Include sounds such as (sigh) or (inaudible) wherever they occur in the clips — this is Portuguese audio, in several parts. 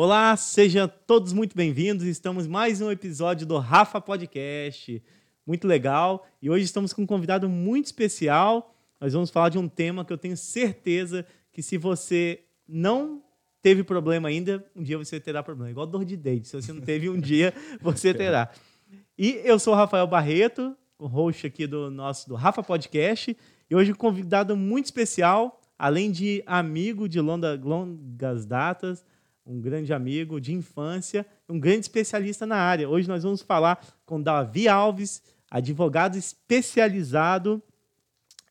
Olá, sejam todos muito bem-vindos. Estamos mais um episódio do Rafa Podcast. Muito legal. E hoje estamos com um convidado muito especial. Nós vamos falar de um tema que eu tenho certeza que se você não teve problema ainda, um dia você terá problema. Igual dor de dente. Se você não teve, um dia (laughs) você terá. E eu sou o Rafael Barreto, o host aqui do nosso do Rafa Podcast. E hoje um convidado muito especial, além de amigo de longa, longas datas, um grande amigo de infância, um grande especialista na área. Hoje nós vamos falar com Davi Alves, advogado especializado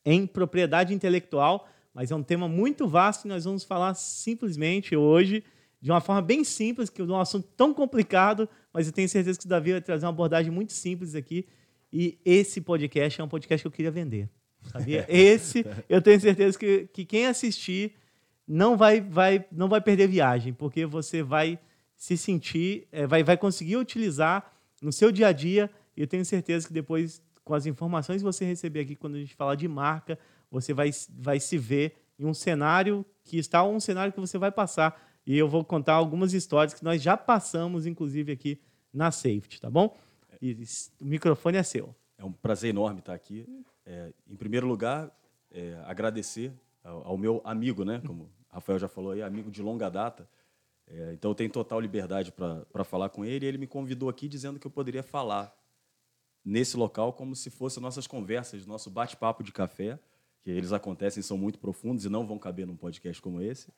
em propriedade intelectual, mas é um tema muito vasto e nós vamos falar simplesmente hoje de uma forma bem simples, que é um assunto tão complicado, mas eu tenho certeza que o Davi vai trazer uma abordagem muito simples aqui. E esse podcast é um podcast que eu queria vender. Sabia? (laughs) Esse, eu tenho certeza que, que quem assistir não vai, vai, não vai perder viagem, porque você vai se sentir, é, vai, vai conseguir utilizar no seu dia a dia. E eu tenho certeza que depois, com as informações que você receber aqui, quando a gente falar de marca, você vai, vai se ver em um cenário que está um cenário que você vai passar. E eu vou contar algumas histórias que nós já passamos, inclusive, aqui na Safety, tá bom? E o microfone é seu. É um prazer enorme estar aqui. É, em primeiro lugar, é, agradecer ao, ao, meu amigo, né? Como Rafael já falou aí, amigo de longa data. É, então eu tenho total liberdade para falar com ele. E ele me convidou aqui dizendo que eu poderia falar nesse local como se fossem nossas conversas, nosso bate-papo de café, que eles acontecem, são muito profundos e não vão caber num podcast como esse.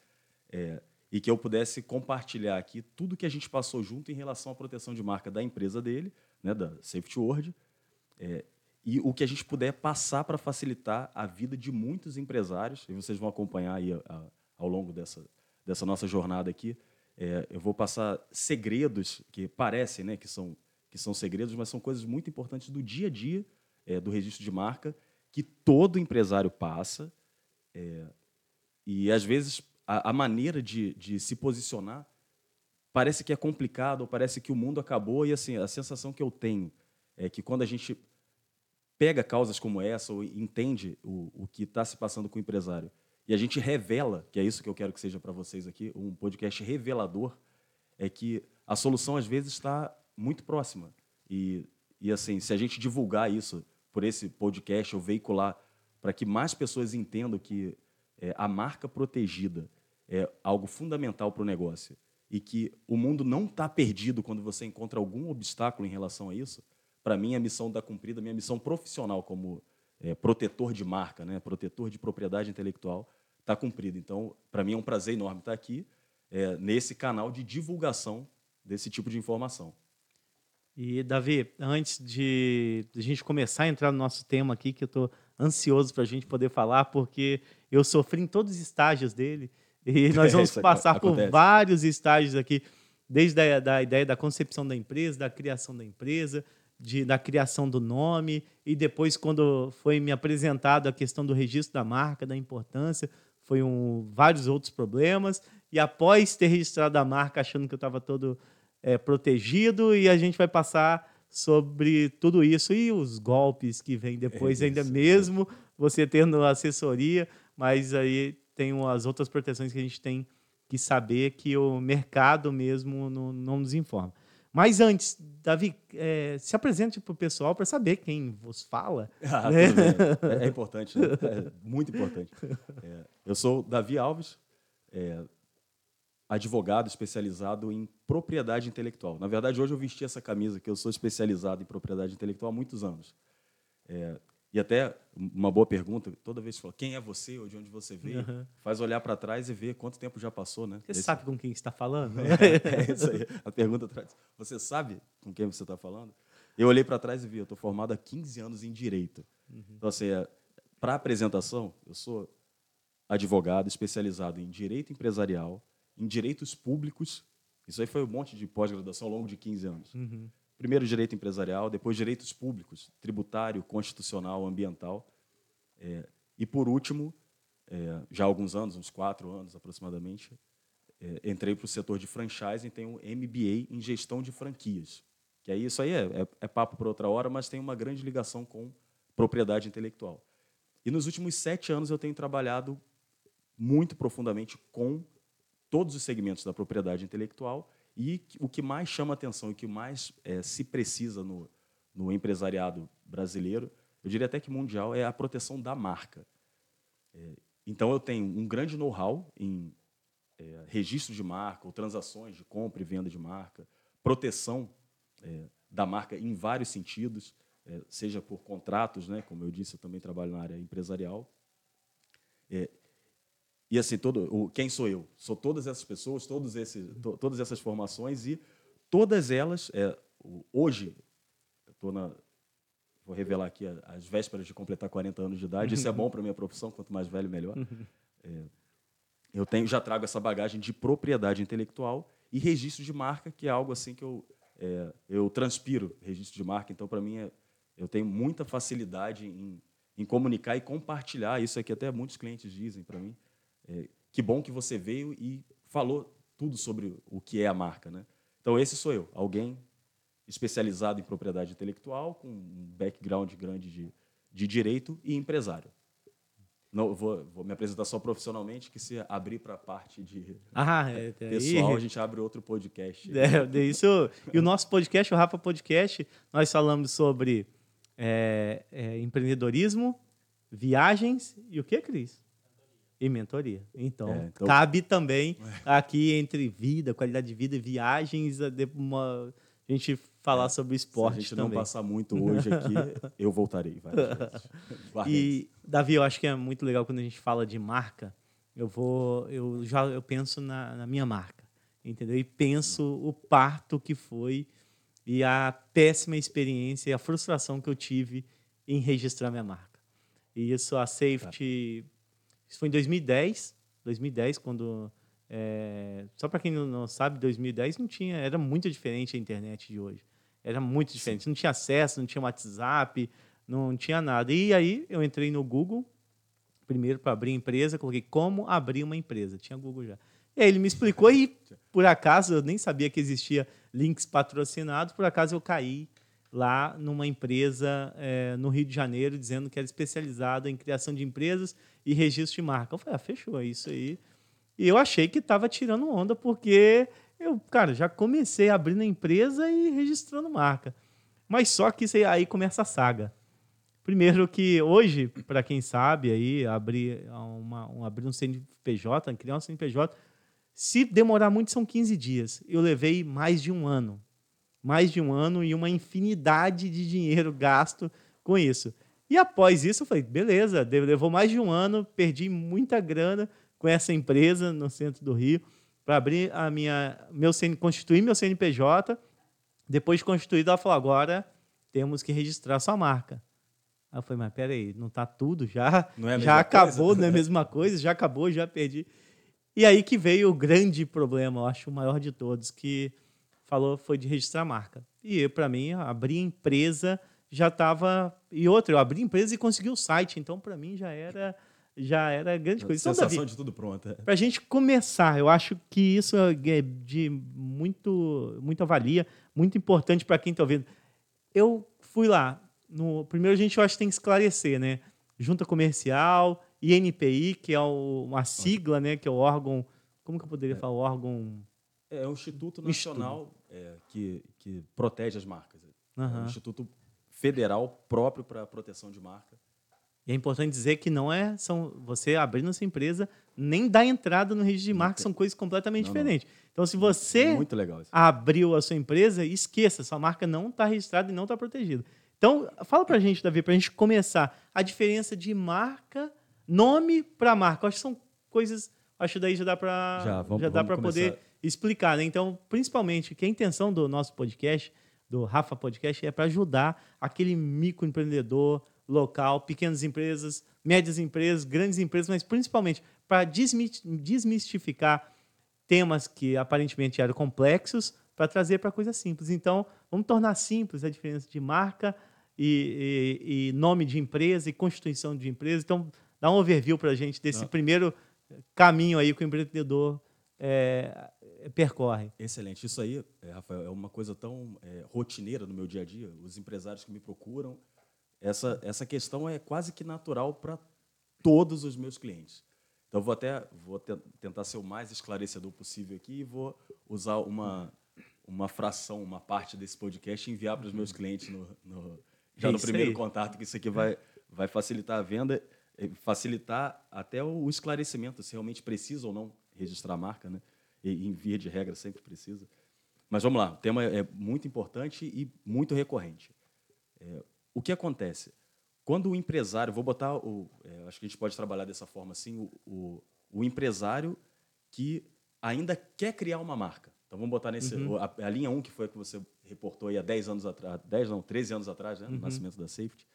É, e que eu pudesse compartilhar aqui tudo que a gente passou junto em relação à proteção de marca da empresa dele, né, da Safety World, é, e o que a gente puder passar para facilitar a vida de muitos empresários, e vocês vão acompanhar aí a, a, ao longo dessa, dessa nossa jornada aqui. É, eu vou passar segredos que parecem né, que, são, que são segredos, mas são coisas muito importantes do dia a dia é, do registro de marca que todo empresário passa. É, e, às vezes, a, a maneira de, de se posicionar parece que é complicado, ou parece que o mundo acabou. E assim, a sensação que eu tenho é que quando a gente pega causas como essa ou entende o, o que está se passando com o empresário e a gente revela, que é isso que eu quero que seja para vocês aqui, um podcast revelador, é que a solução às vezes está muito próxima. E, e assim, se a gente divulgar isso por esse podcast ou veicular para que mais pessoas entendam que é, a marca protegida é algo fundamental para o negócio e que o mundo não está perdido quando você encontra algum obstáculo em relação a isso, para mim a missão está cumprida, minha missão profissional como é, protetor de marca, né, protetor de propriedade intelectual, está cumprido. Então, para mim é um prazer enorme estar aqui é, nesse canal de divulgação desse tipo de informação. E, Davi, antes de a gente começar a entrar no nosso tema aqui, que eu estou ansioso para a gente poder falar, porque eu sofri em todos os estágios dele, e (laughs) nós vamos passar acontece. por vários estágios aqui, desde a da ideia da concepção da empresa, da criação da empresa, de, da criação do nome, e depois, quando foi me apresentado a questão do registro da marca, da importância, foi um, vários outros problemas. E após ter registrado a marca, achando que eu estava todo é, protegido, e a gente vai passar sobre tudo isso e os golpes que vêm depois, é ainda mesmo você tendo assessoria, mas aí tem as outras proteções que a gente tem que saber que o mercado mesmo não, não nos informa. Mas antes, Davi, é, se apresente para o pessoal para saber quem vos fala. (laughs) Ah, né? é, é, importante, né? é muito importante. É, eu sou Davi Alves, é, advogado especializado em propriedade intelectual. Na verdade, hoje eu vesti essa camisa que eu sou especializado em propriedade intelectual há muitos anos. E até uma boa pergunta, toda vez que fala quem é você ou de onde você veio, uhum. faz olhar para trás e ver quanto tempo já passou, né? Você Esse... sabe com quem está falando? (laughs) É, é, isso aí. A pergunta atrás. Você sabe com quem você está falando? Eu olhei para trás e vi, eu estou formado há 15 anos em Direito. Uhum. Então, assim, é, para apresentação, eu sou advogado especializado em Direito Empresarial, em Direitos Públicos. Isso aí foi um monte de pós-graduação ao longo de 15 anos. Uhum. Primeiro direito empresarial, depois direitos públicos, tributário, constitucional, ambiental. É, e, por último, é, já há alguns anos, uns quatro anos aproximadamente, é, entrei para o setor de franchising e tenho um MBA em gestão de franquias. Que aí, isso aí é, é, é papo para outra hora, mas tem uma grande ligação com propriedade intelectual. E nos últimos sete anos eu tenho trabalhado muito profundamente com todos os segmentos da propriedade intelectual e o que mais chama atenção e o que mais é, se precisa no, no empresariado brasileiro, eu diria até que mundial, é a proteção da marca. É, então, eu tenho um grande know-how em é, registro de marca, ou transações de compra e venda de marca, proteção é, da marca em vários sentidos, é, seja por contratos, né, como eu disse, eu também trabalho na área empresarial. E assim, todo, o, quem sou eu? Sou todas essas pessoas, todos esses, to, todas essas formações e todas elas, é, hoje, estou na, vou revelar aqui as vésperas de completar 40 anos de idade, isso é bom para minha profissão, quanto mais velho, melhor. (laughs) É, eu tenho, já trago essa bagagem de propriedade intelectual e registro de marca, que é algo assim que eu, é, eu transpiro, registro de marca, então para mim é, eu tenho muita facilidade em, em comunicar e compartilhar, isso aqui até muitos clientes dizem para mim, é, que bom que você veio e falou tudo sobre o que é a marca. Né? Então, esse sou eu, alguém especializado em propriedade intelectual, com um background grande de, de direito e empresário. Não, vou, vou, me apresentar só profissionalmente, que se abrir para a parte de ah, é, (laughs) pessoal, aí. a gente abre outro podcast. (laughs) É, isso. E o nosso podcast, o Rafa Podcast, nós falamos sobre é, é, empreendedorismo, viagens e o que, Cris? E mentoria. Então, é, então, cabe também aqui entre vida, qualidade de vida, viagens, uma, a gente falar é, sobre esporte. Se a gente também. não passar muito hoje aqui, (laughs) eu voltarei. (laughs) e, Davi, eu acho que é muito legal quando a gente fala de marca. Eu vou, eu já eu penso na, na minha marca, entendeu? E penso o parto que foi e a péssima experiência e a frustração que eu tive em registrar minha marca. E isso a Safety isso foi em 2010, 2010 quando é, só para quem não sabe, 2010 não tinha, era muito diferente a internet de hoje. Era muito diferente. Sim. Não tinha acesso, não tinha WhatsApp, não tinha nada. E aí eu entrei no Google, primeiro para abrir empresa, coloquei como abrir uma empresa. Tinha Google já. E aí ele me explicou e, (laughs) por acaso, eu nem sabia que existia links patrocinados, por acaso eu caí lá numa empresa é, no Rio de Janeiro, dizendo que era especializada em criação de empresas e registro de marca. Eu falei, ah, fechou, é isso aí. E eu achei que estava tirando onda, porque eu, cara, já comecei abrindo a empresa e registrando marca. Mas só que aí, aí começa a saga. Primeiro que hoje, para quem sabe, aí abrir, uma, um, abrir um CNPJ, criar um CNPJ, se demorar muito são 15 dias. Eu levei mais de um ano mais de um ano e uma infinidade de dinheiro gasto com isso. E após isso, eu falei, beleza, levou mais de um ano, perdi muita grana com essa empresa no centro do Rio para abrir a minha, meu CN, constituir meu CNPJ. Depois de constituído, ela falou, agora temos que registrar sua marca. Aí eu falei, mas peraí, não está tudo já? É já acabou, coisa? não é a (laughs) mesma coisa? Já acabou, já perdi. E aí que veio o grande problema, eu acho o maior de todos, que falou foi de registrar a marca. E para mim, abrir empresa já estava. E outra, eu abri empresa e consegui o site, então para mim já era já era grande coisa. Então, Sensação Davi, de tudo pronto. É. Para a gente começar, eu acho que isso é de muito, muita valia, muito importante para quem está ouvindo. Eu fui lá. No, primeiro, a gente eu acho que tem que esclarecer, né? Junta Comercial, INPI, que é o, uma sigla, né? Que é o órgão. Como que eu poderia é. falar? O órgão. É, é o Instituto Nacional é, que, que protege as marcas. Uhum. É um instituto federal próprio para proteção de marca. E é importante dizer que não é são você abrindo sua empresa nem dar entrada no registro de marca são coisas completamente não, diferentes. Não. Então, se você abriu a sua empresa, esqueça, sua marca não está registrada e não está protegida. Então, fala para a gente, Davi, para a gente começar a diferença de marca, nome para marca. Acho que são coisas, acho que daí já dá para já, já dá para poder explicar. Né? Então, principalmente, que a intenção do nosso podcast, do Rafa Podcast, é para ajudar aquele microempreendedor local, pequenas empresas, médias empresas, grandes empresas, mas principalmente para desmistificar temas que aparentemente eram complexos para trazer para coisas simples. Então, vamos tornar simples a diferença de marca e, e, e, nome de empresa e constituição de empresa. Então, dá um overview para a gente desse Não. primeiro caminho aí que o empreendedor é, percorre. Excelente. Isso aí, é, Rafael, é uma coisa tão é, rotineira no meu dia a dia. Os empresários que me procuram, essa, essa questão é quase que natural para todos os meus clientes. Então, vou até vou te, tentar ser o mais esclarecedor possível aqui e vou usar uma, uma fração, uma parte desse podcast e enviar para os meus clientes no, no já é no primeiro aí. contato, que isso aqui vai, vai facilitar a venda, facilitar até o esclarecimento, se realmente precisa ou não registrar a marca, né? E, em via de regra sempre precisa. Mas vamos lá, o tema é muito importante e muito recorrente. É, o que acontece? Quando o empresário, vou botar o. É, acho que a gente pode trabalhar dessa forma assim, o, o, o, empresário que ainda quer criar uma marca. Então vamos botar nesse. Uhum. A, a, linha 1, que foi a que você reportou aí há 10 anos atrás, 10 não, 13 anos atrás, né, no uhum. nascimento da Safety.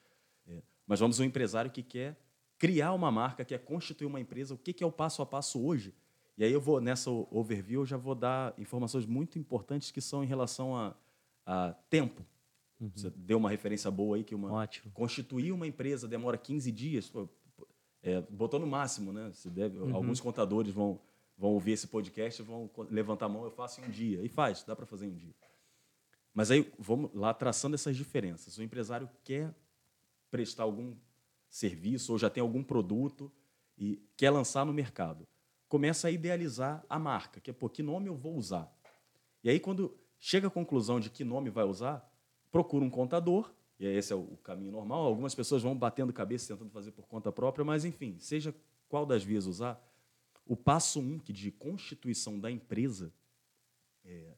É, mas vamos um empresário que quer criar uma marca, quer constituir uma empresa, o que, que é o passo a passo hoje e aí eu vou, nessa overview, eu já vou dar informações muito importantes que são em relação a, a tempo. Uhum. Você deu uma referência boa aí que uma Ótimo. constituir uma empresa demora 15 dias, é, botou no máximo, né? Deve, uhum. Alguns contadores vão, vão ouvir esse podcast vão levantar a mão, eu faço em um dia. E faz, dá para fazer em um dia. Mas aí vamos lá traçando essas diferenças. O empresário quer prestar algum serviço ou já tem algum produto e quer lançar no mercado começa a idealizar a marca, que é, pô, que nome eu vou usar? E aí, quando chega à conclusão de que nome vai usar, procura um contador, e esse é o caminho normal. Algumas pessoas vão batendo cabeça tentando fazer por conta própria, mas, enfim, seja qual das vias usar, o passo um, que de constituição da empresa, é,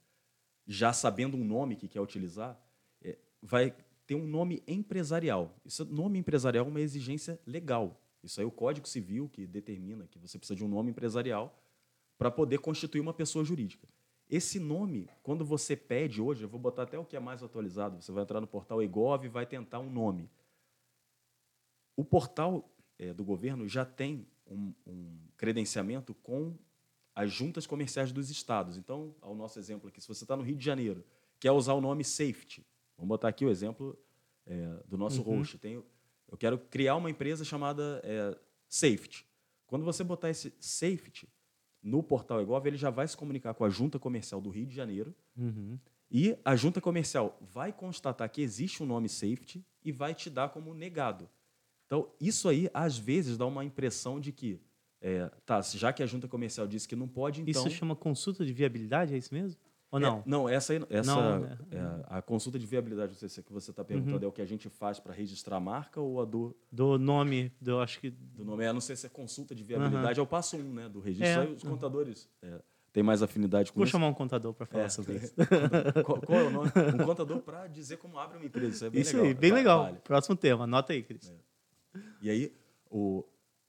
já sabendo um nome que quer utilizar, é, vai ter um nome empresarial. Isso, nome empresarial é uma exigência legal. Isso aí é o Código Civil que determina que você precisa de um nome empresarial para poder constituir uma pessoa jurídica. Esse nome, quando você pede hoje, eu vou botar até o que é mais atualizado, você vai entrar no portal eGov e vai tentar um nome. O portal é, do governo já tem um, um credenciamento com as juntas comerciais dos estados. Então, ao nosso exemplo aqui, se você está no Rio de Janeiro, quer usar o nome Safety, vamos botar aqui o exemplo é, do nosso uhum. host. Tem eu quero criar uma empresa chamada é, Safety. Quando você botar esse Safety no portal Egov, ele já vai se comunicar com a junta comercial do Rio de Janeiro. Uhum. E a junta comercial vai constatar que existe um nome Safety e vai te dar como negado. Então, isso aí, às vezes, dá uma impressão de que, é, tá, já que a junta comercial disse que não pode, então... Isso chama consulta de viabilidade, é isso mesmo? Ou não? É, não, essa, essa não, né? é, a consulta de viabilidade, não sei se é que você está perguntando, uhum. é o que a gente faz para registrar a marca ou a do. Do nome, do acho que. Do nome, é, não sei se é consulta de viabilidade, uhum. é o passo um, né? Do registro. É. Os contadores é, têm mais afinidade com Vou isso. chamar um contador para falar é, sobre isso. (laughs) qual, qual, é o nome? Um contador para dizer como abre uma empresa. Isso é bem isso legal. Aí, bem legal. Vale. Próximo tema, anota aí, Cris. É. E aí, o,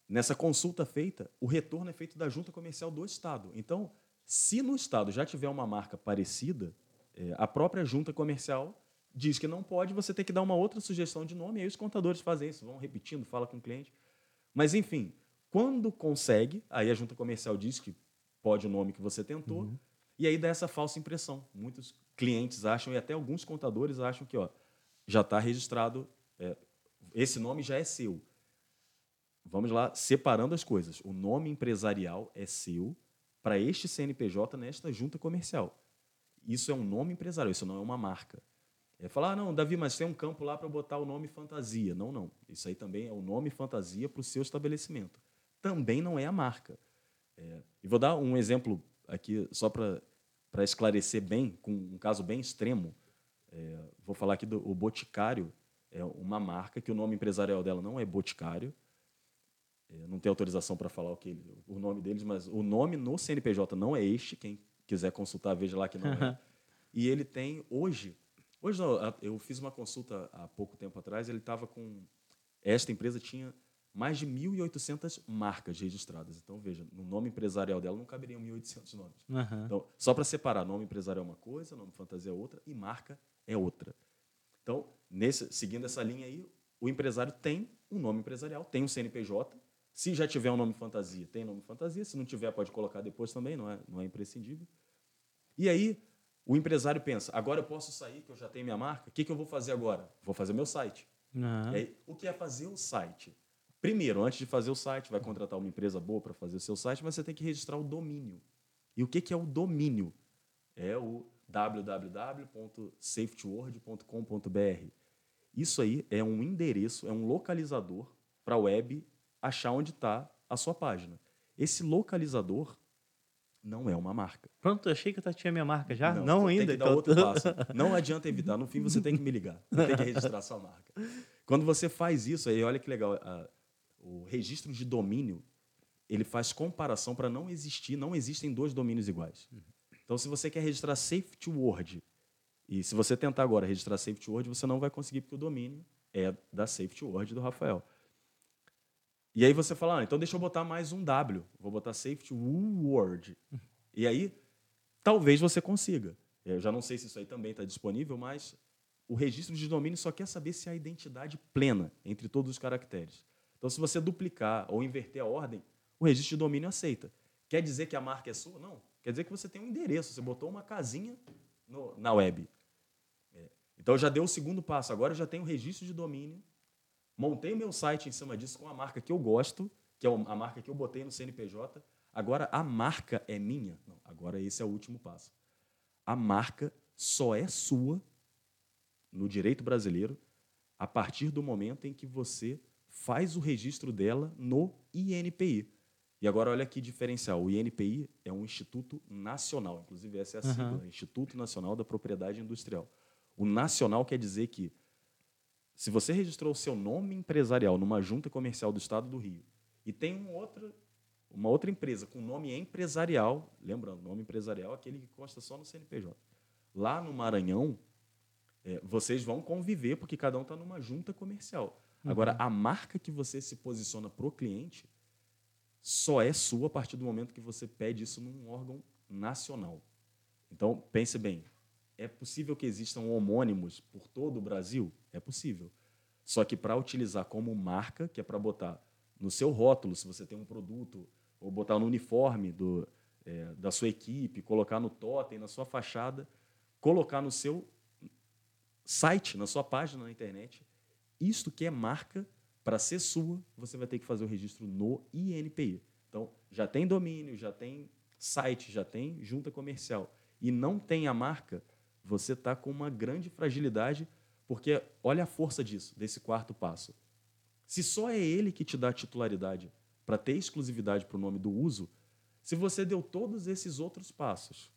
nessa consulta feita, o retorno é feito da junta comercial do Estado. Então, se no Estado já tiver uma marca parecida é, a própria junta comercial diz que não pode, você tem que dar uma outra sugestão de nome, e aí os contadores fazem isso, vão repetindo, fala com o cliente. Mas, enfim, quando consegue, aí a junta comercial diz que pode o nome que você tentou, uhum. e aí dá essa falsa impressão. Muitos clientes acham, e até alguns contadores acham que ó, já está registrado, é, esse nome já é seu. Vamos lá, separando as coisas. O nome empresarial é seu para este CNPJ nesta junta comercial. Isso é um nome empresarial, isso não é uma marca. É falar, ah, não, Davi, mas tem um campo lá para botar o nome fantasia. Não, não. Isso aí também é o nome fantasia para o seu estabelecimento. Também não é a marca. É, e vou dar um exemplo aqui, só para esclarecer bem, com um caso bem extremo. É, vou falar aqui do Boticário, é uma marca que o nome empresarial dela não é Boticário. Não tem autorização para falar o, que, o nome deles, mas o nome no CNPJ não é este. Quem quiser consultar, veja lá que não é. e ele tem hoje, hoje não, eu fiz uma consulta há pouco tempo atrás, ele estava com esta empresa tinha mais de 1.800 marcas registradas. Então, veja, no nome empresarial dela não caberiam 1.800 nomes. Uhum. Então, só para separar, nome empresarial é uma coisa, nome fantasia é outra e marca é outra. Então, nesse, seguindo essa linha aí, o empresário tem um nome empresarial, tem um CNPJ. Se já tiver um nome fantasia, tem nome fantasia. Se não tiver, pode colocar depois também, não é, não é imprescindível. E aí, o empresário pensa: agora eu posso sair, que eu já tenho minha marca, o que, que eu vou fazer agora? Vou fazer meu site. Aí, o que é fazer o site? Primeiro, antes de fazer o site, vai contratar uma empresa boa para fazer o seu site, mas você tem que registrar o domínio. E o que, que é o domínio? É o www.safetyword.com.br. Isso aí é um endereço, é um localizador para a web achar onde está a sua página. Esse localizador não é uma marca. Pronto, achei que eu tinha minha marca já. Não, Não, ainda. Tem que dar então- outro passo. (laughs) Não adianta evitar. No fim, você tem que me ligar. Você tem que registrar sua marca. Quando você faz isso, aí olha que legal. a- o registro de domínio, ele faz comparação para não existir, não existem dois domínios iguais. Então, se você quer registrar Safety Word, e se você tentar agora registrar Safety Word, você não vai conseguir, porque o domínio é da Safety Word do Rafael. E aí você fala, ah, então deixa eu botar mais um W. Vou botar Safety Word. E aí, talvez você consiga. Eu já não sei se isso aí também está disponível, mas o registro de domínio só quer saber se há identidade plena entre todos os caracteres. Então, se você duplicar ou inverter a ordem, o registro de domínio aceita. Quer dizer que a marca é sua? Não. Quer dizer que você tem um endereço, você botou uma casinha no- na web. É. Então, já dei o segundo passo. Agora, já tenho o registro de domínio, montei o meu site em cima disso com a marca que eu gosto, que é a marca que eu botei no CNPJ. Agora, a marca é minha? Não, agora esse é o último passo. A marca só é sua no direito brasileiro a partir do momento em que você faz o registro dela no INPI. E agora olha que diferencial. O INPI é um instituto nacional, inclusive essa é a sigla, Aham. Instituto Nacional da Propriedade Industrial. O nacional quer dizer que se você registrou o seu nome empresarial numa junta comercial do Estado do Rio e tem um outra, uma outra empresa com nome empresarial, lembrando, nome empresarial é aquele que consta só no CNPJ. Lá no Maranhão, é, vocês vão conviver porque cada um está numa junta comercial. Agora, a marca que você se posiciona para o cliente só é sua a partir do momento que você pede isso num órgão nacional. Então, pense bem, é possível que existam homônimos por todo o Brasil? É possível. Só que para utilizar como marca, que é para botar no seu rótulo, se você tem um produto, ou botar no uniforme do, é, da sua equipe, colocar no totem, na sua fachada, colocar no seu site, na sua página na internet, isto que é marca, para ser sua, você vai ter que fazer o registro no INPI. Então, já tem domínio, já tem site, já tem junta comercial. E não tem a marca, você está com uma grande fragilidade, porque olha a força disso, desse quarto passo. Se só é ele que te dá titularidade para ter exclusividade para o nome do uso, se você deu todos esses outros passos,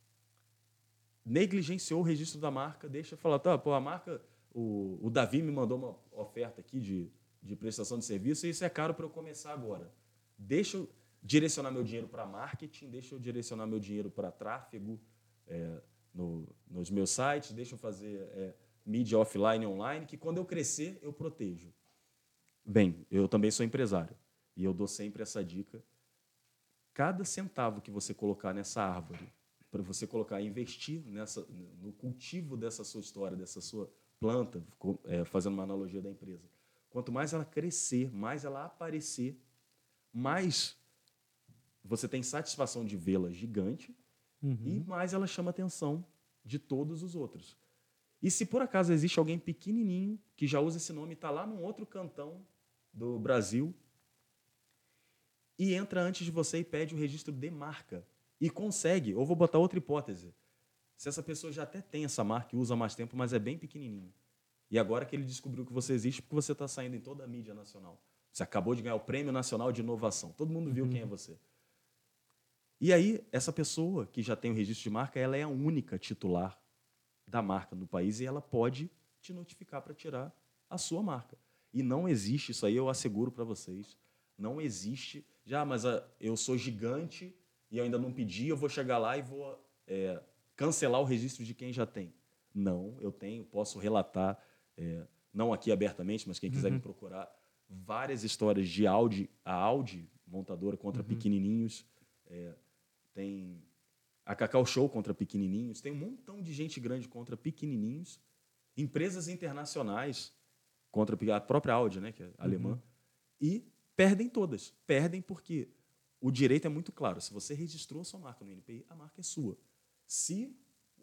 negligenciou o registro da marca, deixa falar, tá, pô, a marca, o, o Davi me mandou uma oferta aqui de, de prestação de serviço e isso é caro para eu começar agora. Deixa eu direcionar meu dinheiro para marketing, deixa eu direcionar meu dinheiro para tráfego é, no, nos meus sites, deixa eu fazer é, mídia offline e online, que quando eu crescer, eu protejo. Bem, eu também sou empresário e eu dou sempre essa dica. Cada centavo que você colocar nessa árvore, para você colocar, investir nessa, no cultivo dessa sua história, dessa sua planta, é, fazendo uma analogia da empresa. Quanto mais ela crescer, mais ela aparecer, mais você tem satisfação de vê-la gigante e mais ela chama a atenção de todos os outros. E se por acaso existe alguém pequenininho que já usa esse nome e está lá num outro cantão do Brasil e entra antes de você e pede o registro de marca e consegue, ou vou botar outra hipótese, se essa pessoa já até tem essa marca e usa há mais tempo, mas é bem pequenininho. E agora que ele descobriu que você existe, porque você está saindo em toda a mídia nacional. Você acabou de ganhar o Prêmio Nacional de Inovação. Todo mundo viu quem é você. E aí, essa pessoa que já tem o registro de marca, ela é a única titular da marca no país e ela pode te notificar para tirar a sua marca. E não existe isso aí, eu asseguro para vocês. Não existe. Já, mas ah, eu sou gigante e eu ainda não pedi, eu vou chegar lá e vou é, cancelar o registro de quem já tem. Não, eu tenho, posso relatar, é, não aqui abertamente, mas quem quiser me procurar, várias histórias de Audi, a Audi, montadora contra pequenininhos, é, tem a Cacau Show contra pequenininhos, tem um montão de gente grande contra pequenininhos, empresas internacionais contra a própria Audi, né, que é alemã, e perdem todas. Perdem porque o direito é muito claro. Se você registrou a sua marca no NPI, a marca é sua. Se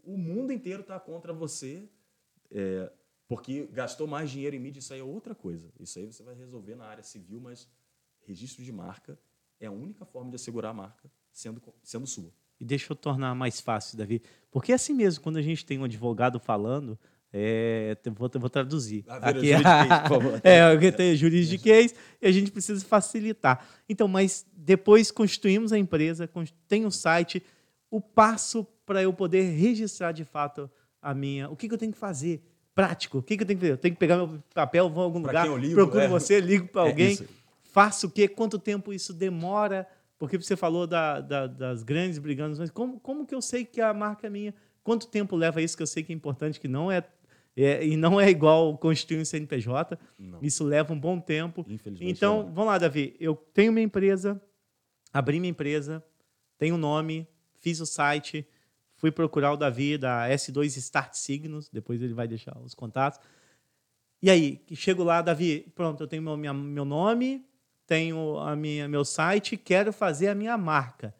o mundo inteiro está contra você, é, porque gastou mais dinheiro em mídia, isso aí é outra coisa. Isso aí você vai resolver na área civil, mas registro de marca é a única forma de assegurar a marca sendo, sendo sua. E deixa eu tornar mais fácil, Davi. Porque é assim mesmo, quando a gente tem um advogado falando, É, vou, vou traduzir. Ah, Aqui, (laughs) é, eu tenho juridiquês e a gente precisa facilitar. Então, mas depois construímos a empresa, tem o um site, o passo para eu poder registrar de fato a minha. O que, que eu tenho que fazer? Prático. O que, que eu tenho que fazer? Eu tenho que pegar meu papel, vou a algum pra lugar, ligo, procuro é. você, ligo para (laughs) é alguém, é faço o quê? Quanto tempo isso demora? Porque você falou da, da, das grandes brigantes, mas como, como que eu sei que a marca é minha? Quanto tempo leva isso que eu sei que é importante, que não é, é e não é igual construir um CNPJ. Não. Isso leva um bom tempo. Então, não. vamos lá, Davi. Eu tenho minha empresa, abri minha empresa, tenho um nome, fiz o site, fui procurar o Davi da S2 Start Signos, depois ele vai deixar os contatos. E aí, chego lá, Davi, pronto, eu tenho meu, minha, meu nome, tenho a minha, meu site, quero fazer a minha marca.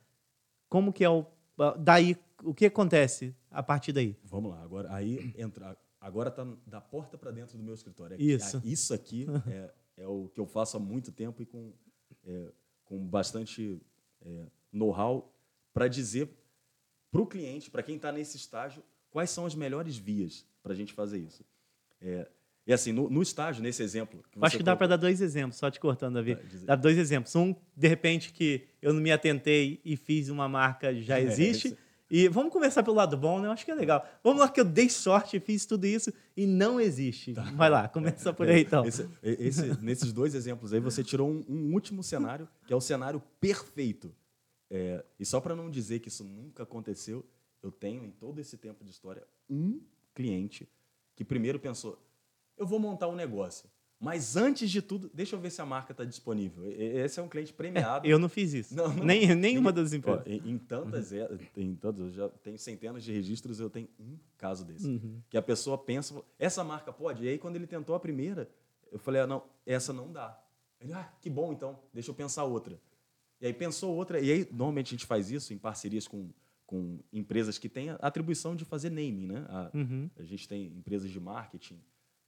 Como que é o. Daí, o que acontece a partir daí? Vamos lá, agora aí entra. Agora está da porta para dentro do meu escritório. É isso. Isso aqui (laughs) é, é, o que eu faço há muito tempo e com, é, com bastante é, know-how para dizer para o cliente, para quem está nesse estágio, quais são as melhores vias para a gente fazer isso. É, e assim, no, no estágio, nesse exemplo. Que Acho que dá para dar dois exemplos, só te cortando, Davi. Dá dois exemplos. Um, de repente, que eu não me atentei e fiz uma marca já (laughs) é, existe. É, e vamos começar pelo lado bom, né? Eu acho que é legal. Vamos lá que eu dei sorte, fiz tudo isso e não existe. Tá. Vai lá, começa por aí então. Esse, esse, nesses dois exemplos aí, você tirou um, um, último cenário, que é o cenário perfeito. É, e só para não dizer que isso nunca aconteceu, eu tenho em todo esse tempo de história um cliente que primeiro pensou: eu vou montar um negócio. Mas antes de tudo, deixa eu ver se a marca está disponível. Esse é um cliente premiado. É, eu não fiz isso. Não, não, Nem, nenhuma das empresas. Ó, em, em, tantas, uhum. em tantas, eu já tenho centenas de registros, eu tenho um caso desse. Uhum. Que a pessoa pensa, essa marca pode? E aí, quando ele tentou a primeira, eu falei, ah, não, essa não dá. Ele, ah, que bom, então, deixa eu pensar outra. E aí pensou outra, e aí normalmente a gente faz isso em parcerias com, com empresas que têm a atribuição de fazer naming, né? A, uhum. a gente tem empresas de marketing,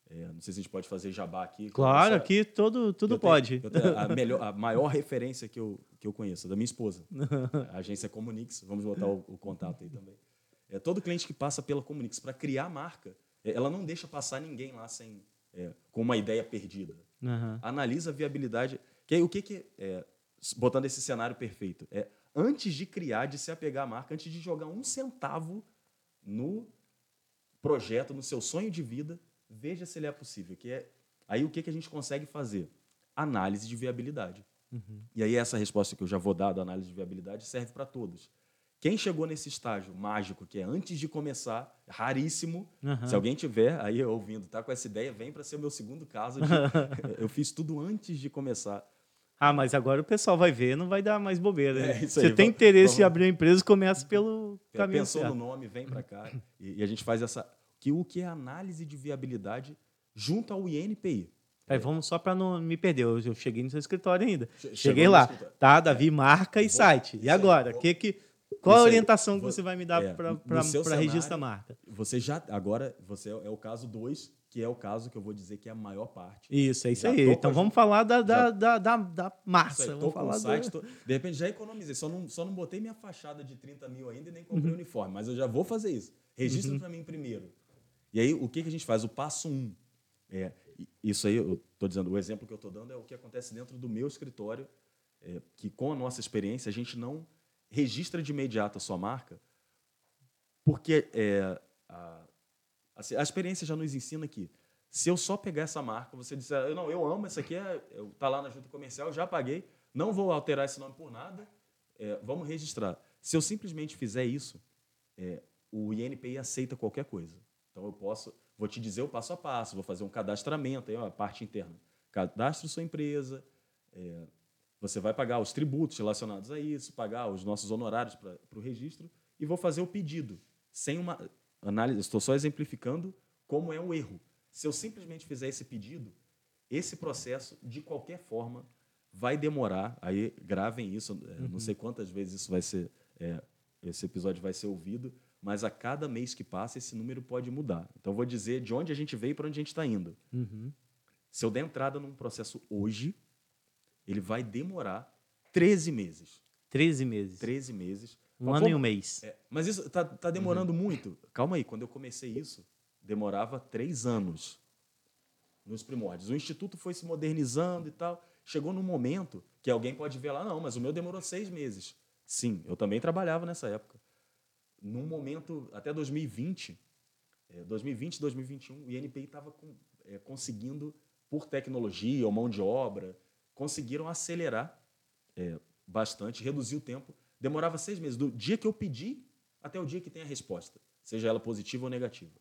é, não sei se a gente pode fazer jabá aqui. Claro, aqui todo, tudo eu pode. Tenho, a, melhor, a (laughs) maior referência que eu, que eu conheço, da minha esposa, a agência Comunix. Vamos botar o, o contato aí também. É, todo cliente que passa pela Comunix para criar marca, é, ela não deixa passar ninguém lá sem, é, com uma ideia perdida. Uhum. Analisa a viabilidade. Que aí, o que, que é, botando esse cenário perfeito, é antes de criar, de se apegar à marca, antes de jogar um centavo no projeto, no seu sonho de vida, veja se ele é possível. Que é, aí o que, que a gente consegue fazer? Análise de viabilidade. Uhum. E aí essa resposta que eu já vou dar da análise de viabilidade serve para todos. Quem chegou nesse estágio mágico, que é antes de começar, raríssimo, uhum. se alguém tiver aí ouvindo, tá com essa ideia, vem para ser o meu segundo caso. De, (laughs) eu fiz tudo antes de começar. Ah, mas agora o pessoal vai ver, não vai dar mais bobeira. Né? É, Você aí, tem interesse vamos... em abrir uma empresa, começa pelo caminho Pensou certo. no nome, vem para cá. E, e, a gente faz essa que o que é análise de viabilidade junto ao INPI. É, vamos só para não me perder. Eu, cheguei no seu escritório ainda. Che Cheguei lá. Tá, Davi, é. marca e vou, site. E agora? Que, que, qual a orientação que você vai me dar é, para registrar a marca? Você já. Agora, você é, o caso 2, que é o caso que eu vou dizer que é a maior parte. Isso, é isso já aí. Então vamos falar da, da, da, da, da massa. Aí, vamos falar do... site, tô, de repente já economizei. Só não, só não botei minha fachada de 30 mil ainda e nem comprei uhum. uniforme. Mas eu já vou fazer isso. Registra uhum. para mim primeiro. E aí, o que, que a gente faz? O passo um. É, isso aí, eu estou dizendo, o exemplo que eu estou dando é o que acontece dentro do meu escritório, é, que com a nossa experiência a gente não registra de imediato a sua marca, porque é, a, assim, a experiência já nos ensina que se eu só pegar essa marca, você disser, não, eu amo, essa aqui é, está lá na junta comercial, já paguei, não vou alterar esse nome por nada, é, vamos registrar. Se eu simplesmente fizer isso, é, o INPI aceita qualquer coisa. Então eu posso, vou te dizer o passo a passo, vou fazer um cadastramento, aí, ó, a parte interna. Cadastre sua empresa, é, você vai pagar os tributos relacionados a isso, pagar os nossos honorários para o registro e vou fazer o pedido. Sem uma análise, estou só exemplificando como é o erro. Se eu simplesmente fizer esse pedido, esse processo, de qualquer forma, vai demorar. Aí gravem isso, é, uhum. não sei quantas vezes isso vai ser, é, esse episódio vai ser ouvido, mas a cada mês que passa, esse número pode mudar. Então, vou dizer de onde a gente veio para onde a gente está indo. Uhum. Se eu der entrada num processo hoje, ele vai demorar 13 meses. 13 meses. 13 meses. Um ano e um mês. É, mas isso está tá demorando uhum. muito. Calma aí, quando eu comecei isso, demorava três anos nos primórdios. O Instituto foi se modernizando e tal. Chegou num momento que alguém pode ver lá, não, mas o meu demorou seis meses. Sim, eu também trabalhava nessa época. Num momento, até 2020, 2020, 2021, o INPI estava é, conseguindo, por tecnologia ou mão de obra, conseguiram acelerar é, bastante, reduzir o tempo. Demorava seis meses, do dia que eu pedi até o dia que tem a resposta, seja ela positiva ou negativa.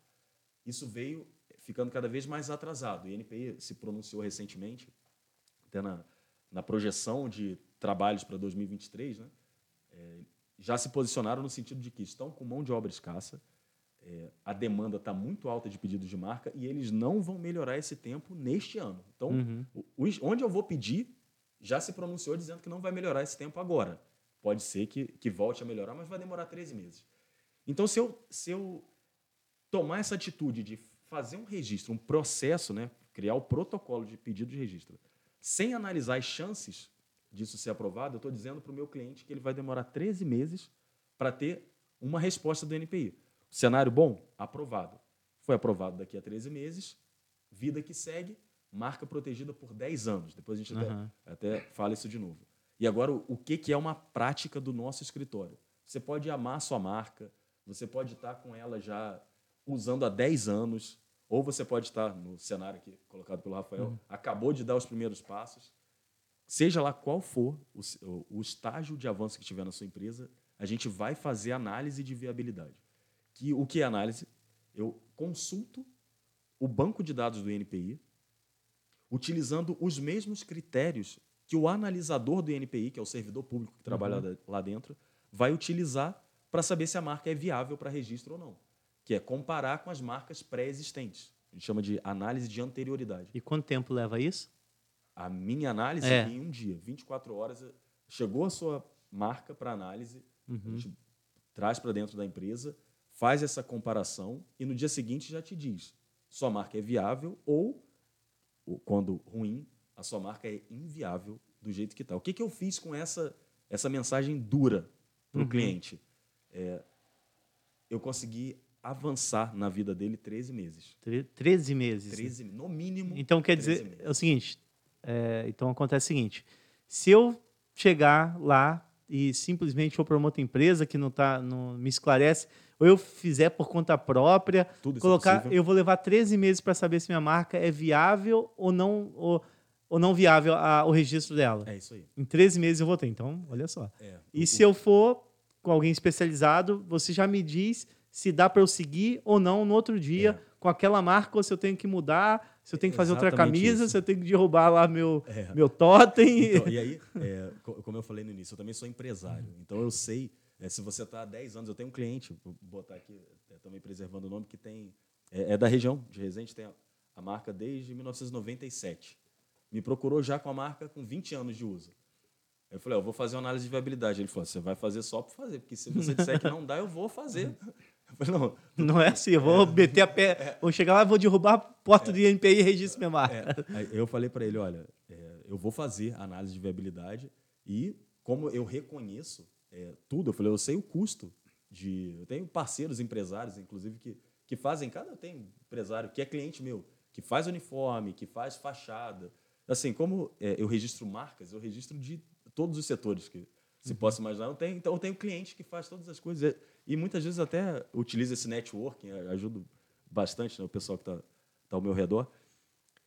Isso veio ficando cada vez mais atrasado. O INPI se pronunciou recentemente, até na, na projeção de trabalhos para 2023, né? Já se posicionaram no sentido de que estão com mão de obra escassa, é, a demanda está muito alta de pedidos de marca e eles não vão melhorar esse tempo neste ano. Então, uhum. onde eu vou pedir, já se pronunciou dizendo que não vai melhorar esse tempo agora. Pode ser que, que volte a melhorar, mas vai demorar 13 meses. Então, se eu, se eu tomar essa atitude de fazer um registro, um processo, né, criar o protocolo de pedido de registro, sem analisar as chances disso ser aprovado, eu estou dizendo para o meu cliente que ele vai demorar 13 meses para ter uma resposta do NPI. Cenário bom? Aprovado. Foi aprovado daqui a 13 meses, vida que segue, marca protegida por 10 anos. Depois a gente uhum. até, até fala isso de novo. E agora, o que, que é uma prática do nosso escritório? Você pode amar a sua marca, você pode estar com ela já usando há 10 anos, ou você pode estar no cenário aqui colocado pelo Rafael, uhum. acabou de dar os primeiros passos. Seja lá qual for o, o estágio de avanço que tiver na sua empresa, a gente vai fazer análise de viabilidade que o que é análise? Eu consulto o banco de dados do INPI, utilizando os mesmos critérios que o analisador do INPI, que é o servidor público que trabalha uhum. lá dentro, vai utilizar para saber se a marca é viável para registro ou não, que é comparar com as marcas pré-existentes. A gente chama de análise de anterioridade. E quanto tempo leva isso? A minha análise é. em um dia, 24 horas, chegou a sua marca para análise, uhum. a gente traz para dentro da empresa, faz essa comparação e no dia seguinte já te diz: sua marca é viável ou, quando ruim, a sua marca é inviável do jeito que está. O que, que eu fiz com essa, essa mensagem dura para o uhum. cliente? É, eu consegui avançar na vida dele 13 meses. 13 meses? 13, no mínimo. Então quer dizer, meses. é o seguinte, é, então acontece o seguinte, se eu chegar lá e simplesmente for para uma outra empresa que não, tá, não me esclarece, ou eu fizer por conta própria, é colocar, é eu vou levar 13 meses para saber se minha marca é viável ou não ou, ou não viável a, o registro dela. É isso aí. Em 13 meses eu vou ter. Então, olha só. É, e o, se eu for com alguém especializado, você já me diz se dá para eu seguir ou não no outro dia é. com aquela marca ou se eu tenho que mudar, se eu tenho que fazer outra camisa, isso. se eu tenho que derrubar lá meu, é. meu totem. Então, e aí, (laughs) é, como eu falei no início, eu também sou empresário. Então eu sei é, se você está há 10 anos, eu tenho um cliente, vou botar aqui, é, também preservando o nome, que tem é, é, da região de Resende, tem a, a marca desde 1997. Me procurou já com a marca com 20 anos de uso. Eu falei, eu vou fazer uma análise de viabilidade. Ele falou, você vai fazer só para fazer, porque se você disser que não dá, eu vou fazer. (laughs) Eu falei, não, não é assim, eu vou é, meter a pé, é, vou chegar lá, vou derrubar a porta é, do INPI e registro minha marca. eu falei para ele, olha, eu vou fazer análise de viabilidade e como eu reconheço é, tudo. Eu falei, eu sei o custo de. Eu tenho parceiros empresários, inclusive, que, que fazem. Cada tem empresário que é cliente meu, que faz uniforme, que faz fachada. Assim, como é, eu registro marcas, eu registro de todos os setores que se uhum. possa imaginar. Eu tenho, então, eu tenho cliente que faz todas as coisas. E muitas vezes até utiliza esse networking, ajuda bastante né, o pessoal que está tá ao meu redor.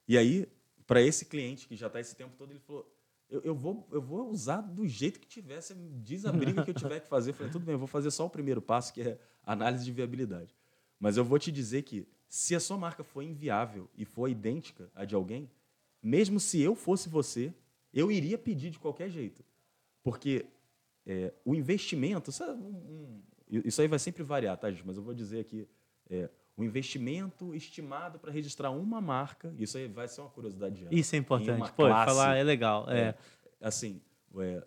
E aí, para esse cliente que já está esse tempo todo, ele falou: eu, eu, vou, eu vou usar do jeito que tiver. Você diz a briga que eu tiver que fazer. Eu falei, tudo bem, eu vou fazer só o primeiro passo, que é análise de viabilidade. Mas eu vou te dizer que se a sua marca for inviável e for idêntica à de alguém, mesmo se eu fosse você, eu iria pedir de qualquer jeito. Porque é, o investimento, um, um, isso aí vai sempre variar, tá, gente? Mas eu vou dizer aqui, é, o investimento estimado para registrar uma marca, isso aí vai ser uma curiosidade. Isso é importante. Pô, classe, falar é legal. É, é assim, é,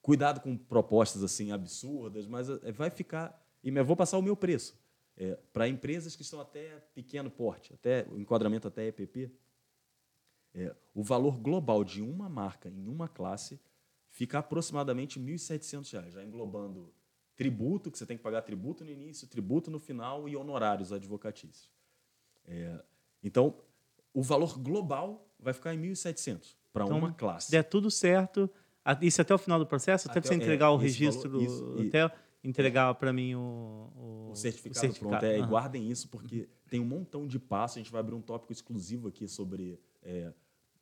cuidado com propostas assim absurdas, mas é, vai ficar. E eu vou passar o meu preço. É, para empresas que estão até pequeno porte, até o enquadramento até EPP, é, o valor global de uma marca em uma classe fica aproximadamente R$ 1.700, já englobando tributo, que você tem que pagar tributo no início, tributo no final e honorários advocatícios. É, então, o valor global vai ficar em 1.700 para Então, uma classe. Der tudo certo. Isso até o final do processo? Até, Até- você entregar é, o registro, valor- isso, e- até entregar para mim o, o, o certificado, pronto. É, e Aham. guardem isso, porque tem um montão de passos. A gente vai abrir um tópico exclusivo aqui sobre é,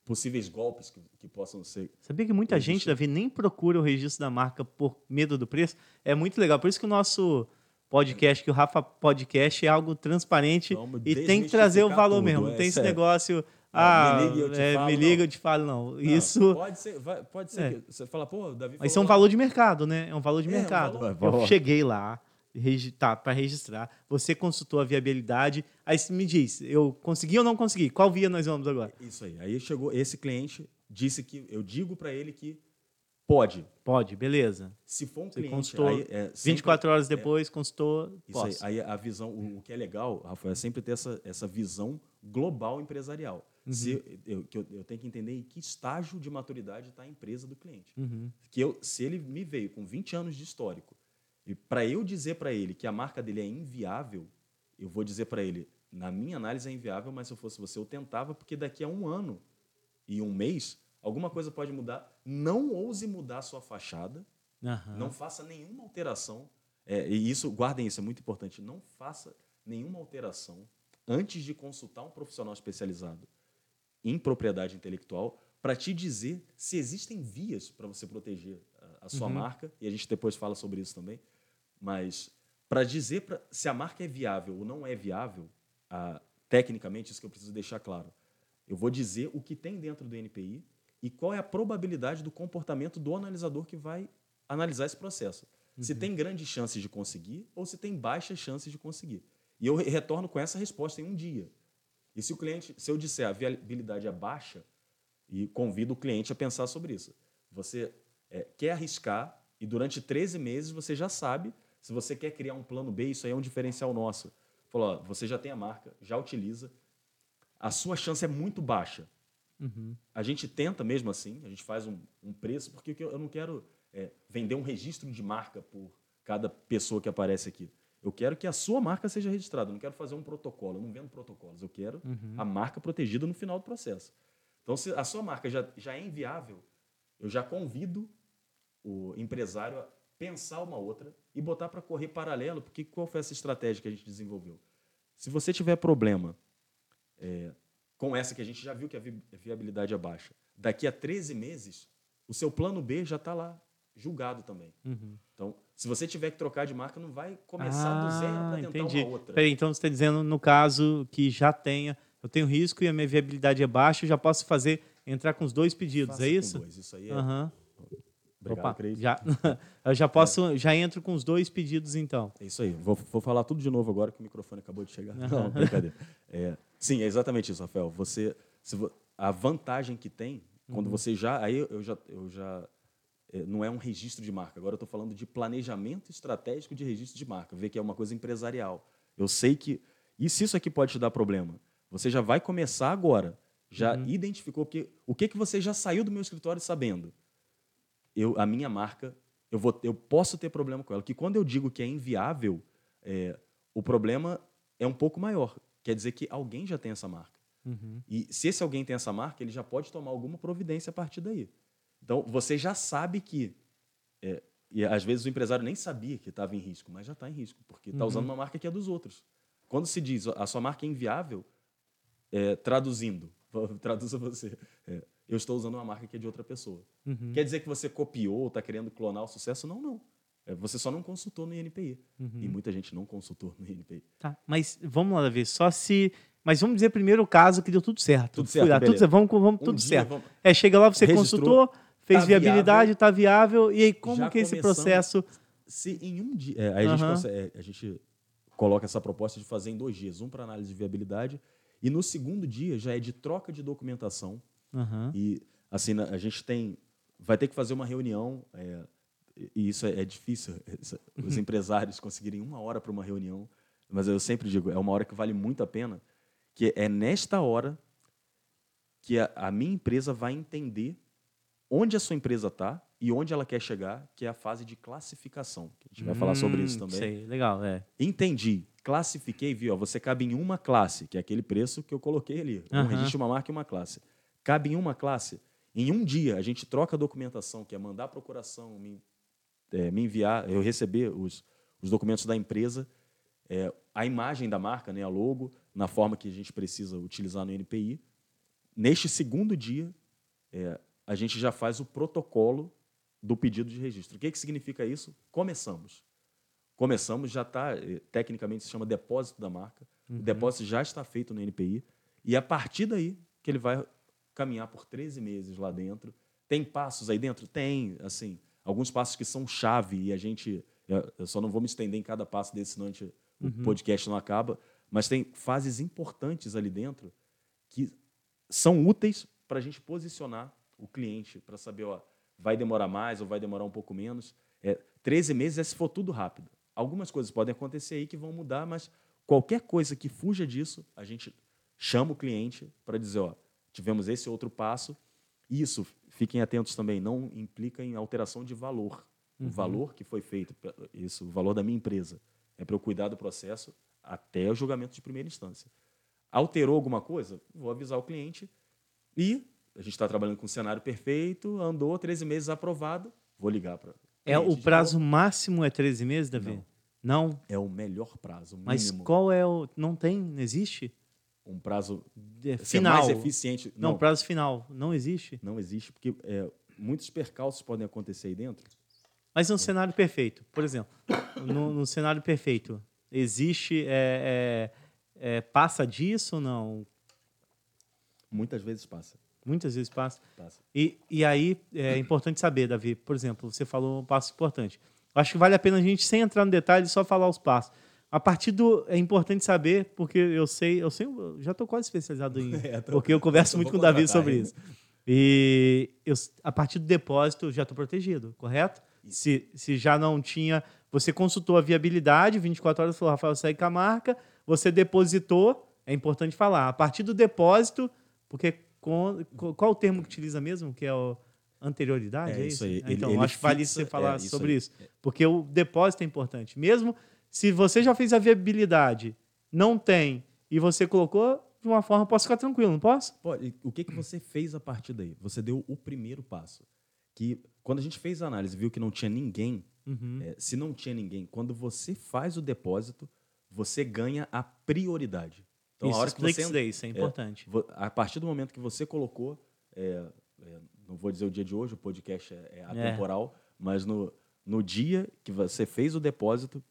possíveis golpes que, que possam ser. Sabia que muita gente, Davi, nem procura o registro da marca por medo do preço? É muito legal. Por isso que o nosso podcast, que o Rafa Podcast, é algo transparente Vamos e tem que trazer o valor tudo, mesmo. Não é tem esse sério. negócio. Ah, me liga eu te é, falo, me não. liga, eu te falo, não. Não, Isso. Pode ser, vai- pode ser É. que você fala, pô, Davi. Mas isso é um valor de mercado, né? É um valor de É, um mercado. valor- Eu cheguei lá, tá, para registrar. Você consultou a viabilidade. Aí você me diz, eu consegui ou não consegui? Qual via nós vamos agora? Isso aí. Aí chegou esse cliente, disse que eu digo para ele que pode. Pode, beleza. Se for um Você cliente, consultou aí, é, sempre- 24 horas depois, consultou, Isso aí, aí a visão, o, o que é legal, Rafael, é sempre ter essa, essa visão global empresarial. Uhum. Se eu, que eu, eu tenho que entender em que estágio de maturidade está a empresa do cliente. Uhum. Que eu, se ele me veio com 20 anos de histórico, e para eu dizer para ele que a marca dele é inviável, eu vou dizer para ele, na minha análise é inviável, mas se eu fosse você, eu tentava, porque daqui a um ano e um mês, alguma coisa pode mudar. Não ouse mudar a sua fachada, Aham. não faça nenhuma alteração. É, e isso, guardem isso, é muito importante. Não faça nenhuma alteração antes de consultar um profissional especializado em propriedade intelectual para te dizer se existem vias para você proteger a, a sua Uhum. marca. E a gente depois fala sobre isso também. Mas para dizer pra, se a marca é viável ou não é viável, ah, tecnicamente, isso que eu preciso deixar claro. Eu vou dizer o que tem dentro do NPI e qual é a probabilidade do comportamento do analisador que vai analisar esse processo. Se tem grandes chances de conseguir ou se tem baixas chances de conseguir. E eu re- retorno com essa resposta em um dia. E se o cliente, se eu disser a viabilidade é baixa, e convido o cliente a pensar sobre isso. Você é, quer arriscar e durante 13 meses você já sabe se você quer criar um plano B, isso aí é um diferencial nosso. Falou, ó, você já tem a marca, já utiliza, a sua chance é muito baixa. Uhum. A gente tenta mesmo assim, a gente faz um, um preço, porque eu não quero é, vender um registro de marca por cada pessoa que aparece aqui. Eu quero que a sua marca seja registrada, eu não quero fazer um protocolo, eu não vendo protocolos, eu quero a marca protegida no final do processo. Então, se a sua marca já, já é inviável, eu já convido o empresário a pensar uma outra e botar para correr paralelo, porque qual foi essa estratégia que a gente desenvolveu? Se você tiver problema é, com essa que a gente já viu que a vi- a viabilidade é baixa, daqui a 13 meses, o seu plano B já está lá julgado também. Uhum. Então, se você tiver que trocar de marca, não vai começar do zero para tentar Ah, entendi. uma outra. Peraí, então você está dizendo, no caso, que já tenha, eu tenho risco e a minha viabilidade é baixa, eu já posso fazer, entrar com os dois pedidos, Faça é isso? dois. Isso aí é. Aham. Obrigado, Opa, Cris. já, (laughs) eu já posso, já entro com os dois pedidos, então. É isso aí. Vou, vou falar tudo de novo agora que o microfone acabou de chegar. (laughs) Não, brincadeira. É, sim, é exatamente isso, Rafael. Você, se a vantagem que tem quando você já, aí eu já, eu já é, não é um registro de marca. Agora eu estou falando de planejamento estratégico de registro de marca. Ver que é uma coisa empresarial. Eu sei que e se isso aqui pode te dar problema, você já vai começar agora. Já identificou que o que que você já saiu do meu escritório sabendo? Eu, a minha marca, eu, vou, eu posso ter problema com ela. Que quando eu digo que é inviável, é, o problema é um pouco maior. Quer dizer que alguém já tem essa marca. Uhum. E se esse alguém tem essa marca, ele já pode tomar alguma providência a partir daí. Então, você já sabe que. é, e às vezes o empresário nem sabia que estava em risco, mas já está em risco, porque está usando uma marca que é dos outros. Quando se diz a sua marca é inviável, é, traduzindo, (laughs) traduza você, é, eu estou usando uma marca que é de outra pessoa. Uhum. Quer dizer que você copiou, está querendo clonar o sucesso? Não, não. É, você só não consultou no INPI. E muita gente não consultou no INPI. Tá, mas vamos lá ver, só se... Mas vamos dizer primeiro o caso que deu tudo certo. Tudo certo, lá, tudo certo, vamos, vamos Um tudo dia, certo. vamos- É, chega lá, você Registrou, consultou, fez tá viabilidade, está viável, e aí como Já que é esse processo... Se em um dia. é, aí a, gente consegue- é, a gente coloca essa proposta de fazer em dois dias: um para análise de viabilidade, e no segundo dia já é de troca de documentação. Aham. E assim, a gente tem. Vai ter que fazer uma reunião, é, e isso é, é difícil, essa- os (laughs) empresários conseguirem uma hora para uma reunião, mas eu sempre digo, é uma hora que vale muito a pena, que é nesta hora que a, a minha empresa vai entender onde a sua empresa está e onde ela quer chegar, que é a fase de classificação. A gente vai hum, falar sobre isso hum, também. Sei, legal, é. Entendi, classifiquei, vi, ó, você cabe em uma classe, que é aquele preço que eu coloquei ali. Um registro, uma marca e uma classe. Cabe em uma classe. Em um dia, a gente troca a documentação, que é mandar a procuração, me, é, me enviar, eu receber os, os documentos da empresa, é, a imagem da marca, né, a logo, na forma que a gente precisa utilizar no NPI. Neste segundo dia, é, a gente já faz o protocolo do pedido de registro. O que, que significa isso? Começamos. Começamos, já está, eh, tecnicamente se chama depósito da marca. Uhum. O depósito já está feito no NPI. E é a partir daí que ele vai caminhar por 13 meses lá dentro. Tem passos aí dentro? Tem, assim, alguns passos que são chave e a gente. Eu só não vou me estender em cada passo desse, senão gente, uhum. o podcast não acaba. Mas tem fases importantes ali dentro que são úteis para a gente posicionar o cliente, para saber, ó, vai demorar mais ou vai demorar um pouco menos. É, 13 meses é se for tudo rápido. Algumas coisas podem acontecer aí que vão mudar, mas qualquer coisa que fuja disso, a gente chama o cliente para dizer, ó, tivemos esse outro passo. Isso, fiquem atentos também, não implica em alteração de valor. Uhum. O valor que foi feito, isso, o valor da minha empresa, é para eu cuidar do processo até o julgamento de primeira instância. Alterou alguma coisa? Vou avisar o cliente e a gente está trabalhando com um cenário perfeito, andou 13 meses aprovado, vou ligar para. É o prazo máximo é 13 meses, Davi? Não. não. É o melhor prazo. Mínimo. Mas qual é o. Não tem? Não existe? Um prazo é, final. mais eficiente. Não, não, prazo final. Não existe? Não existe, porque é, muitos percalços podem acontecer aí dentro. Mas no é. cenário perfeito, por exemplo, no, cenário perfeito, existe. É, é, é, passa disso ou não? Muitas vezes passa. Muitas vezes passa. passa. E, e aí é importante saber, Davi, por exemplo, você falou um passo importante. Acho que vale a pena a gente, sem entrar no detalhe, só falar os passos. A partir do. É importante saber, porque eu sei, eu sei, eu já estou quase especializado em. (laughs) É, tô, porque eu converso (laughs) muito com o Davi sobre isso. E eu, a partir do depósito já estou protegido, correto? Se, se já não tinha. Você consultou a viabilidade, 24 horas falou, Rafael, segue com a marca, você depositou, é importante falar. A partir do depósito, porque com, qual o termo que utiliza mesmo? Que é o anterioridade? É, é isso aí. Então, ele, acho que vale você falar é, isso sobre aí. isso. Porque o depósito é importante. Mesmo se você já fez a viabilidade, não tem, e você colocou de uma forma, posso ficar tranquilo, não posso? Pode. O que, que você fez a partir daí? Você deu o primeiro passo. Que quando a gente fez a análise viu que não tinha ninguém, uhum. é, se não tinha ninguém, quando você faz o depósito, você ganha a prioridade. Então, isso, a hora que você isso, isso é, é importante. É, a partir do momento que você colocou, é, é, não vou dizer o dia de hoje, o podcast é, é atemporal, mas no, no dia que você fez o depósito,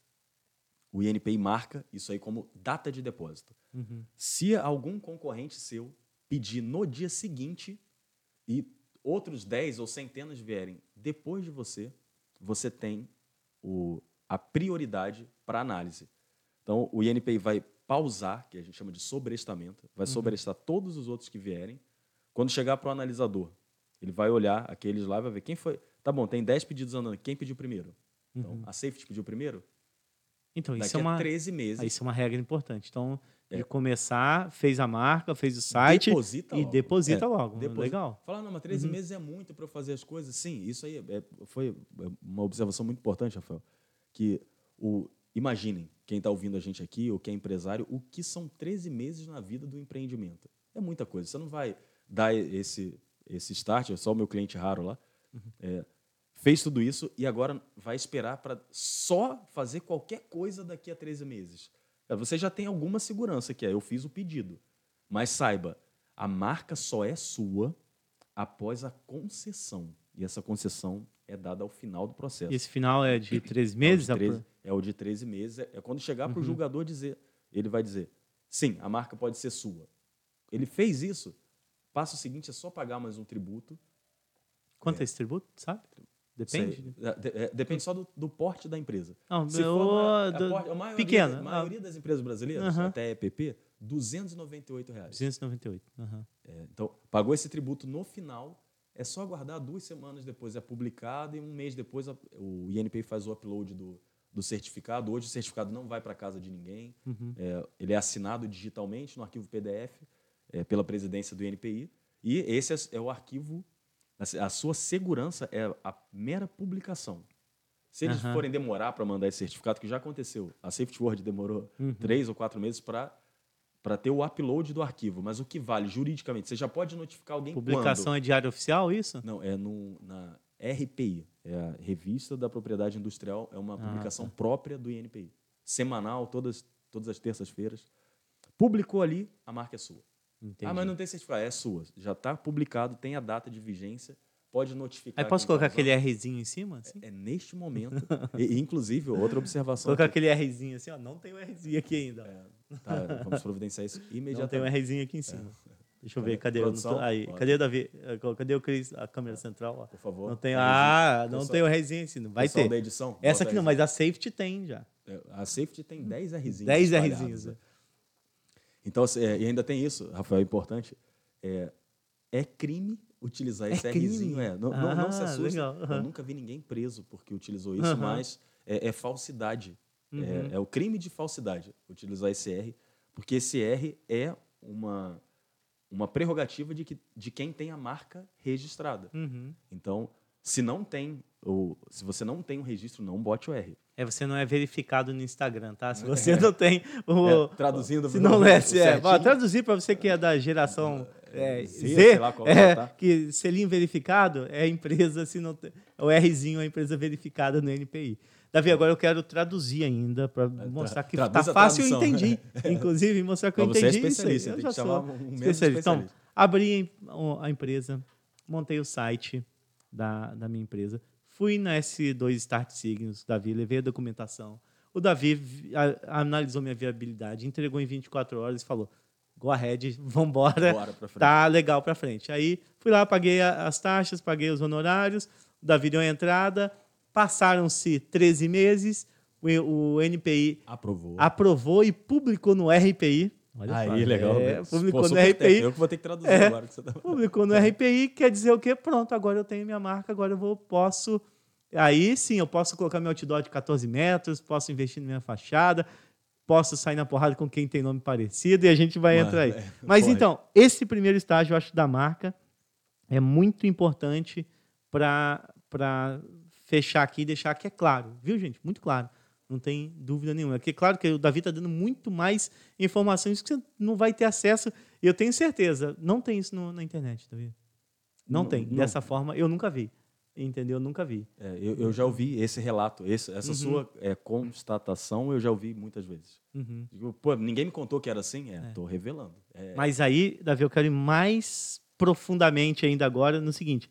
o INPI marca isso aí como data de depósito. Uhum. Se algum concorrente seu pedir no dia seguinte e outros 10 ou centenas vierem depois de você, você tem o, a prioridade para análise. Então, o INPI vai pausar, que a gente chama de sobrestamento, vai uhum. sobrestar todos os outros que vierem. Quando chegar para o analisador, ele vai olhar aqueles lá e vai ver quem foi. Tá bom, tem 10 pedidos andando. Quem pediu primeiro? Então, uhum. a Safety pediu primeiro? Então, isso é uma 13 meses. Isso é uma regra importante. Então, é. de começar, fez a marca, fez o site deposita e logo. deposita é. logo. Deposita. Legal. Falar, não, mas 13 uhum. meses é muito para eu fazer as coisas. Sim, isso aí é, foi uma observação muito importante, Rafael. Que o, imaginem, quem está ouvindo a gente aqui, ou quem é empresário, o que são 13 meses na vida do empreendimento. É muita coisa. Você não vai dar esse, esse start, é só o meu cliente raro lá, uhum. é, fez tudo isso e agora vai esperar para só fazer qualquer coisa daqui a 13 meses. É, você já tem alguma segurança, que é eu fiz o pedido. Mas saiba, a marca só é sua após a concessão. E essa concessão é dada ao final do processo. E esse final é de 13 meses? É o de 13, é o de 13 meses. É quando chegar para o uhum. julgador dizer, ele vai dizer, sim, a marca pode ser sua. Ele fez isso, passo seguinte é só pagar mais um tributo. Quanto é, é esse tributo, sabe? Depende? É, é, depende só do, do, porte da empresa. Não, Se for uma, do, a, maioria, pequena. A maioria das empresas brasileiras, uhum. até EPP, 298 reais. 298. Uhum. É, então, pagou esse tributo no final, é só aguardar duas semanas depois é publicado e um mês depois o INPI faz o upload do, do certificado. Hoje o certificado não vai para casa de ninguém. Uhum. É, ele é assinado digitalmente no arquivo PDF é, pela presidência do INPI. E esse é, é o arquivo A sua segurança é a mera publicação. Se eles Aham. forem demorar para mandar esse certificado, que já aconteceu, a Safety Word demorou Uhum. três ou quatro meses para para ter o upload do arquivo. Mas o que vale juridicamente? Você já pode notificar alguém Publicação é diário oficial, isso? quando? Não, é no, na RPI, é a Revista da Propriedade Industrial, é uma Ah, publicação tá. própria do INPI. Semanal, todas, todas as terças-feiras. Publicou ali, a marca é sua. Entendi. Ah, mas não tem certificado. É sua. Já está publicado, tem a data de vigência, pode notificar. Aí posso quem tá colocar aquele. Rzinho em cima? Assim? É neste momento. e, inclusive, outra observação. Colocar que- aquele Rzinho assim, ó. Não tem o Rzinho aqui ainda. tá, vamos providenciar isso Não tem o imediatamente. Rzinho aqui em cima. Deixa eu ver, Cadê? cadê? Eu tô- Produção? Aí, cadê o Davi? Cadê o Cris? A câmera central? ó. Por favor. Não tem. Ah, não pessoal- tem o Rzinho em cima. Vai ter. da edição. Essa aqui não, mas a safety tem já. É, A Safety tem 10 Rzinhos. 10 espalhados, Rzinhos. Então, é, e ainda tem isso, Rafael, é importante. É, é crime utilizar É esse crime? Rzinho. É, não, não, não se Ah, assuste. legal, aham. Eu nunca vi ninguém preso porque utilizou isso, Aham. mas é, é falsidade. Uhum. É, é o crime de falsidade utilizar esse R, porque esse R é uma, uma prerrogativa de, que, de quem tem a marca registrada. Uhum. Então, se não tem, ou se você não tem um registro, não bote o R. É, você não é verificado no Instagram, tá? Se você não tem o. É, traduzindo Se não lê, se é. Vou traduzir para você que é da geração é, Z, Z, sei lá qual é, é, tá? que selinho verificado é a empresa, se não tem, o Rzinho é a empresa verificada no NPI. Davi, agora eu quero traduzir ainda para mostrar que É, tá a fácil, eu entendi. (laughs) Inclusive, mostrar que eu Mas você é entendi isso especialista, Eu já sou um especialista. Então, especialista. abri a empresa, montei o site da, da minha empresa, fui na S2 Start Signos, Davi, levei a documentação. O Davi a- analisou minha viabilidade, entregou em 24 horas e falou: go ahead, (laughs) vambora, Bora tá legal pra frente. Aí fui lá, paguei a- as taxas, paguei os honorários, o Davi deu a entrada, passaram-se 13 meses, o, o NPI Aprovou. aprovou e publicou no RPI. Olha Aí, só, legal. é, né? publicou Pô, no RPI. técnico. Eu que vou ter que traduzir É. agora. Que você tá... Publicou no RPI, quer dizer o quê? Pronto, agora eu tenho minha marca, agora eu vou, posso. Aí sim, eu posso colocar meu outdoor de 14 metros, posso investir na minha fachada, posso sair na porrada com quem tem nome parecido e a gente vai Mano, entrar aí. é, Mas pode. então, esse primeiro estágio, eu acho, da marca é muito importante para fechar aqui e deixar que é claro, viu, gente? Muito claro. Não tem dúvida nenhuma. Porque, claro que o Davi está dando muito mais informações que você não vai ter acesso. E eu tenho certeza, não tem isso no- na internet, Davi. Não, Não- tem. não. Dessa forma, eu nunca vi. Entendeu? Eu nunca vi. É, eu, eu já ouvi esse relato, esse- essa Uhum. sua é, constatação, eu já ouvi muitas vezes. Uhum. Digo, Pô, ninguém me contou que era assim? É, tô revelando. É, Mas aí, Davi, eu quero ir mais profundamente ainda agora no seguinte.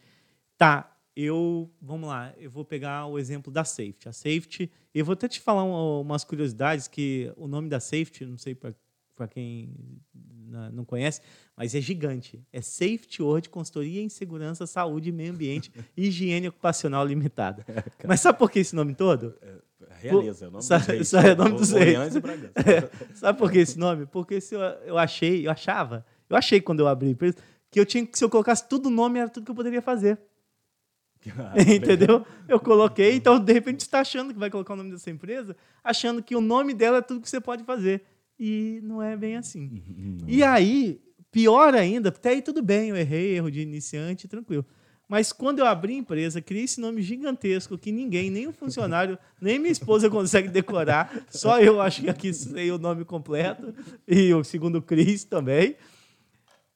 Tá, eu. Vamos lá, eu vou pegar o exemplo da Safety. A Safety, eu vou até te falar um- umas curiosidades que o nome da Safety, não sei para quem na- não conhece, mas é gigante. É Safety World Consultoria em Segurança, Saúde, Meio Ambiente e (laughs) Higiene Ocupacional Limitada. (laughs) Mas sabe por que esse nome todo? realeza, é o nome dos reis. sa- é o nome dos reis. (laughs) Sabe por que esse nome? Porque se eu, eu achei, eu achava, eu achei quando eu abri a empresa, que eu tinha que se eu colocasse tudo o nome era tudo que eu poderia fazer. Entendeu? Eu coloquei, então de repente você está achando que vai colocar o nome dessa empresa, achando que o nome dela é tudo que você pode fazer. E não é bem assim. E aí, pior ainda, até aí tudo bem, eu errei, erro de iniciante, tranquilo. Mas quando eu abri a empresa, criei esse nome gigantesco que ninguém, nem o funcionário, (laughs) nem minha esposa consegue decorar. Só eu acho que aqui sei o nome completo. E o segundo Cris também.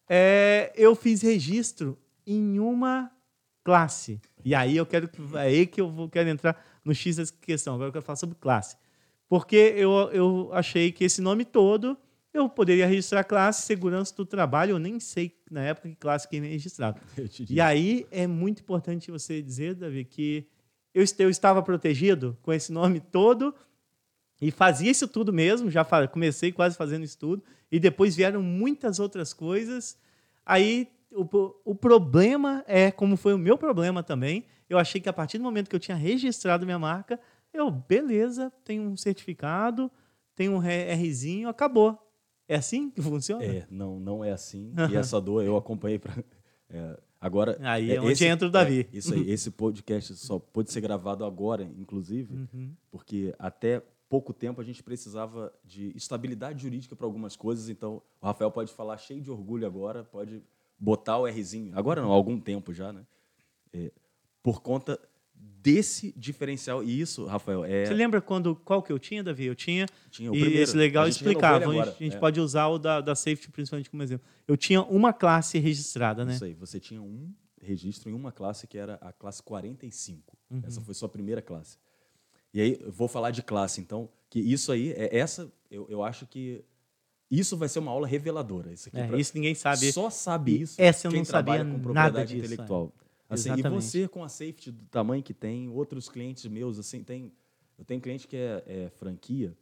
É, eu fiz registro em uma classe. E aí eu quero aí que eu vou, quero entrar no X dessa questão. Agora eu quero falar sobre classe. Porque eu, eu achei que esse nome todo eu poderia registrar a classe segurança do trabalho. Eu nem sei na época que classe que (laughs) te E aí é muito importante você dizer, Davi, que eu, eu estava protegido com esse nome todo e fazia isso tudo mesmo. Já comecei quase fazendo isso tudo. E depois vieram muitas outras coisas. Aí o, o problema é, como foi o meu problema também, eu achei que a partir do momento que eu tinha registrado minha marca, eu, beleza, tenho um certificado, tenho um Rzinho, acabou. É assim que funciona? É, não, não é assim. E essa dor eu acompanhei para. agora. Aí é é, onde esse- entra o Davi. é, isso aí, esse podcast só pôde ser gravado agora, inclusive, Uhum. porque até pouco tempo a gente precisava de estabilidade jurídica para algumas coisas. Então, o Rafael pode falar cheio de orgulho agora, pode botar o Rzinho. Agora não, há algum tempo já, né? é, por conta desse diferencial. E isso, Rafael, é. Você lembra quando qual que eu tinha, Davi? Eu tinha. Tinha o e primeiro. esse legal A explicava. A gente, É. pode usar o da, da safety principalmente como exemplo. Eu tinha uma classe registrada, né? Isso aí, você tinha um registro em uma classe que era a classe 45. Uhum. Essa foi sua primeira classe. E aí, eu vou falar de classe, então, que isso aí, é essa, eu, eu acho que isso vai ser uma aula reveladora. Isso aqui É, pra- isso ninguém sabe. Só sabe isso essa eu quem não sabia com nada propriedade disso, é. Assim, e você com a safety do tamanho que tem, outros clientes meus, assim, tem. Eu tenho cliente que é, é franquia,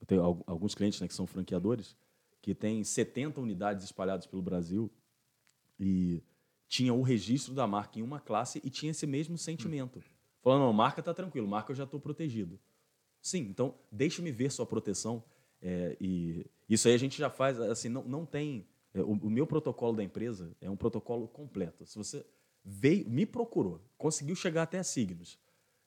eu tenho al- alguns clientes né, que são franqueadores, que tem 70 unidades espalhadas pelo Brasil e tinha o registro da marca em uma classe e tinha esse mesmo sentimento. Falando, não, marca está tranquilo, marca eu já estou protegido. Sim, então deixe-me ver sua proteção. é, e isso aí a gente já faz, assim, não, não tem. é, o, o meu protocolo da empresa é um protocolo completo. Se você veio, me procurou, conseguiu chegar até a Signos,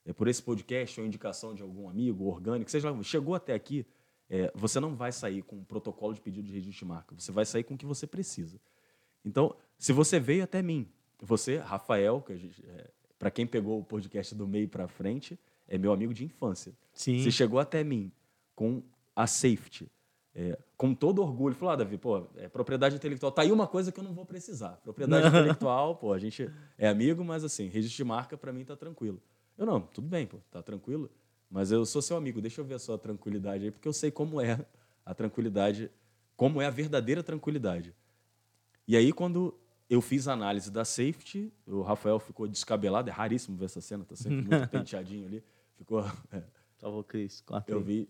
é, por esse podcast ou indicação de algum amigo, orgânico, seja lá, chegou até aqui, é, você não vai sair com um protocolo de pedido de registro de marca, você vai sair com o que você precisa. Então, se você veio até mim, você, Rafael, que para quem pegou o podcast do meio para frente, é meu amigo de infância. Sim. Você chegou até mim com a safety, é, com todo orgulho, falou, ah, Davi, pô, é, propriedade intelectual, tá aí uma coisa que eu não vou precisar. Propriedade (laughs) intelectual, pô, a gente é amigo, mas assim, registro de marca para mim tá tranquilo. Eu não, tudo bem, pô, tá tranquilo, mas eu sou seu amigo, deixa eu ver a sua tranquilidade aí, porque eu sei como é a tranquilidade, como é a verdadeira tranquilidade. E aí, quando eu fiz a análise da safety, o Rafael ficou descabelado, é raríssimo ver essa cena, tá sempre muito (laughs) penteadinho ali, ficou... (laughs) é, Salvou Cris. eu vi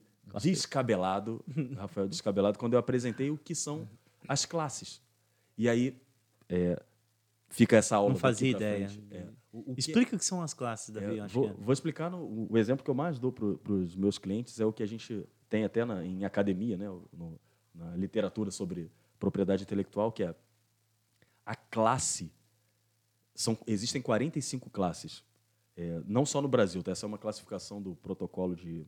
descabelado, (laughs) Rafael descabelado, quando eu apresentei o que são as classes. E aí é, fica essa aula. Não fazia ideia. É, o- o que- Explica o que são as classes, Davi. é, vou, é. vou explicar. no- o, o exemplo que eu mais dou para os meus clientes é o que a gente tem até na, em academia, né, no- na literatura sobre propriedade intelectual, que é a classe. São, existem 45 classes. É, não só no Brasil, tá? essa é uma classificação do protocolo de,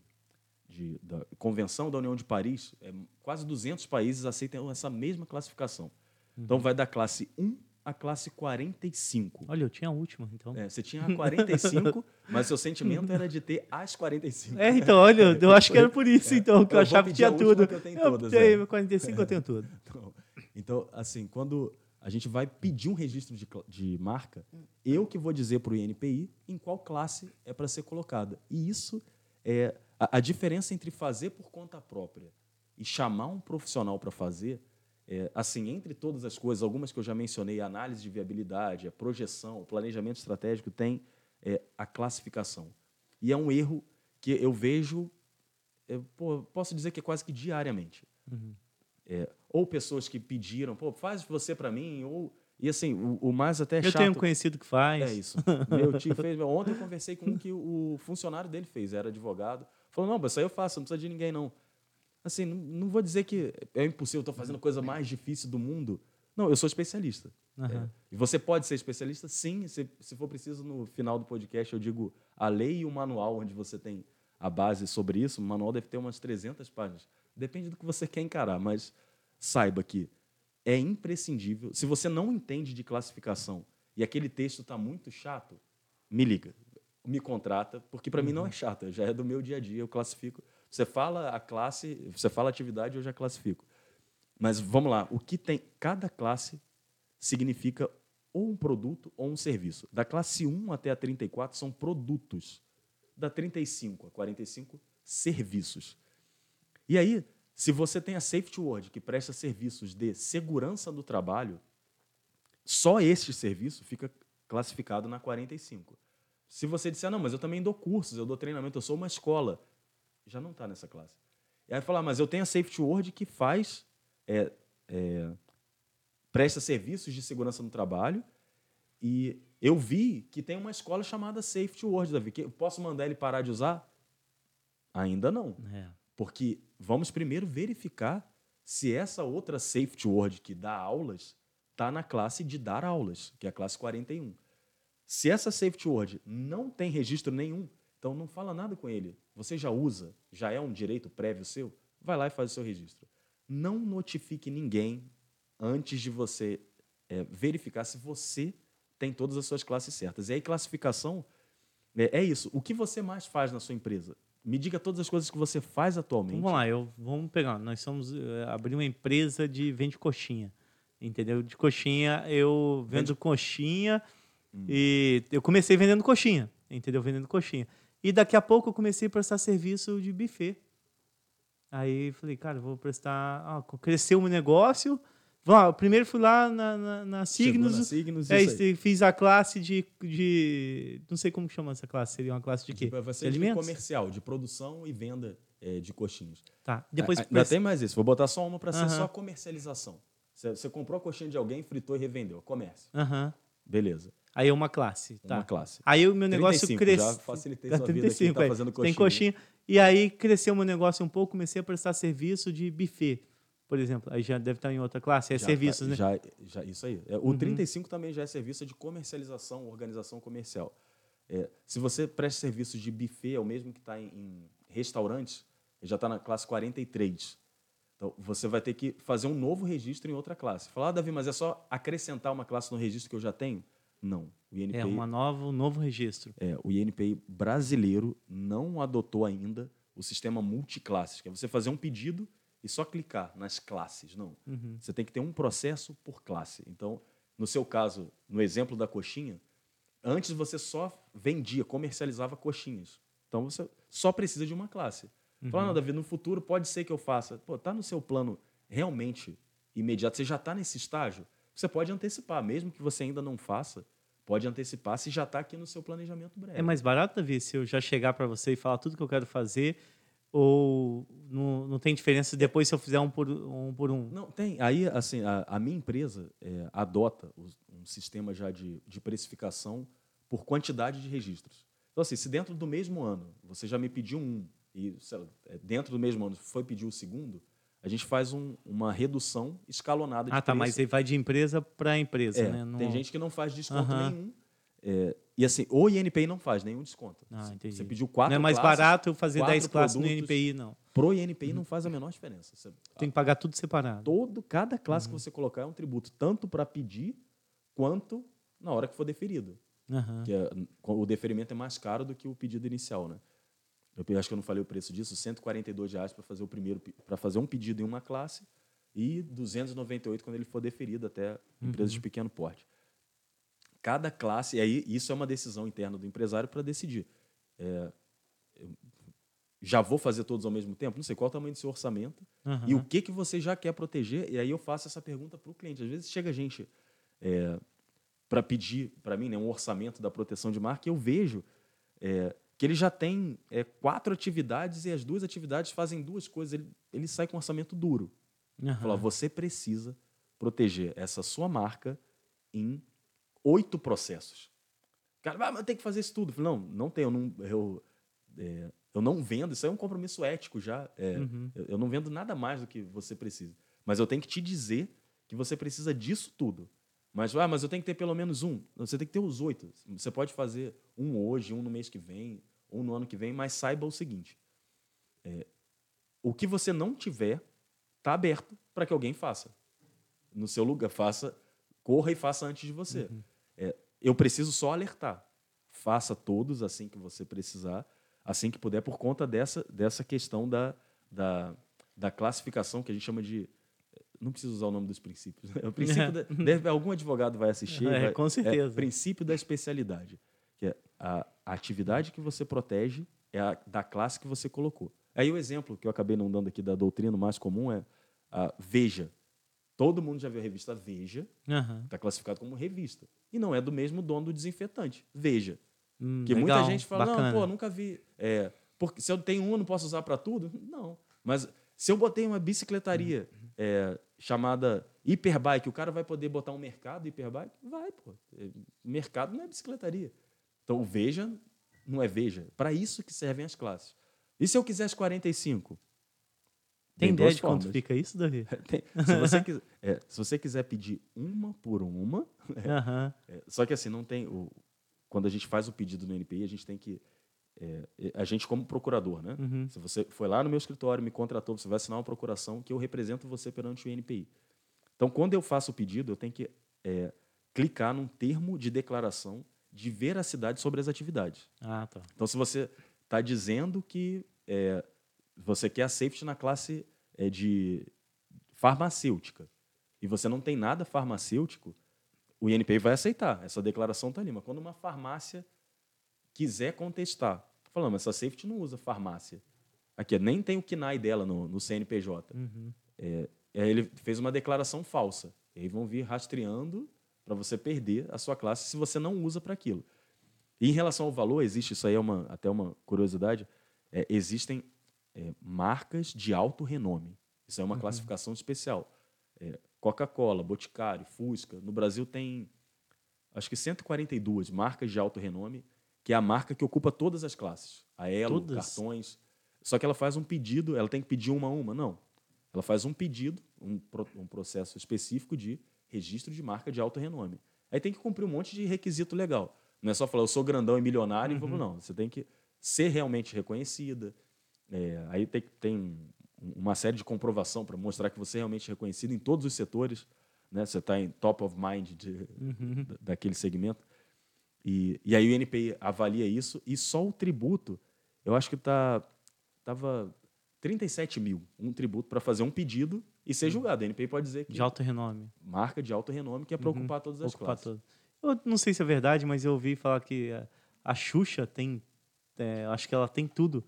de- da Convenção da União de Paris. É, quase 200 países aceitam essa mesma classificação. Então, vai da classe 1 à classe 45. Olha, eu tinha a última, então. É, você tinha 45, (laughs) mas seu sentimento era de ter as 45. É, então, olha, eu acho que era por isso, então, que eu Eu achava que a tinha tudo. que eu tenho eu todas, tenho é. 45, eu tenho tudo. (laughs) Então, então, assim, quando a gente vai pedir um registro de, de marca, eu que vou dizer para o INPI em qual classe é para ser colocada. E isso é a, a diferença entre fazer por conta própria e chamar um profissional para fazer. é, assim, entre todas as coisas, algumas que eu já mencionei, a análise de viabilidade, a projeção, o planejamento estratégico, tem é, a classificação. E é um erro que eu vejo, é, pô, posso dizer que é quase que diariamente. É, ou pessoas que pediram, pô, faz você para mim, ou e assim, o, o mais até Eu chato. tenho um conhecido que faz. É isso. Meu tio fez. Ontem eu conversei com um que o funcionário dele fez, era advogado. Falou: não, mas isso aí eu faço, não precisa de ninguém, não. Assim, não, não vou dizer que é impossível, estou fazendo a coisa mais difícil do mundo. Não, eu sou especialista. Aham. É. E você pode ser especialista? Sim. Se, se for preciso, no final do podcast, eu digo a lei e o manual, onde você tem a base sobre isso. O manual deve ter umas 300 páginas. Depende do que você quer encarar, mas saiba que é imprescindível. Se você não entende de classificação e aquele texto está muito chato, me liga, me contrata, porque para mim não é chato, já é do meu dia a dia, eu classifico. Você fala a classe, você fala a atividade, eu já classifico. Mas vamos lá, o que tem cada classe significa ou um produto ou um serviço. Da classe 1 até a 34 são produtos. Da 35 a 45, serviços. E aí, se você tem a Safety Word, que presta serviços de segurança do trabalho, só este serviço fica classificado na 45. Se você disser, não, mas eu também dou cursos, eu dou treinamento, eu sou uma escola, já não está nessa classe. E aí falar, mas eu tenho a Safety Word que faz, é, é, presta serviços de segurança no trabalho, e eu vi que tem uma escola chamada Safety Word, Davi, que eu posso mandar ele parar de usar? Ainda não. É. Porque vamos primeiro verificar se essa outra safety word que dá aulas está na classe de dar aulas, que é a classe 41. Se essa safety word não tem registro nenhum, então não fala nada com ele. Você já usa, já é um direito prévio seu, vai lá e faz o seu registro. Não notifique ninguém antes de você é, verificar se você tem todas as suas classes certas. E aí, classificação é, é isso. O que você mais faz na sua empresa? Me diga todas as coisas que você faz atualmente. Então, vamos lá, eu, vamos pegar. Nós somos eh, abrir uma empresa de vende coxinha. Entendeu? De coxinha, eu vendo Vende- coxinha e eu comecei vendendo coxinha, entendeu? Vendendo coxinha. E daqui a pouco eu comecei a prestar serviço de buffet. Aí falei, cara, vou prestar. Ah, cresceu o meu negócio. Vamos lá, primeiro fui lá na, na, na Chegou Signos. na Signos, é, fiz a classe de, de. Não sei como chama essa classe. Seria uma classe de quê? Vai ser de de alimentos? comercial, de produção e venda é, de coxinhas. Tá. Depois Ah, ainda tem mais isso. Vou botar só uma para ser Aham. só comercialização. Você, você comprou a coxinha de alguém, fritou e revendeu. Comércio. Aham. Beleza. Aí é uma classe. Tá. Uma classe. Aí o meu negócio 35, cresceu. já facilitei (laughs) sua vida aqui, tá é. fazendo Tem coxinha. coxinha. E aí cresceu meu negócio um pouco, comecei a prestar serviço de buffet, por exemplo. Aí já deve estar em outra classe, é Já serviços, tá- né? Já, já, isso aí. É, o 35 também já é serviço de comercialização, organização comercial. É, se você presta serviço de buffet, é o mesmo que está em, em restaurantes, já está na classe 43. Então, você vai ter que fazer um novo registro em outra classe. Falar, ah, Davi, mas é só acrescentar uma classe no registro que eu já tenho? Não. O INPI, É uma nova, um novo registro. é, o INPI brasileiro não adotou ainda o sistema multiclasses, que é você fazer um pedido e só clicar nas classes. Não. Uhum. Você tem que ter um processo por classe. Então, no seu caso, no exemplo da coxinha, antes você só vendia, comercializava coxinhas. Então, você só precisa de uma classe. Fala, não, Davi, no futuro pode ser que eu faça. Pô, tá no seu plano realmente imediato, você já está nesse estágio, você pode antecipar, mesmo que você ainda não faça, pode antecipar se já está aqui no seu planejamento breve. É mais barato, Davi, se eu já chegar para você e falar tudo que eu quero fazer, ou não, não tem diferença depois se eu fizer um por um? Por um? Não, tem. Aí, assim, a, a minha empresa é, adota os- um sistema já de, de precificação por quantidade de registros. Então, assim, se dentro do mesmo ano você já me pediu um e lá, é, dentro do mesmo ano foi pedir o segundo, a gente faz um- uma redução escalonada de Ah, tá, preço. mas aí vai de empresa para empresa, É, né? Não- Tem gente que não faz desconto nenhum. É, e assim, o INPI não faz nenhum desconto. Ah, Você- entendi. Você pediu quatro Não é mais classes, barato eu fazer quatro 10 classes no produtos. NPI, não. Pro INPI não faz a menor diferença. Você- Tem que pagar tudo separado. todo cada classe Uhum. que você colocar é um tributo, tanto para pedir quanto na hora que for deferido. Aham. Que é- o deferimento é mais caro do que o pedido inicial, né? Eu acho que eu não falei o preço disso, 142 reais para fazer o primeiro para fazer um pedido em uma classe e 298 quando ele for deferido até empresas Uhum. de pequeno porte. Cada classe, e aí isso é uma decisão interna do empresário para decidir. É, já vou fazer todos ao mesmo tempo? Não sei qual é o tamanho do seu orçamento Aham. e o que, que você já quer proteger. E aí eu faço essa pergunta para o cliente. Às vezes chega gente para pedir para mim né, um orçamento da proteção de marca e eu vejo é, que ele já tem é, quatro atividades e as duas atividades fazem duas coisas. Ele, ele sai com um orçamento duro. Aham. Fala, você precisa proteger essa sua marca em oito processos. Cara, ah, mas eu tenho que fazer isso tudo. Não, não tem. Eu não, eu, é, eu não vendo. Isso aí é um compromisso ético já. É, Uhum. eu, eu não vendo nada mais do que você precisa. Mas eu tenho que te dizer que você precisa disso tudo. Mas, ah, mas eu tenho que ter pelo menos um. Você tem que ter os oito. Você pode fazer um hoje, um no mês que vem, um no ano que vem, mas saiba o seguinte: é, o que você não tiver está aberto para que alguém faça. No seu lugar, faça, corra e faça antes de você. É, eu preciso só alertar. Faça todos assim que você precisar, assim que puder, por conta dessa, dessa questão da, da, da classificação que a gente chama de. Não preciso usar o nome dos princípios. né? O (laughs) princípio da- deve- algum advogado vai assistir. É, vai- com certeza. princípio da especialidade. Que é a, a atividade que você protege é a da classe que você colocou. Aí o exemplo que eu acabei não dando aqui da doutrina, mais comum é a Veja. Todo mundo já viu a revista Veja, está classificado como revista. E não é do mesmo dono do desinfetante. Veja. Hum, Que legal, muita gente fala, bacana. não, pô, nunca vi. É, porque se eu tenho um, eu não posso usar para tudo? Não. Mas se eu botei uma bicicletaria é, chamada Hiperbike, o cara vai poder botar um mercado Hiperbike? Vai, pô. É, Mercado não é bicicletaria. Então, o Veja não é Veja. Para isso que servem as classes. E se eu quiser as 45? Tem ideia duas de quanto fica isso, Davi? (laughs) Tem- se, você (laughs) quiser, é, se você quiser pedir uma por uma, (laughs) Aham. é, só que assim, não tem. O, quando a gente faz o pedido no NPI, a gente tem que. É, a gente, como procurador, né? Uhum. Se você foi lá no meu escritório, me contratou, você vai assinar uma procuração que eu represento você perante o NPI. Então, quando eu faço o pedido, eu tenho que é, clicar num termo de declaração de veracidade sobre as atividades. Ah, tá. Então, se você está dizendo que é, você quer a safety na classe é, de farmacêutica e você não tem nada farmacêutico, o INPI vai aceitar. Essa declaração está ali. Mas quando uma farmácia quiser contestar, falando, mas essa safety não usa farmácia. Aqui, nem tem o KNAI dela no, no CNPJ. Uhum. É, ele fez uma declaração falsa. E aí vão vir rastreando para você perder a sua classe se você não usa para aquilo. E em relação ao valor, existe, isso aí é uma, até uma curiosidade, é, existem é, marcas de alto renome. Isso é uma uhum. classificação especial. É, Coca-Cola, Boticário, Fusca. No Brasil tem, acho que 142 marcas de alto renome, que é a marca que ocupa todas as classes. A Elo, todas. cartões. Só que ela faz um pedido, ela tem que pedir uma a uma. Não. Ela faz um pedido, um, um processo específico de registro de marca de alto renome. Aí tem que cumprir um monte de requisito legal. Não é só falar, eu sou grandão e milionário, uhum. e vamos, não. Você tem que ser realmente reconhecida. É, aí tem, tem uma série de comprovação para mostrar que você é realmente reconhecido em todos os setores. Né? Você está em top of mind de, uhum. daquele segmento. E, e aí o INPI avalia isso e só o tributo, eu acho que está tava 37 mil, um tributo para fazer um pedido e ser uhum. julgado. A NPI pode dizer que. De alto renome. Marca de alto renome, que é para uhum. ocupar todas as ocupar classes. Eu não sei se é verdade, mas eu ouvi falar que a, a Xuxa tem. É, acho que ela tem tudo.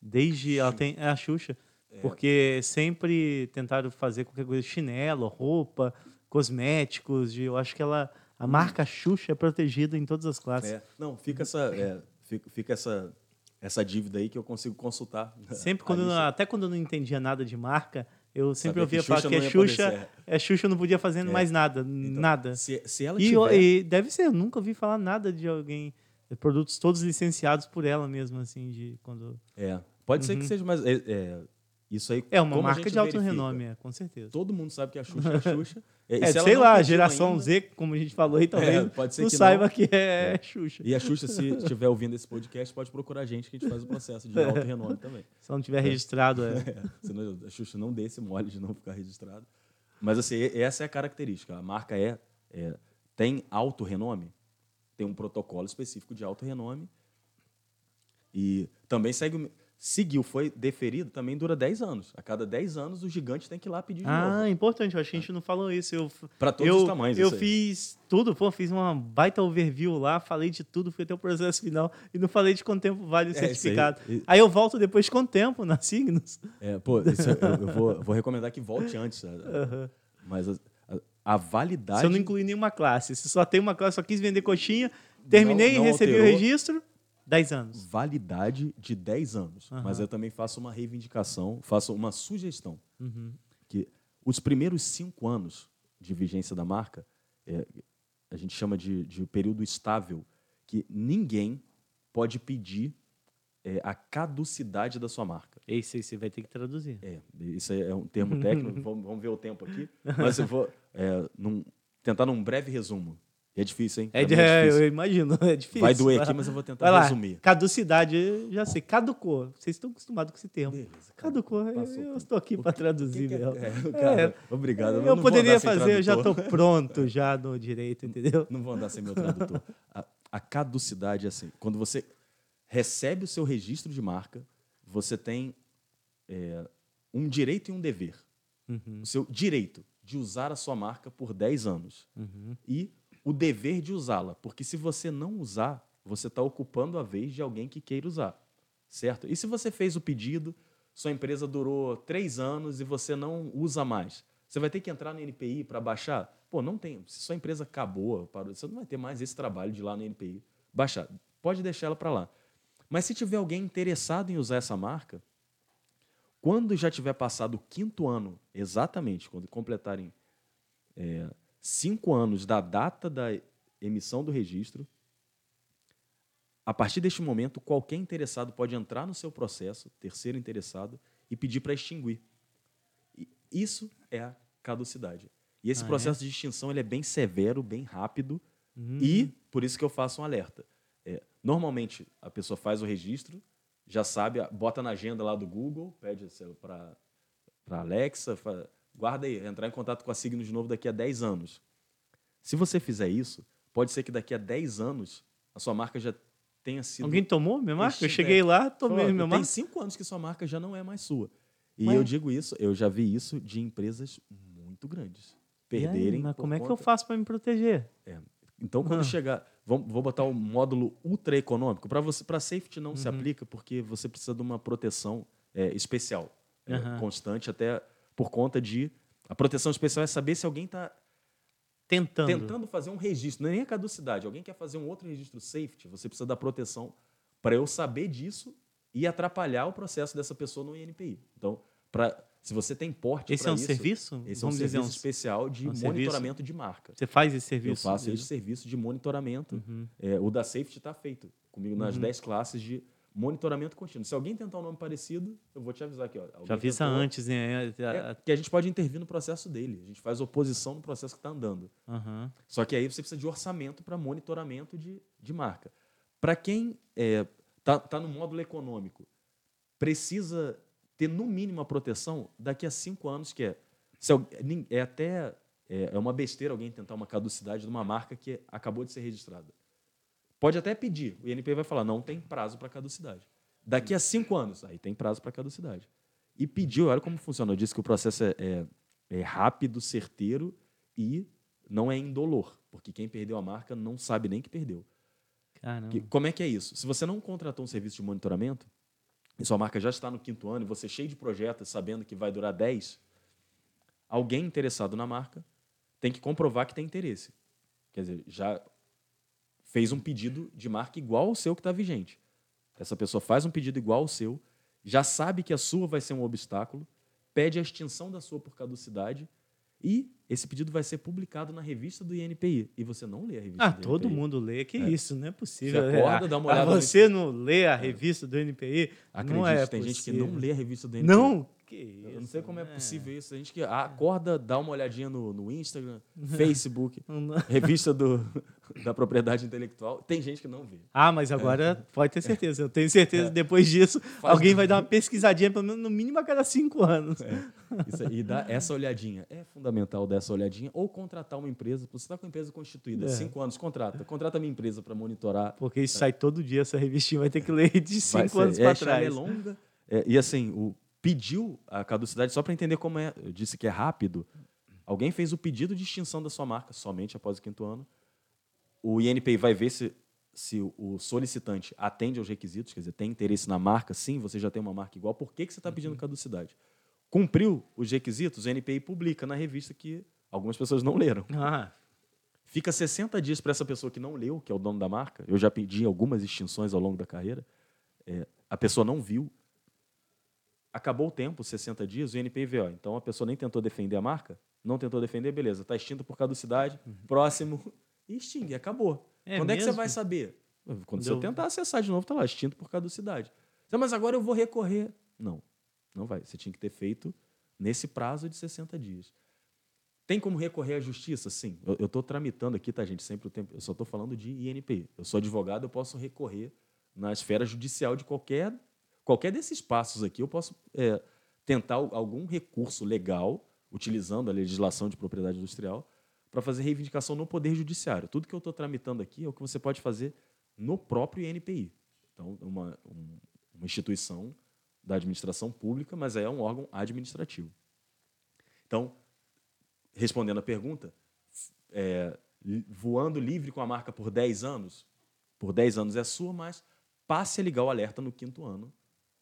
Desde. Ela tem. É a Xuxa. É. Porque sempre tentaram fazer qualquer coisa, chinelo, roupa, cosméticos. De, eu acho que ela. A marca Xuxa é protegida em todas as classes. É. Não, fica essa. É, fica, fica essa essa dívida aí que eu consigo consultar. Sempre quando (laughs) eu, até quando eu não entendia nada de marca, eu sempre ouvia falar que a Xuxa, a Xuxa não podia fazer é. mais nada, então, nada. Se, se ela e, tiver... e deve ser, eu nunca ouvi falar nada de alguém, produtos todos licenciados por ela mesmo, assim, de quando. É, pode uhum. ser que uhum. seja, mas é, é, isso aí. É uma marca de alto verifica? renome, é, com certeza. Todo mundo sabe que a Xuxa é a Xuxa. (laughs) É, sei lá, a geração ainda, Z, como a gente falou aí, talvez é, pode ser não que saiba não. que é, é, Xuxa. E a Xuxa, se estiver ouvindo esse podcast, pode procurar a gente que a gente faz o processo de (laughs) alto renome também. Se não tiver registrado, é. (laughs) é. Senão a Xuxa não dê esse mole de não ficar registrado. Mas assim, essa é a característica. A marca é, é tem alto renome, tem um protocolo específico de alto renome e também segue seguiu, foi deferido, também dura 10 anos. A cada 10 anos, o gigante tem que ir lá pedir de ah, novo. Importante. Eu acho que a gente não falou isso. Eu, Para todos eu, os tamanhos. Eu fiz tudo, pô, fiz uma baita overview lá, falei de tudo, fui até o processo final e não falei de quanto tempo vale o é, certificado. Aí, aí, eu volto depois de quanto tempo na Signos. É, pô, isso, eu, eu vou, vou, recomendar que volte antes. Uhum. Mas a, a, a, validade... Se eu não incluí nenhuma classe, se só tem uma classe, só quis vender coxinha, terminei, não, não recebi alterou. o registro 10 anos. Validade de 10 anos. Uhum. Mas eu também faço uma reivindicação, faço uma sugestão. Uhum. Que os primeiros cinco anos de vigência da marca, é, a gente chama de, de período estável, que ninguém pode pedir é, a caducidade da sua marca. Esse aí você vai ter que traduzir. É, isso é um termo técnico, (laughs) vamos, vamos, ver o tempo aqui. Mas eu vou é, num, tentar num breve resumo. É difícil, hein? É, de, é difícil. eu imagino, (laughs) é difícil. Vai doer aqui, mas eu vou tentar Vai resumir. Lá. Caducidade, já sei. Caducou. Vocês estão acostumados com esse termo. Beleza, Caducou. Passou, eu estou aqui para traduzir, que que é, (laughs) cara, é, Obrigado. Eu, eu poderia fazer, eu já estou pronto já no direito, entendeu? Não vou andar sem meu tradutor. (laughs) A, a caducidade é assim. Quando você recebe o seu registro de marca, você tem é, um direito e um dever. Uhum. O seu direito de usar a sua marca por 10 anos. Uhum. E o dever de usá-la, porque se você não usar, você está ocupando a vez de alguém que queira usar, certo? E se você fez o pedido, sua empresa durou três anos e você não usa mais, você vai ter que entrar no NPI para baixar? Pô, não tem. Se sua empresa acabou, parou, você não vai ter mais esse trabalho de ir lá no NPI baixar. Pode deixar ela para lá. Mas se tiver alguém interessado em usar essa marca, quando já tiver passado o quinto ano, exatamente, quando completarem é, cinco anos da data da emissão do registro. A partir deste momento, qualquer interessado pode entrar no seu processo, terceiro interessado, e pedir para extinguir. E isso é a caducidade. E esse ah, processo é? de extinção ele é bem severo, bem rápido, hum. e por isso que eu faço um alerta. É, normalmente, a pessoa faz o registro, já sabe, bota na agenda lá do Google, pede para Alexa, guarda aí, entrar em contato com a Signos de novo daqui a 10 anos. Se você fizer isso, pode ser que daqui a 10 anos a sua marca já tenha sido. Alguém tomou minha marca? Eu cheguei é. lá, tomei Falou, minha Tem marca. cinco anos que sua marca já não é mais sua. E eu digo isso, eu já vi isso de empresas muito grandes E aí, perderem. mas como é que eu conta- faço para me proteger? Então, quando Ah. chegar. Vamos, vou botar o módulo ultra econômico. Para você, para safety não se Uhum. aplica, porque você precisa de uma proteção é, especial, é, Aham. constante, até por conta de. A proteção especial é saber se alguém está Tentando. tentando fazer um registro, não é nem a caducidade. Alguém quer fazer um outro registro safety, você precisa da proteção para eu saber disso e atrapalhar o processo dessa pessoa no INPI. Então, pra, se você tem porte Esse é um isso, serviço? Esse é um Vamos dizer, serviço um- especial de um serviço? monitoramento de marca. Você faz esse Eu serviço? faço esse serviço de monitoramento. Uhum. É, o da Safety está feito comigo nas 10 classes de monitoramento contínuo. Se alguém tentar um nome parecido, eu vou te avisar aqui. Ó. Já avisa tentou, antes, né? É, que a gente pode intervir no processo dele. A gente faz oposição no processo que está andando. Aham. Só que aí você precisa de orçamento para monitoramento de, de marca. Para quem está tá no módulo econômico, precisa ter no mínimo a proteção daqui a cinco anos, que é, se é até é, é uma besteira alguém tentar uma caducidade de uma marca que acabou de ser registrada. Pode até pedir, o INPI vai falar, não tem prazo para caducidade. Daqui a cinco anos, aí tem prazo para caducidade. E pediu, olha como funciona. Eu disse que o processo é, é- é rápido, certeiro e não é indolor, porque quem perdeu a marca não sabe nem que perdeu. Caramba. Como é que é isso? Se você não contratou um serviço de monitoramento, e sua marca já está no quinto ano, e você é cheio de projetos, sabendo que vai durar 10, alguém interessado na marca tem que comprovar que tem interesse. Quer dizer, já fez um pedido de marca igual ao seu que está vigente. Essa pessoa faz um pedido igual ao seu, já sabe que a sua vai ser um obstáculo, pede a extinção da sua por caducidade e esse pedido vai ser publicado na revista do INPI. E você não lê a revista Ah, do todo INPI. mundo lê. Que isso, não é possível. Você acorda, Ah, (laughs) dá uma ah, olhada no- Você não lê a revista do NPI? Acredite, não é tem gente que possível. não lê a revista do INPI. Não? Que isso. Eu não sei como é né? possível isso. A gente que acorda, dá uma olhadinha no, no Instagram, (laughs) Facebook, revista do, (laughs) da propriedade intelectual. Tem gente que não vê. Ah, mas agora pode ter certeza. Eu tenho certeza que depois disso alguém vai dar uma pesquisadinha, pelo menos no mínimo a cada cinco anos. Isso aí, e dá essa olhadinha. É fundamental dar essa olhadinha. Ou contratar uma empresa. Você está com a empresa constituída, É. cinco anos, contrata. Contrata a minha empresa para monitorar. Porque isso sai todo dia, essa revistinha vai ter que ler de cinco anos é, para trás. É longa. É, e assim, o, pediu a caducidade, só para entender como é, eu disse que é rápido. Alguém fez o pedido de extinção da sua marca somente após o quinto ano. O INPI vai ver se, se o solicitante atende aos requisitos, quer dizer, tem interesse na marca, sim, você já tem uma marca igual, por que, que você está pedindo caducidade? Cumpriu os requisitos, o INPI publica na revista que algumas pessoas não leram. Ah, Fica 60 dias para essa pessoa que não leu, que é o dono da marca. Eu já pedi algumas extinções ao longo da carreira. É, a pessoa não viu. Acabou o tempo, 60 dias, o INPI vê, ó, então a pessoa nem tentou defender a marca, não tentou defender, beleza, está extinto por caducidade, próximo, e extingue, acabou. É Quando é que você mesmo? vai saber? Quando Quando você tentar acessar de novo, está lá, extinto por caducidade. Então, Mas agora eu vou recorrer. Não, não vai. Você tinha que ter feito nesse prazo de 60 dias. Tem como recorrer à justiça? Sim. Eu estou tramitando aqui, tá, gente? Sempre o tempo. Eu só estou falando de INPI. Eu sou advogado, eu posso recorrer na esfera judicial de qualquer, qualquer desses passos aqui. Eu posso é, tentar al- algum recurso legal, utilizando a legislação de propriedade industrial, para fazer reivindicação no Poder Judiciário. Tudo que eu estou tramitando aqui é o que você pode fazer no próprio INPI. Então, uma, um- uma instituição da administração pública, mas é um órgão administrativo. Então, respondendo a pergunta, é, voando livre com a marca por 10 anos, por 10 anos é sua, mas passe a ligar o alerta no quinto ano,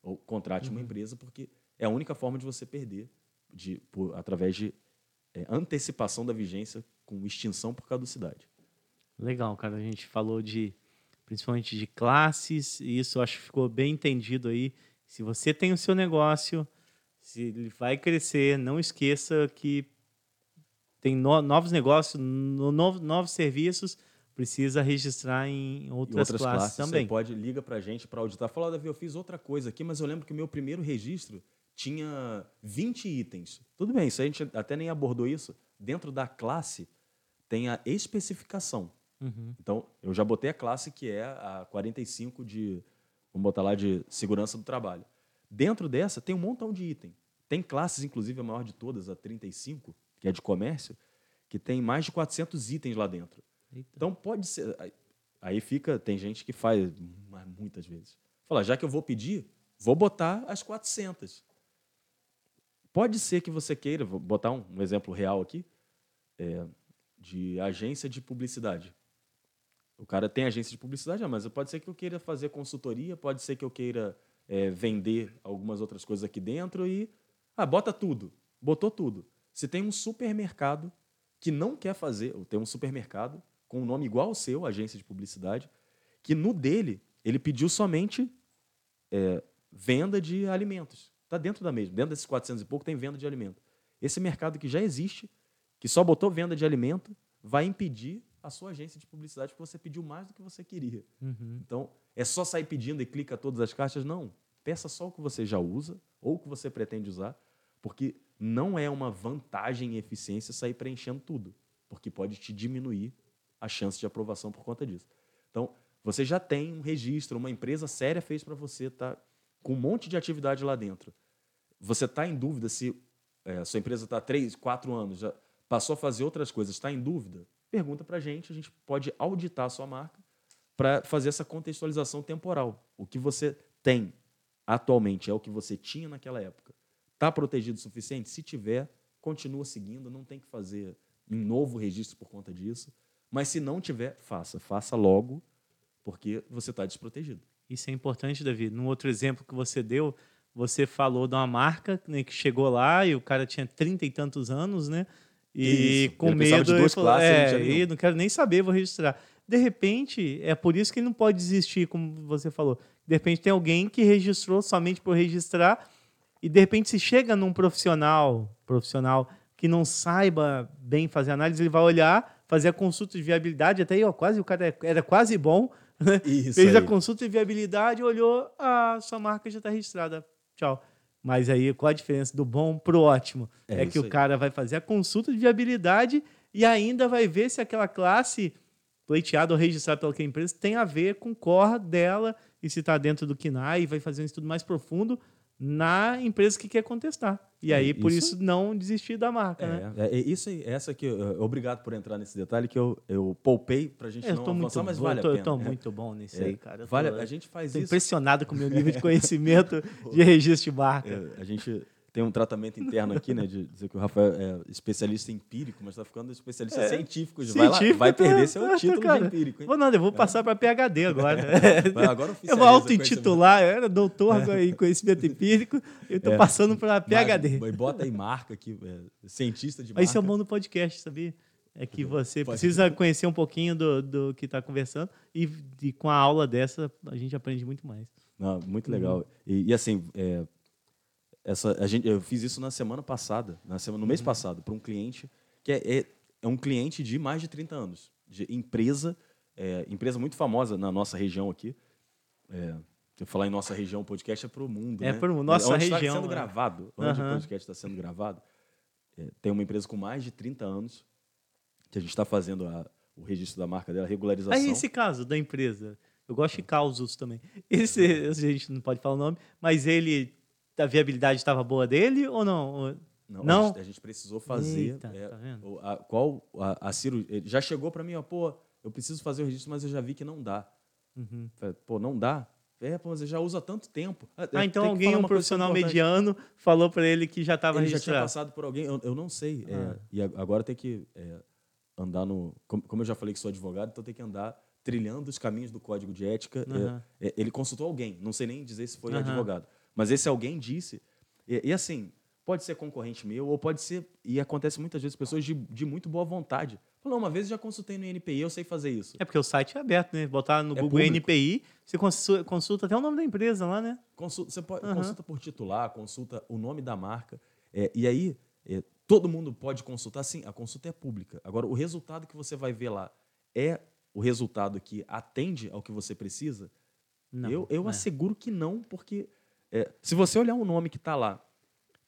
ou contrate uma empresa, porque é a única forma de você perder, de, por- através de é, antecipação da vigência com extinção por caducidade. legal, cara. A gente falou de principalmente de classes, e isso acho que ficou bem entendido aí. Se você tem o seu negócio, se ele vai crescer, não esqueça que tem no- novos negócios, no- novo- novos serviços, precisa registrar em E outras, classes, também. Você pode liga para a gente para auditar. Fala, Davi, eu fiz outra coisa aqui, mas eu lembro que o meu primeiro registro tinha 20 itens. Tudo bem, isso a gente até nem abordou isso. Dentro da classe tem a especificação. Uhum. Então, eu já botei a classe que é a 45 de, vamos botar lá, de segurança do trabalho. Dentro dessa tem um montão de item. Tem classes, inclusive a maior de todas, a 35, que é de comércio, que tem mais de 400 itens lá dentro. Eita. Então pode ser. aí- fica, tem gente que faz muitas vezes. Fala, já que eu vou pedir, vou botar as 400. Pode ser que você queira, vou botar um, um exemplo real aqui, é, de agência de publicidade. O cara tem agência de publicidade, ah, mas pode ser que eu queira fazer consultoria, pode ser que eu queira é, vender algumas outras coisas aqui dentro e. Ah, bota tudo. Botou tudo. Se tem um supermercado que não quer fazer, ou tem um supermercado com um nome igual ao seu, agência de publicidade, que no dele ele pediu somente é, venda de alimentos. Está dentro da mesma. Dentro desses 400 e pouco tem venda de alimento. Esse mercado que já existe, que só botou venda de alimento, vai impedir a sua agência de publicidade porque você pediu mais do que você queria. Uhum. Então, é só sair pedindo e clica todas as caixas? Não. Peça só o que você já usa ou o que você pretende usar, porque não é uma vantagem e eficiência sair preenchendo tudo, porque pode te diminuir a chance de aprovação por conta disso. Então, você já tem um registro, uma empresa séria fez para você, tá com um monte de atividade lá dentro. Você está em dúvida se é, a sua empresa está há três, quatro anos, já passou a fazer outras coisas, está em dúvida? Pergunta para a gente, a gente pode auditar a sua marca para fazer essa contextualização temporal. O que você tem atualmente é o que você tinha naquela época. Está protegido o suficiente? Se tiver, continua seguindo, não tem que fazer um novo registro por conta disso. Mas se não tiver, faça. Faça logo, porque você está desprotegido. Isso é importante, Davi. No outro exemplo que você deu, você falou de uma marca né, que chegou lá e o cara tinha trinta e tantos anos, né? E Isso. com Ele de medo, ele falou, classes, ele é, tinha nenhum." e não quero nem saber, vou registrar. De repente, é por isso que ele não pode desistir, como você falou. De repente tem alguém que registrou somente por registrar e de repente se chega num profissional, profissional que não saiba bem fazer análise, ele vai olhar, fazer a consulta de viabilidade, até aí, ó, quase o cara era quase bom, né? Fez a aí. consulta de viabilidade, olhou, a sua marca já está registrada. Tchau. Mas aí, qual a diferença do bom pro ótimo? É É, que o aí. cara vai fazer a consulta de viabilidade e ainda vai ver se aquela classe pleiteada ou registrada pela empresa tem a ver com o core dela e se está dentro do KINAI e vai fazer um estudo mais profundo na empresa que quer contestar. E É, aí, por isso- isso, não desistir da marca, né? É, é, é isso aí, essa eu- obrigado por entrar nesse detalhe que eu, eu poupei para a gente Eu não tô muito, avançar, mas bom, vale eu tô, a eu pena. tô É, muito bom nisso é, aí, cara. Eu tô- vale, a gente faz tô isso. impressionado com o meu nível de (laughs) conhecimento de registro de marca. É, a gente tem um tratamento interno aqui, né, de dizer que o Rafael é especialista empírico, mas está ficando especialista É, científico. Vai, lá, vai perder seu tá- título cara. de empírico. Hein? Vou nada, eu vou passar para PHD agora. (laughs) Vai, agora eu vou auto-intitular, eu era doutor em conhecimento empírico, eu estou É. passando para PHD. Mas, bota aí marca aqui, é, cientista de marca. Mas isso é bom do podcast, sabia? É que você Pode. precisa conhecer um pouquinho do, do que está conversando e, e com a aula dessa a gente aprende muito mais. Não, muito legal. E, e, assim, é, essa, a gente, eu fiz isso na semana passada, na semana, no mês passado, para um cliente que é, é, é um cliente de mais de 30 anos, de empresa, é, empresa muito famosa na nossa região aqui. É, se eu falar em nossa região, o podcast é para o mundo. É né? mundo, nossa onde região, Está sendo é. gravado, onde Aham. o podcast está sendo gravado. é, tem uma empresa com mais de 30 anos que a gente está fazendo a- o registro da marca dela, regularização. Aí esse caso da empresa, eu gosto de causos também. Esse, esse a gente não pode falar o nome, mas ele, a viabilidade estava boa dele ou não? Não, Não? A, gente, a gente precisou fazer. Eita, é, tá a, qual a, a ele já chegou para mim, ó, pô, eu preciso fazer o registro, mas eu já vi que não dá. Uhum. Pô, não dá? É, pô, mas já usa há tanto tempo. Ah, tem então que alguém, um profissional mediano, falou para ele que já estava Ele já tinha registrado. passado por alguém, eu, eu não sei. é, Ah. e a- agora tem que é, andar no. Como, como eu já falei que sou advogado, então tem que andar trilhando os caminhos do código de ética. é, Aham. é, ele consultou alguém, não sei nem dizer se foi Aham. advogado. Mas esse alguém disse. E, e assim, pode ser concorrente meu, ou pode ser. E acontece muitas vezes pessoas de, de muito boa vontade. Falou, uma vez eu já consultei no NPI, eu sei fazer isso. É porque o site é aberto, né? Botar no É Google público. NPI, você consu- consulta até o nome da empresa lá, né? Consulta, você pode, Aham. consulta por titular, consulta o nome da marca. é, e aí, é, todo mundo pode consultar. Sim, a consulta é pública. Agora, o resultado que você vai ver lá é o resultado que atende ao que você precisa? Não. eu eu é. asseguro que não, porque é, se você olhar um nome que está lá,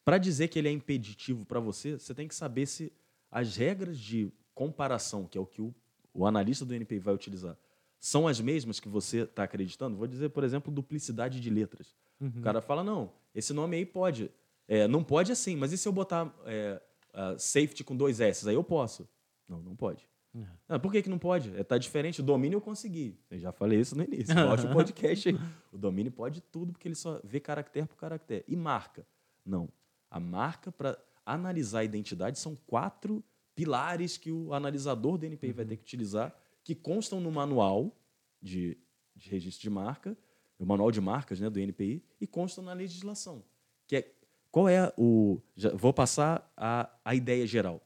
para dizer que ele é impeditivo para você, você tem que saber se as regras de comparação, que é o que o, o analista do NPI vai utilizar, são as mesmas que você está acreditando. Vou dizer, por exemplo, duplicidade de letras. Uhum. O cara fala, não, esse nome aí pode. É, não pode assim, mas e se eu botar é, ah, safety com dois S? Aí eu posso. Não, não pode. É. Ah, por que, que não pode? É, tá diferente. O domínio eu consegui. Eu já falei isso no início. Volte o podcast aí. (laughs) O domínio pode tudo, porque ele só vê caractere por caractere. E marca? Não. A marca, para analisar a identidade, são quatro pilares que o analisador do NPI uhum. vai ter que utilizar, que constam no manual de, de registro de marca, o manual de marcas né, do NPI, e constam na legislação. Que é, qual é o. Já, vou passar a, a ideia geral.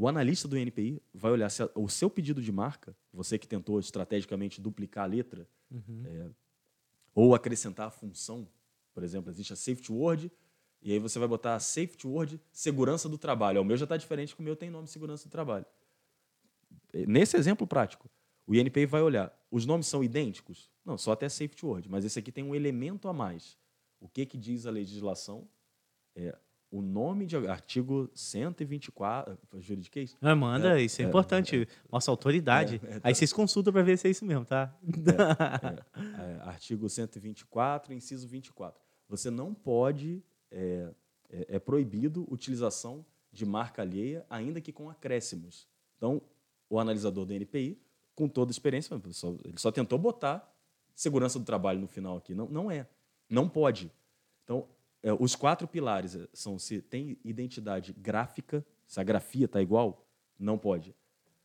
O analista do NPI vai olhar se a, o seu pedido de marca, você que tentou estrategicamente duplicar a letra, uhum. é, ou acrescentar a função, por exemplo, existe a safety word, e aí você vai botar a safety word segurança do trabalho. O meu já está diferente, porque o meu tem nome segurança do trabalho. Nesse exemplo prático, o INPI vai olhar, os nomes são idênticos? Não, só até safety word, mas esse aqui tem um elemento a mais. O que, que diz a legislação? É, o nome de artigo 124. Juridiquês? Não, manda, é, isso é, é importante. É, Nossa autoridade. É, é, Aí vocês consultam para ver se é isso mesmo, tá? É, (laughs) artigo 124, inciso 24. Você não pode. É, proibido utilização de marca alheia, ainda que com acréscimos. Então, o analisador do NPI, com toda a experiência, ele só, ele só tentou botar segurança do trabalho no final aqui. Não, não é. Não pode. Então, é, os quatro pilares é, são se tem identidade gráfica, se a grafia está igual, não pode.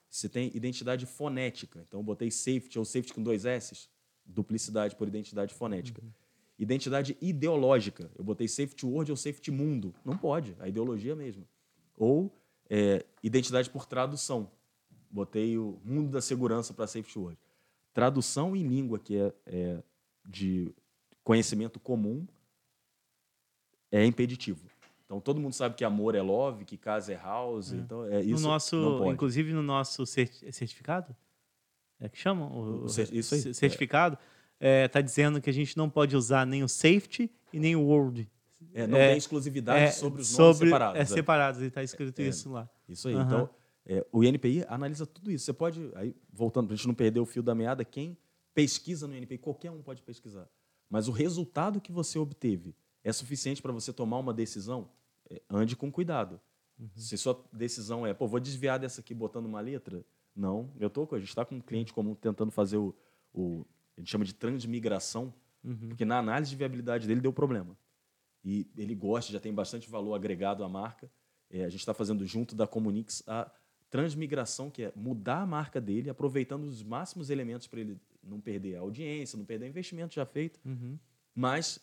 Se tem identidade fonética, então eu botei safety ou safety com dois S, duplicidade por identidade fonética. Uhum. Identidade ideológica, eu botei safety word ou safety mundo, não pode, a ideologia é mesmo. Ou é, identidade por tradução, botei o mundo da segurança para safety word. Tradução em língua que é, é de conhecimento comum é impeditivo. Então todo mundo sabe que amor é love, que casa é house. É. Então é isso. No nosso, inclusive no nosso certificado, é que chama o, o isso aí, certificado, está é. é, dizendo que a gente não pode usar nem o safety e nem o word. É, não é, tem exclusividade sobre os nomes sobre, separados. É separados, e está escrito isso lá. Isso aí. Uhum. Então o INPI analisa tudo isso. Você pode, aí voltando para a gente não perder o fio da meada, quem pesquisa no INPI, qualquer um pode pesquisar. Mas o resultado que você obteve é suficiente para você tomar uma decisão, é, ande com cuidado. Uhum. Se sua decisão é, pô, vou desviar dessa aqui botando uma letra, não. Eu tô, a gente está com um cliente comum tentando fazer o, o a gente chama de transmigração, uhum. porque na análise de viabilidade dele deu problema. E ele gosta, já tem bastante valor agregado à marca. É, a gente está fazendo junto da Comunix a transmigração, que é mudar a marca dele, aproveitando os máximos elementos para ele não perder a audiência, não perder o investimento já feito, uhum. mas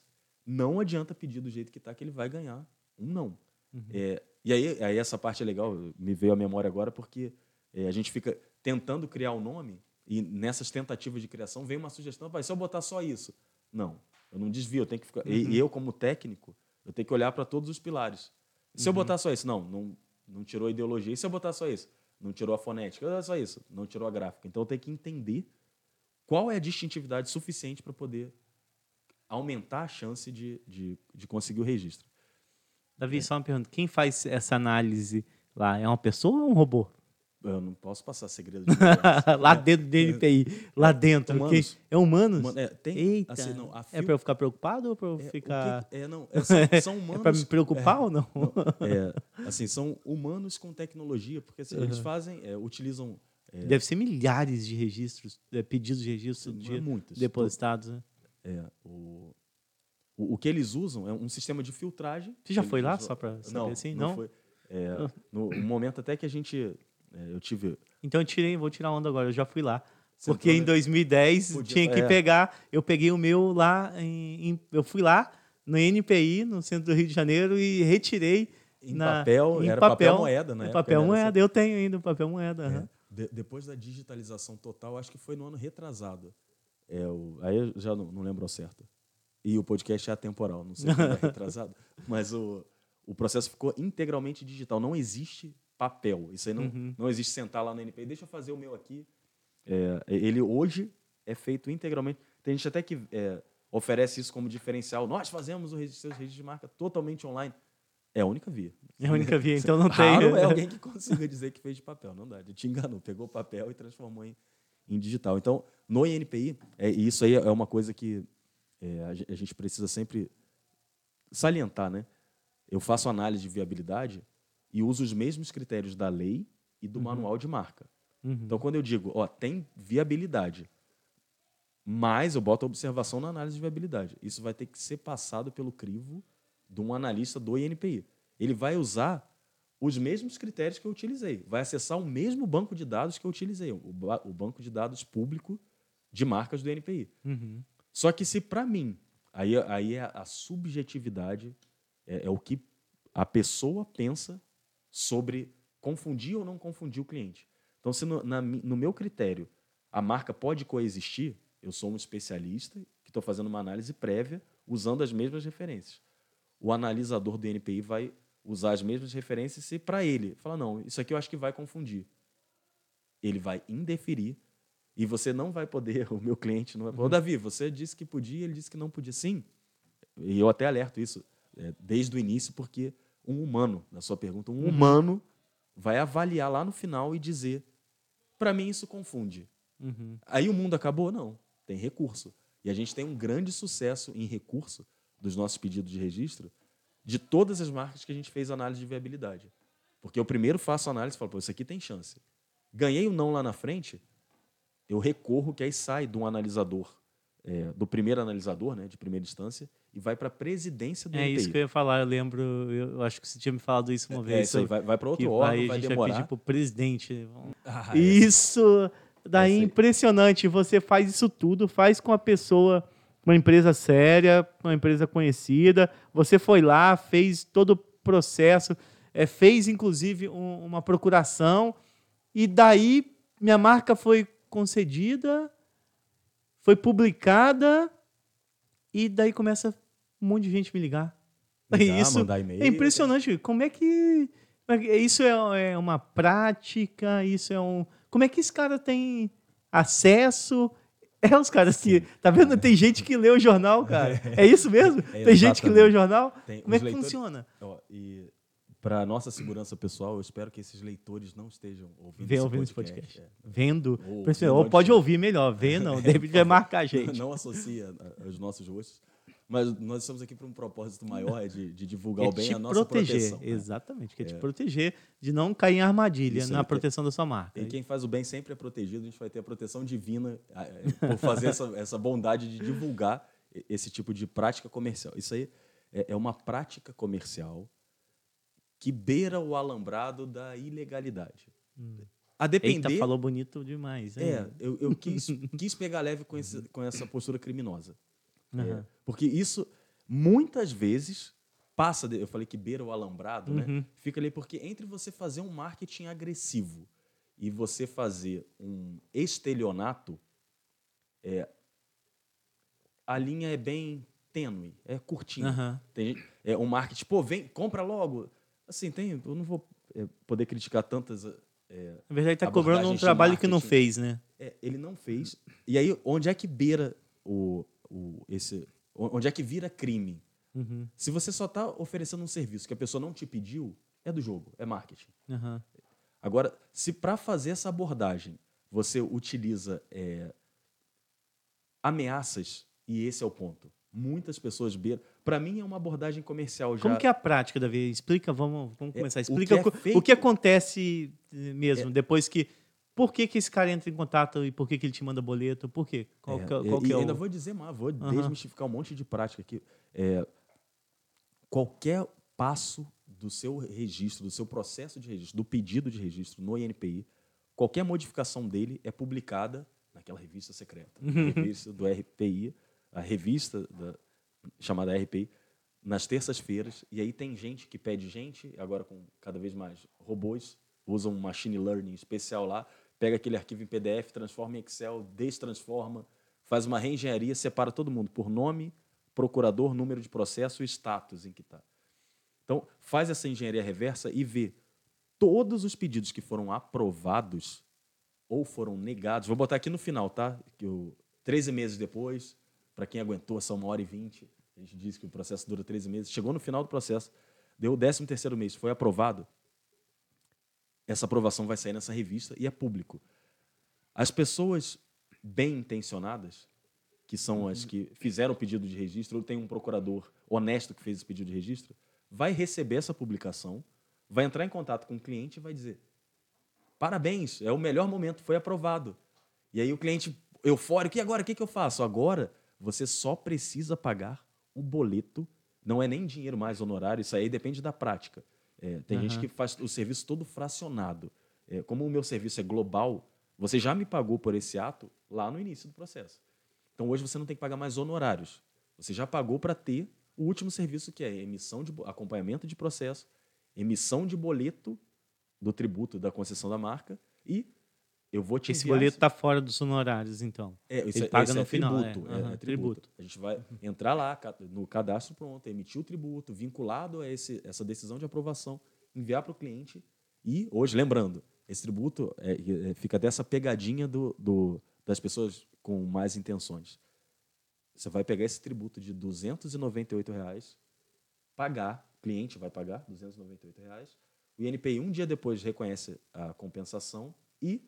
não adianta pedir do jeito que está, que ele vai ganhar um não. Uhum. É, e aí, aí essa parte é legal, me veio à memória agora, porque é, a gente fica tentando criar um nome e nessas tentativas de criação vem uma sugestão, vai, se eu botar só isso. Não, eu não desvio, eu tenho que ficar... Uhum. E, eu, como técnico, eu tenho que olhar para todos os pilares. Se eu uhum. botar só isso, não, não, não tirou a ideologia. E se eu botar só isso? Não tirou a fonética. Só isso, não tirou a gráfica. Então eu tenho que entender qual é a distintividade suficiente para poder aumentar a chance de, de, de conseguir o registro. Davi, é. só uma pergunta. Quem faz essa análise lá? É uma pessoa ou um robô? Eu não posso passar segredo de (laughs) Lá dentro do DNPI. Lá dentro. Humanos. É humanos? Human, é, tem, Eita. Assim, não, fio... É para eu ficar preocupado ou para eu é, ficar... Que, é, não. (laughs) É, são, são humanos... é para me preocupar é, ou não? não? É, (laughs) assim, são humanos com tecnologia, porque assim, uhum. eles fazem, é, utilizam... É, Deve ser milhares de registros, pedidos de registro de, muitos, depositados, né? É, o, o, o, que eles usam é um sistema de filtragem. Você já foi lá usam. só para saber não, assim? Não, não? foi. É, no, no, momento até que a gente. É, eu tive. Então eu tirei, vou tirar onda agora, eu já fui lá. Você porque em 2010 podia, tinha que é. pegar. Eu peguei o meu lá, em, em, eu fui lá no NPI, no centro do Rio de Janeiro, e retirei. Em na, papel, em era papel, papel moeda, né? Papel moeda, eu tenho ainda papel moeda. Uhum. De, depois da digitalização total, acho que foi no ano retrasado. É, o, aí eu já não, não lembro ao certo. E o podcast é atemporal, não sei se é retrasado. (laughs) Mas o, o processo ficou integralmente digital. Não existe papel. Isso aí não, uhum. não existe sentar lá no NPI. Deixa eu fazer o meu aqui. É, ele hoje é feito integralmente. Tem gente até que é, oferece isso como diferencial. Nós fazemos o registro, registro de marca totalmente online. É a única via. É a única via, (laughs) então não tem. Raro é alguém (laughs) que consiga dizer que fez de papel. Não dá. Ele te enganou. Pegou papel e transformou em, em digital. Então, no INPI, é, isso aí é uma coisa que é, a gente precisa sempre salientar. Né? Eu faço análise de viabilidade e uso os mesmos critérios da lei e do manual de marca. Uhum. Então, quando eu digo, ó, tem viabilidade, mas eu boto a observação na análise de viabilidade. Isso vai ter que ser passado pelo crivo de um analista do INPI. Ele vai usar os mesmos critérios que eu utilizei. Vai acessar o mesmo banco de dados que eu utilizei, o, ba- o banco de dados público de marcas do INPI. Uhum. Só que se para mim, aí, aí é a subjetividade, é, é o que a pessoa pensa sobre confundir ou não confundir o cliente. Então, se no, na no meu critério a marca pode coexistir, eu sou um especialista que estou fazendo uma análise prévia usando as mesmas referências. O analisador do NPI vai usar as mesmas referências e para ele, fala, não, isso aqui eu acho que vai confundir. Ele vai indeferir e você não vai poder, (laughs) o meu cliente não vai poder. Ô, Davi, você disse que podia, ele disse que não podia. Sim. E eu até alerto isso é, desde o início, porque um humano, na sua pergunta, um humano vai avaliar lá no final e dizer: para mim isso confunde. Uhum. Aí o mundo acabou? Não. Tem recurso. E a gente tem um grande sucesso em recurso dos nossos pedidos de registro de todas as marcas que a gente fez análise de viabilidade. Porque eu primeiro faço análise e falo, pô, isso aqui tem chance. Ganhei o não lá na frente, eu recorro que aí sai de um analisador, é, do primeiro analisador, né, de primeira instância, e vai para a presidência do É NPI. isso que eu ia falar, eu lembro, eu acho que você tinha me falado isso uma É, vez. isso aí, vai, vai para outro órgão, vai, vai a gente demorar. vai pedir pro presidente. (laughs) Ah, é. Isso daí é aí. impressionante. Você faz isso tudo, faz com a pessoa, uma empresa séria, uma empresa conhecida. Você foi lá, fez todo o processo, é, fez inclusive um- uma procuração e daí minha marca foi concedida, foi publicada e daí começa um monte de gente me ligar. Ligar, (laughs) isso é impressionante. Como é que como é que- isso é, é uma prática? Isso é um. Como é que esse cara tem acesso? É os caras que. Tá vendo? Tem gente que lê o jornal, cara. (laughs) É isso mesmo? É, tem gente que lê o jornal? Tem Como é os que leitores- funciona? Ó, e para nossa segurança pessoal, eu espero que esses leitores não estejam ouvindo Vê esse ouvindo esse podcast. podcast. Vendo. Ou Ou, pode ouvir melhor. Vê não. (laughs) De repente vai marcar a É. gente. Não associa a- aos nossos rostos. Mas nós estamos aqui para um propósito maior, é de, de divulgar É o bem a nossa proteger. proteção. né? Exatamente. Que é te proteger de não cair em armadilha Isso na proteção da sua marca. E quem faz o bem sempre é protegido, a gente vai ter a proteção divina é, por fazer essa, (laughs) essa bondade de divulgar esse tipo de prática comercial. Isso aí é, é uma prática comercial que beira o alambrado da ilegalidade. A depender. Eita, falou bonito demais. hein? É, eu, eu quis, (laughs) quis pegar leve com, esse, com essa postura criminosa. Aham. porque isso, muitas vezes, passa. de- eu falei que beira o alambrado, Uhum. né? Fica ali porque entre você fazer um marketing agressivo e você fazer um estelionato, é, a linha é bem tênue, é curtinha. Aham. Tem é um marketing, pô, vem, compra logo. Assim, tem, eu não vou é, poder criticar tantas. é, Na verdade, tá cobrando um trabalho que não fez, né? é, ele não fez. E aí, onde é que beira o, o, esse. Onde é que vira crime? Uhum. Se você só está oferecendo um serviço que a pessoa não te pediu, é do jogo, é marketing. Aham. Agora, se para fazer essa abordagem você utiliza é, ameaças, e esse é o ponto, muitas pessoas beiram. Para mim, é uma abordagem comercial já. Como que é a prática, Davi? Explica, vamos, vamos É, começar. o Explica que é o, que, feito- o que acontece eh, mesmo, depois que. Por que, que esse cara entra em contato e por que, que ele te manda boleto? Por quê? Qual, É, que, é- qual que e é ainda o. vou dizer mais, vou Aham. desmistificar um monte de prática aqui. É, qualquer passo do seu registro, do seu processo de registro, do pedido de registro no INPI, qualquer modificação dele é publicada naquela revista secreta, a revista do RPI, a revista da- chamada RPI, nas terças-feiras. E aí tem gente que pede gente, agora com cada vez mais robôs, usam um machine learning especial lá, pega aquele arquivo em PDF, transforma em Excel, destransforma, faz uma reengenharia, separa todo mundo por nome, procurador, número de processo e status em que está. Então, faz essa engenharia reversa e vê todos os pedidos que foram aprovados ou foram negados. Vou botar aqui no final, tá? Que o 13 meses depois, para quem aguentou essa uma hora e vinte, a gente diz que o processo dura 13 meses. Chegou no final do processo, deu o 13 terceiro mês, foi aprovado. Essa aprovação vai sair nessa revista e é público. As pessoas bem intencionadas, que são as que fizeram o pedido de registro, ou tem um procurador honesto que fez esse pedido de registro, vai receber essa publicação, vai entrar em contato com o cliente e vai dizer: parabéns, é o melhor momento, foi aprovado. E aí o cliente eufórico, e agora, o que, que eu faço? Agora, você só precisa pagar o boleto, não é nem dinheiro mais honorário, isso aí depende da prática. É, tem uhum. gente que faz o serviço todo fracionado. É, como o meu serviço é global, você já me pagou por esse ato lá no início do processo. Então hoje você não tem que pagar mais honorários. Você já pagou para ter o último serviço que é emissão de acompanhamento de processo, emissão de boleto do tributo da concessão da marca e eu vou te Esse boleto está fora dos honorários, então. É, isso Ele é, paga no é final. Tributo, é, uhum, é, tributo. A gente vai entrar lá no cadastro pronto, emitir o tributo, vinculado a esse, essa decisão de aprovação, enviar para o cliente e, hoje, lembrando, esse tributo é, é, fica dessa pegadinha do, do, das pessoas com mais intenções. Você vai pegar esse tributo de 298 reais, pagar, o cliente vai pagar 298 reais, o INPI um dia depois reconhece a compensação e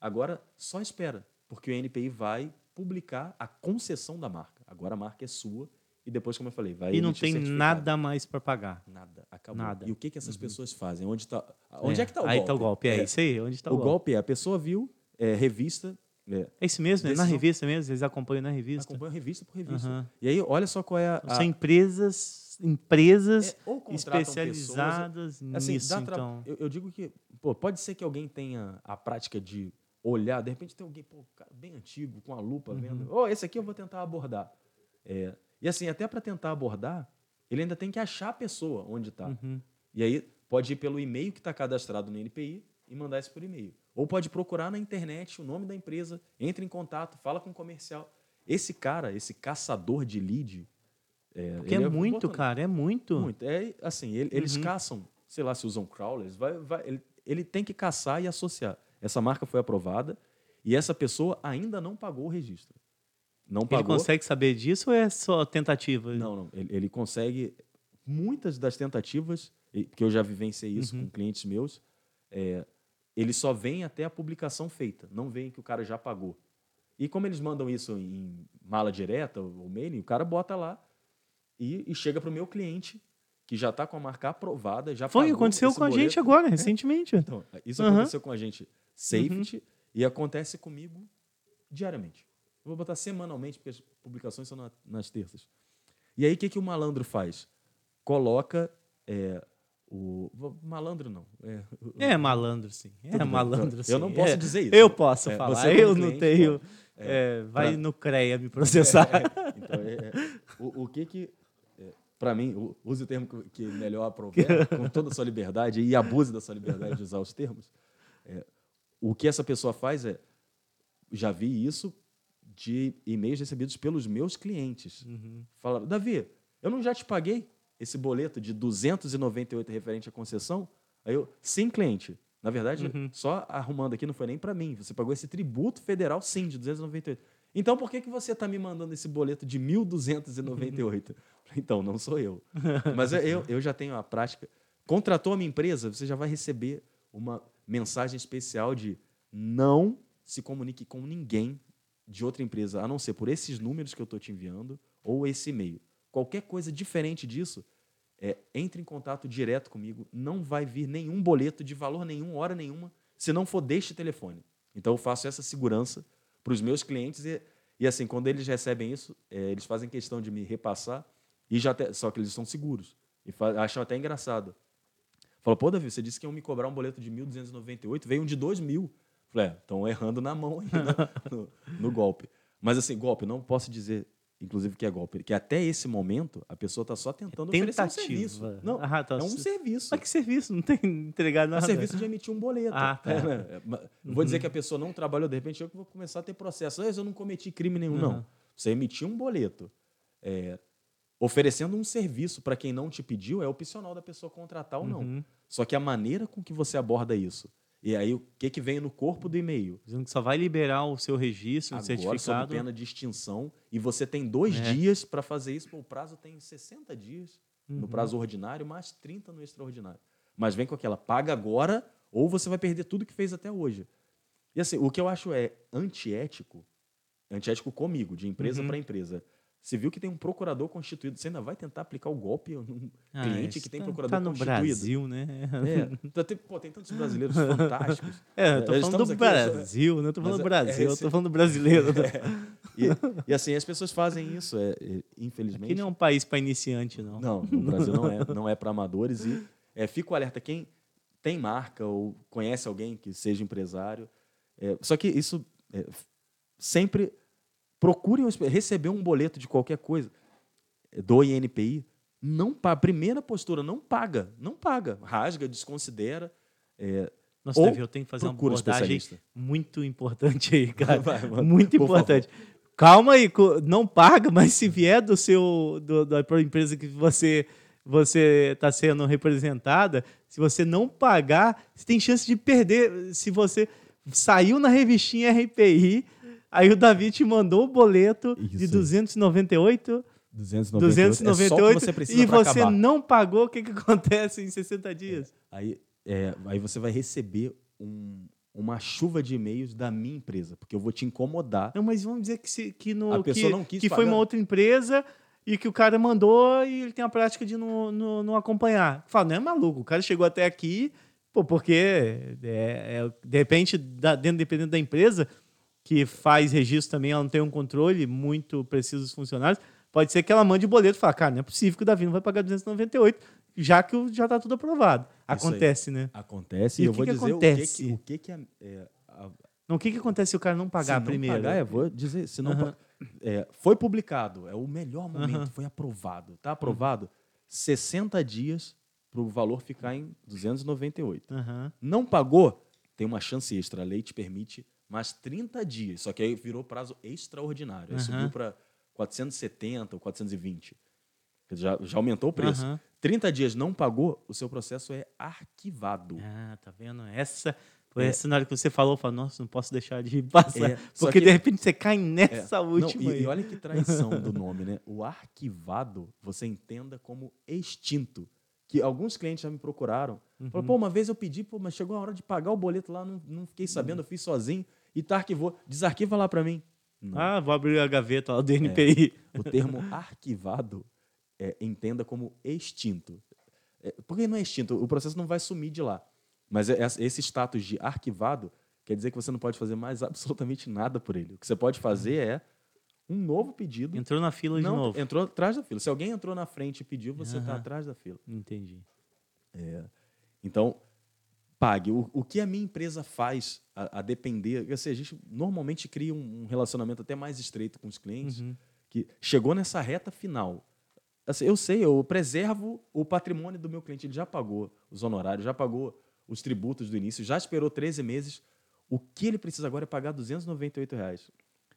agora só espera, porque o INPI vai publicar a concessão da marca. Agora a marca é sua e depois, como eu falei, vai E não tem nada mais para pagar. Nada, acabou. Nada. E o que, que essas uhum. pessoas fazem? Onde, tá, onde é, é que está o aí golpe? Aí está o golpe, é, é, isso aí. Onde está o, o golpe? golpe? é a pessoa viu é, revista é, é isso mesmo, é na revista mesmo, eles acompanham na revista. Acompanham revista por revista. Uhum. E aí, olha só qual é a. São empresas, empresas é, especializadas pessoas, assim, nisso. então. Eu, eu, digo que pô, pode ser que alguém tenha a prática de olhar, de repente tem alguém pô, cara, bem antigo, com a lupa uhum. vendo. Oh, esse aqui eu vou tentar abordar. É, e assim, até para tentar abordar, ele ainda tem que achar a pessoa onde está. Uhum. E aí pode ir pelo e-mail que está cadastrado no NPI e mandar isso por e-mail. Ou pode procurar na internet o nome da empresa, entre em contato, fala com o comercial. Esse cara, esse caçador de lead. É, Porque é, é muito, cara, é muito. Muito. É, assim, ele, eles uhum. caçam, sei lá, se usam crawlers, vai, vai, ele, ele tem que caçar e associar. Essa marca foi aprovada e essa pessoa ainda não pagou o registro. Não pagou. Ele consegue saber disso ou é só tentativa? Não, não. Ele, ele consegue. Muitas das tentativas, que eu já vivenciei isso uhum. com clientes meus, é, eles só vêm até a publicação feita, não veem que o cara já pagou. E como eles mandam isso em mala direta ou mailing, o cara bota lá e, e chega para o meu cliente que já está com a marca aprovada, já Foi, aconteceu com boleto. a gente agora, recentemente. Então, isso uhum. aconteceu com a gente safety uhum. e acontece comigo diariamente. Eu vou botar semanalmente, porque as publicações são na, nas terças. E aí, o que, que o malandro faz? Coloca é, o malandro não. É, o, é malandro, sim. É malandro, sim. Eu não posso é, dizer isso. Eu posso é, falar. Eu não tenho. É, vai no CREA me (laughs) processar. então, o, o, que que. Para mim, use o termo que melhor aprover, com toda a sua liberdade, e abuse da sua liberdade de usar os termos. O que essa pessoa faz é. Já vi isso de e-mails recebidos pelos meus clientes. Uhum. Falaram, Davi, eu não já te paguei? esse boleto de 298 referente à concessão? Aí eu, sim, cliente. Na verdade, uhum. só arrumando aqui não foi nem para mim. Você pagou esse tributo federal, sim, de 298. Então, por que, que você está me mandando esse boleto de 1.298? Uhum. Então, não sou eu. (laughs) Mas eu, eu já tenho a prática. Contratou a minha empresa, você já vai receber uma mensagem especial de não se comunique com ninguém de outra empresa, a não ser por esses números que eu estou te enviando ou esse e-mail. Qualquer coisa diferente disso, é, entre em contato direto comigo. Não vai vir nenhum boleto de valor nenhum, hora nenhuma, se não for deste telefone. Então, eu faço essa segurança para os meus clientes e, e, assim, quando eles recebem isso, é, eles fazem questão de me repassar, e já te, só que eles são seguros. E acham até engraçado. Fala, pô, Davi, você disse que iam me cobrar um boleto de 1.298, veio um de 2.000. Falei, é, estão errando na mão aí, no, (laughs) no, no golpe. Mas assim, golpe, não posso dizer inclusive que é golpe, que até esse momento a pessoa está só tentando é oferecer um serviço. Não, ah, tá. é um serviço. Mas que serviço? Não tem entregado nada. É um serviço de emitir um boleto. Ah, tá. é, né? (laughs) Não vou dizer que a pessoa não trabalhou, de repente eu vou começar a ter processo. Ah, eu não cometi crime nenhum, uhum. não. Você emitiu um boleto. É, oferecendo um serviço para quem não te pediu, é opcional da pessoa contratar ou não. Uhum. Só que a maneira com que você aborda isso e aí, o que, que vem no corpo do e-mail? Dizendo que só vai liberar o seu registro, Agora, o certificado. sob pena de extinção. E você tem dois é. dias para fazer isso. O prazo tem 60 dias uhum. no prazo ordinário, mais 30 no extraordinário. Mas vem com aquela, paga agora ou você vai perder tudo que fez até hoje. E assim, o que eu acho é antiético, antiético comigo, de empresa uhum. para empresa. Você viu que tem um procurador constituído. Você ainda vai tentar aplicar o golpe num Ah, cliente que tem tá- procurador tá no constituído? Brasil, né? É, tá- tem, pô, tem tantos brasileiros (laughs) fantásticos. É, eu tô É, falando do aqui, Brasil, né? Eu tô falando do é- Brasil, é eu tô falando do brasileiro. (laughs) E, e assim, as pessoas fazem isso, é, é, infelizmente. Aqui não é um país para iniciante, não. Não, no Brasil não é, não é para amadores. E é, fico alerta, quem tem marca ou conhece alguém que seja empresário. é, só que isso é, sempre procurem receber um boleto de qualquer coisa do INPI. Não pa- primeira postura, não paga, não paga, rasga, desconsidera. é, Nossa, Davi, eu tenho que fazer uma um abordagem muito importante aí, cara. Vai, manda. muito Por importante. Calma aí, não paga, mas se vier do seu do, da empresa que você você está sendo representada, se você não pagar, você tem chance de perder. Se você saiu na revistinha RPI, aí o Davi te mandou o boleto de Isso. 298, 298, 298 é só que você e você acabar. não pagou, o que, que (laughs) acontece em 60 dias? Aí, é, aí você vai receber um- uma chuva de e-mails da minha empresa, porque eu vou te incomodar. Não, mas vamos dizer que, se, que, no, A pessoa que, não quis que foi uma outra empresa e que o cara mandou e ele tem a prática de não, não, não acompanhar. Fala, não é maluco, o cara chegou até aqui, pô, porque é, é, de repente, da- dentro, dependendo da empresa que faz registro também, ela não tem um controle muito preciso dos funcionários, pode ser que ela mande o boleto e fale, cara, não é possível que o Davi não vai pagar 298, já que já está tudo aprovado. Acontece, né? Acontece, E eu que vou que dizer acontece? o que, que, o que, que é, é, a- Não, o que, que acontece se o cara não pagar se não primeiro? pagar, eu vou dizer, se não é, foi publicado, é o melhor momento, Aham. foi aprovado. Está aprovado 60 dias para o valor ficar em 298. Aham. Não pagou, tem uma chance extra. A lei te permite mais 30 dias. Só que aí virou prazo extraordinário. Aí Aham. subiu para 470 ou 420. Quer dizer, Já, já aumentou o preço. Aham. 30 dias não pagou, o seu processo é arquivado. Ah, tá vendo? Essa foi É. na hora que você falou, falei, nossa, não posso deixar de passar. É, porque que- de repente você cai É, nessa não, última e, aí. e olha que traição do (laughs) nome, né? O arquivado, você entenda como extinto. Que alguns clientes já me procuraram. Uhum. Falaram, pô, uma vez eu pedi, pô, mas chegou a hora de pagar o boleto lá, não, não fiquei sabendo, eu fiz sozinho. E tá arquivou. Desarquiva lá para mim. Não. Ah, vou abrir a gaveta lá do É. NPI. O termo arquivado é, entenda como extinto. É, por que não é extinto? O processo não vai sumir de lá. Mas é- essa- esse status de arquivado quer dizer que você não pode fazer mais absolutamente nada por ele. O que você pode fazer é um novo pedido. Entrou na fila de não, novo. entrou atrás da fila. Se alguém entrou na frente e pediu, você está Aham. atrás da fila. Entendi. Então, pague. O, o que a minha empresa faz a, a depender. Assim, a gente normalmente cria um, um relacionamento até mais estreito com os clientes, Uhum. que chegou nessa reta final. Assim, eu sei, eu preservo o patrimônio do meu cliente. Ele já pagou os honorários, já pagou os tributos do início, já esperou 13 meses. O que ele precisa agora é pagar 298 reais.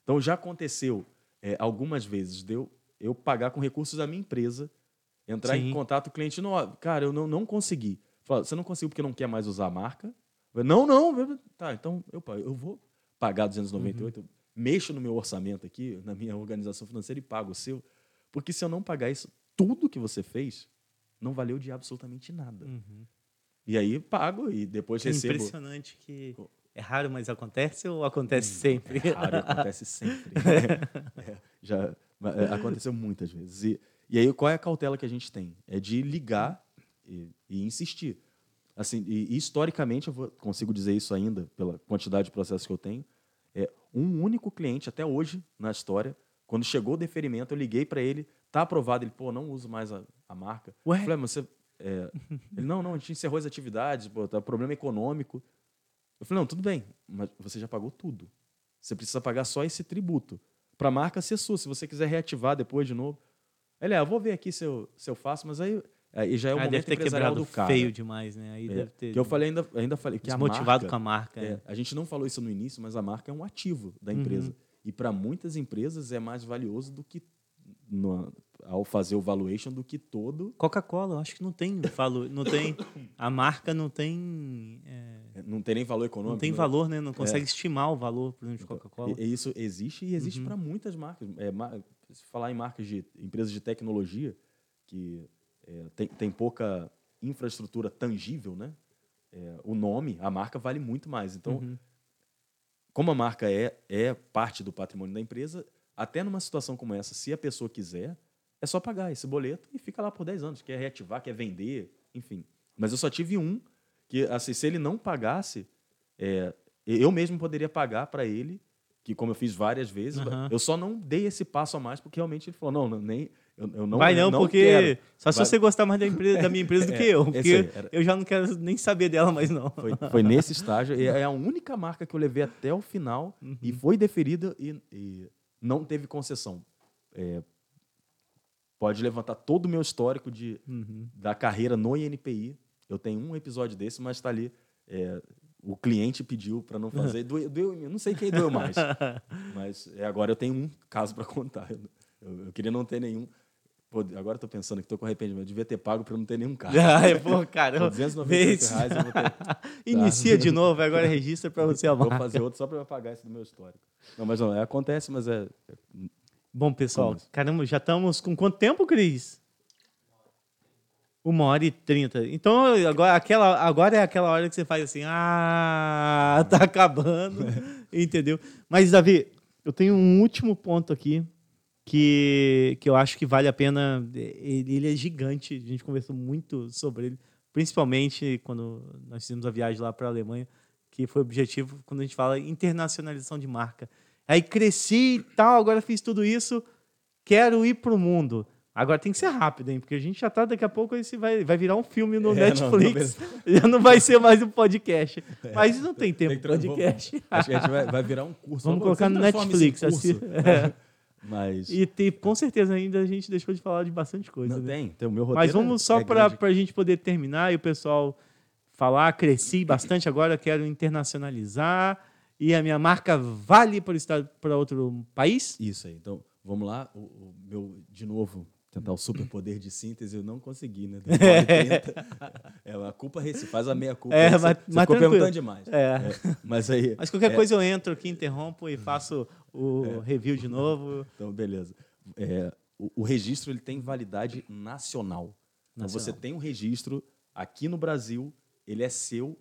Então, já aconteceu é, algumas vezes de eu, pagar com recursos da minha empresa, entrar Sim. em contato com o cliente. Não, cara, eu não, não consegui. Fala, você não conseguiu porque não quer mais usar a marca? Não, não. Tá, então eu, eu vou pagar 298, eu mexo no meu orçamento aqui, na minha organização financeira e pago o seu. Porque se eu não pagar isso, tudo que você fez não valeu de absolutamente nada. Uhum. E aí pago e depois É recebo. impressionante que é raro, mas acontece ou acontece sempre? É raro, (laughs) acontece sempre. (laughs) É, já é, aconteceu muitas vezes. E, e aí, qual é a cautela que a gente tem? É de ligar e, e insistir. Assim, e, historicamente, eu vou, consigo dizer isso ainda, pela quantidade de processos que eu tenho, é um único cliente, até hoje, na história, quando chegou o deferimento, eu liguei para ele, tá aprovado, ele, pô, não uso mais a, a marca. Ué? Eu falei, mas você... é, ele, não, não, a gente encerrou as atividades, pô, tá problema econômico. Eu falei, não, tudo bem, mas você já pagou tudo. Você precisa pagar só esse tributo. Para a marca ser sua, se você quiser reativar depois de novo. Ele, é, eu vou ver aqui se eu, se eu faço, mas aí, aí já é o Ah, momento deve ter empresarial quebrado do cara. feio demais, né? Aí É, deve ter que eu falei ainda, ainda falei que a marca, com a marca. é, é. a gente não falou isso no início, mas a marca é um ativo da Uhum. empresa. E para muitas empresas é mais valioso do que no- ao fazer o valuation do que todo. Coca-Cola, eu acho que não tem valor, não tem a marca não tem é, Não tem nem valor econômico. não tem né? valor, né? Não consegue estimar o valor, por exemplo, de Coca-Cola. E- e isso existe e existe Uhum. para muitas marcas. É, se falar em marcas de empresas de tecnologia que é, tem, tem pouca infraestrutura tangível, né? É, o nome, a marca vale muito mais. Então, Uhum. como a marca é, é parte do patrimônio da empresa, até numa situação como essa, se a pessoa quiser, é só pagar esse boleto e fica lá por 10 anos. Quer reativar, quer vender, enfim. Mas eu só tive um que, assim, se ele não pagasse, é, eu mesmo poderia pagar para ele, que como eu fiz várias vezes, Aham. eu só não dei esse passo a mais porque realmente ele falou, não nem, eu, eu não Vai não, não porque quero. só se Vai- você gostar mais da, empresa, da minha empresa do (laughs) É, que eu. Porque era- eu já não quero nem saber dela mais, não. Foi, foi nesse estágio. E é a única marca que eu levei até o final Uhum. e foi deferida e, e não teve concessão. É, pode levantar todo o meu histórico de, Uhum. da carreira no INPI. Eu tenho um episódio desse, mas está ali. é, o cliente pediu para não fazer. (laughs) Doeu, doeu não sei quem doeu mais. (laughs) mas é, agora eu tenho um caso para contar. Eu, eu- eu queria não ter nenhum. Pô, agora estou pensando que estou com arrependimento. Eu devia ter pago para não ter nenhum. Ai, (laughs) pô, Por caramba. 298 Vê se- reais eu vou ter. (laughs) Inicia de novo, agora (laughs) registra para você a Vou fazer outro só para apagar esse do meu histórico. Não, mas não, é, acontece, mas é. Bom, pessoal, Vamos. caramba, já estamos com quanto tempo, Cris? Uma hora e trinta. Então, agora, aquela, agora é aquela hora que você faz assim, ah, tá acabando, entendeu? Mas, Davi, eu tenho um último ponto aqui que, que eu acho que vale a pena. Ele, ele é gigante, a gente conversou muito sobre ele, principalmente quando nós fizemos a viagem lá para a Alemanha, que foi o objetivo quando a gente fala internacionalização de marca. Aí cresci e tal, agora fiz tudo isso, quero ir pro mundo. Agora tem que ser rápido, hein? Porque a gente já tá, daqui a pouco esse vai, vai virar um filme no É, não, Netflix. (laughs) já não vai ser mais um podcast. Mas não tem tempo Tem podcast. Acho que a gente vai, vai virar um curso. Vamos Só colocar no Netflix. Assim, curso. é. Mas. E tem, com certeza ainda a gente deixou de falar de bastante coisa. não né? tem, tem o meu roteiro. Mas vamos só é para a gente poder terminar e o pessoal falar, cresci bastante agora, quero internacionalizar e a minha marca vale para estar para outro país? Isso aí. Então, vamos lá. O, o meu, de novo, tentar o (clears throat) superpoder de síntese, eu não consegui, né? (laughs) É, a culpa é se faz a meia culpa. É, mas- você, mas ficou perguntando demais. É. É, mas aí. Mas qualquer é, coisa eu entro aqui, interrompo e faço o review de novo. (laughs) Então, beleza. É, o, o registro ele tem validade nacional. Então, Nacional. você tem um registro aqui no Brasil, ele é seu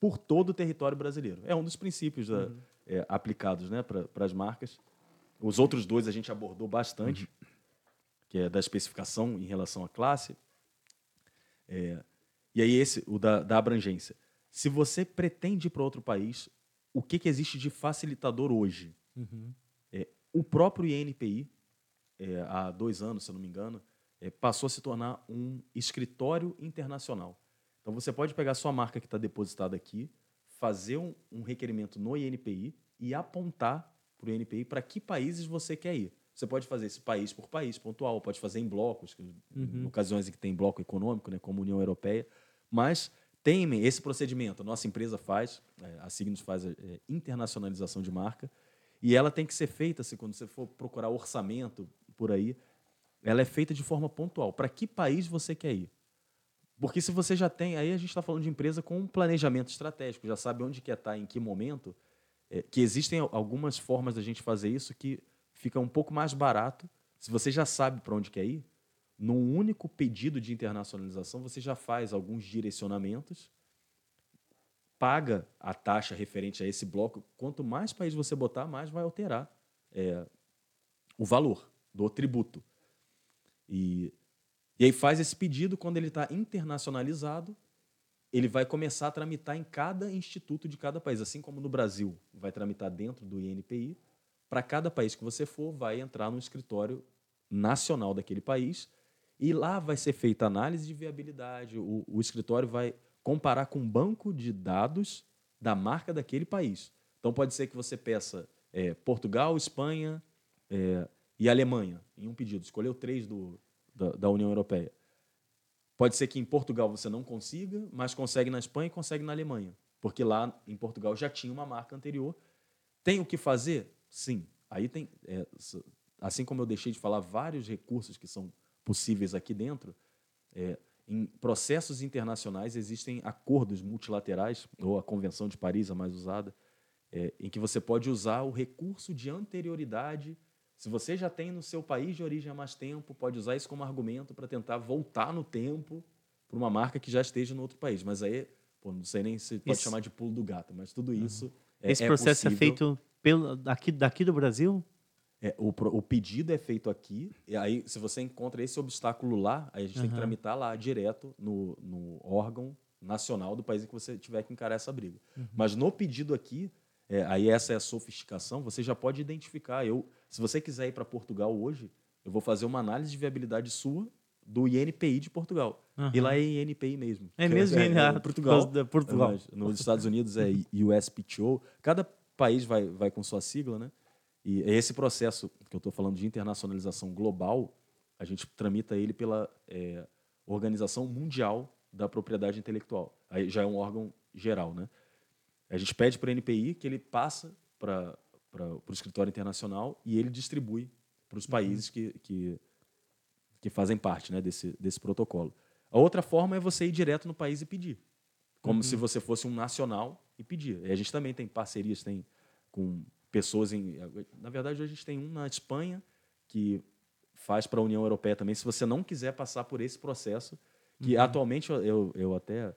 por todo o território brasileiro. É um dos princípios da- Uhum. é, aplicados né, para as marcas. Os outros dois a gente abordou bastante, que é da especificação em relação à classe. É, e aí esse, o da, da abrangência. Se você pretende ir para outro país, o que, que existe de facilitador hoje? É, o próprio INPI, é, há dois anos, se eu não me engano, é, passou a se tornar um escritório internacional. Então, você pode pegar sua marca que está depositada aqui, fazer um, um requerimento no INPI e apontar para o INPI para que países você quer ir. Você pode fazer esse país por país, pontual, pode fazer em blocos, que- em ocasiões em que tem bloco econômico, né, como a União Europeia, mas tem esse procedimento. A nossa empresa faz, é, a Signos faz é, internacionalização de marca, e ela tem que ser feita, assim, quando você for procurar orçamento por aí, ela é feita de forma pontual. Para que país você quer ir? Porque se você já tem, aí a gente está falando de empresa com um planejamento estratégico, já sabe onde quer estar, em que momento, é, que existem al- algumas formas da gente fazer isso que fica um pouco mais barato. Se você já sabe para onde quer ir, num único pedido de internacionalização, você já faz alguns direcionamentos, paga a taxa referente a esse bloco. Quanto mais país você botar, mais vai alterar é, o valor do tributo. E, e aí faz esse pedido, quando ele está internacionalizado, ele vai começar a tramitar em cada instituto de cada país. Assim como no Brasil vai tramitar dentro do INPI, para cada país que você for, vai entrar no escritório nacional daquele país e lá vai ser feita análise de viabilidade. O, o escritório vai comparar com um banco de dados da marca daquele país. Então pode ser que você peça é, Portugal, Espanha é, e Alemanha em um pedido. Escolheu três do, da, da União Europeia. Pode ser que em Portugal você não consiga, mas consegue na Espanha e consegue na Alemanha. Porque lá em Portugal já tinha uma marca anterior. Tem o que fazer? Sim. Aí tem. é, assim como eu deixei de falar vários recursos que são possíveis aqui dentro, é, em processos internacionais existem acordos multilaterais, ou a Convenção de Paris, a mais usada, é, em que você pode usar o recurso de anterioridade. Se você já tem no seu país de origem há mais tempo, pode usar isso como argumento para tentar voltar no tempo para uma marca que já esteja no outro país. Mas aí, pô, não sei nem se pode Isso. chamar de pulo do gato, mas tudo isso é, Esse é processo é possível. feito pelo, daqui, daqui do Brasil? É, o, o pedido é feito aqui, e aí, se você encontra esse obstáculo lá, aí a gente tem que tramitar lá direto no, no órgão nacional do país em que você tiver que encarar essa briga. Uhum. Mas no pedido aqui, é, aí essa é a sofisticação, você já pode identificar. Eu, se você quiser ir para Portugal hoje, eu vou fazer uma análise de viabilidade sua do INPI de Portugal. E lá é INPI mesmo. É mesmo, (laughs) é, INPI, é, (laughs) por Portugal. Portugal. Nos Estados Unidos é USPTO. Cada país vai, vai com sua sigla, né? E esse processo que eu estou falando de internacionalização global, a gente tramita ele pela é, Organização Mundial da Propriedade Intelectual. Aí já é um órgão geral, né? A gente pede para o NPI que ele passa para o escritório internacional e ele distribui para os países que, que, que fazem parte né, desse, desse protocolo. A outra forma é você ir direto no país e pedir, como se você fosse um nacional e pedir. E a gente também tem parcerias tem com pessoas em. Na verdade, hoje a gente tem um na Espanha que faz para a União Europeia também. Se você não quiser passar por esse processo, que atualmente eu, eu, eu até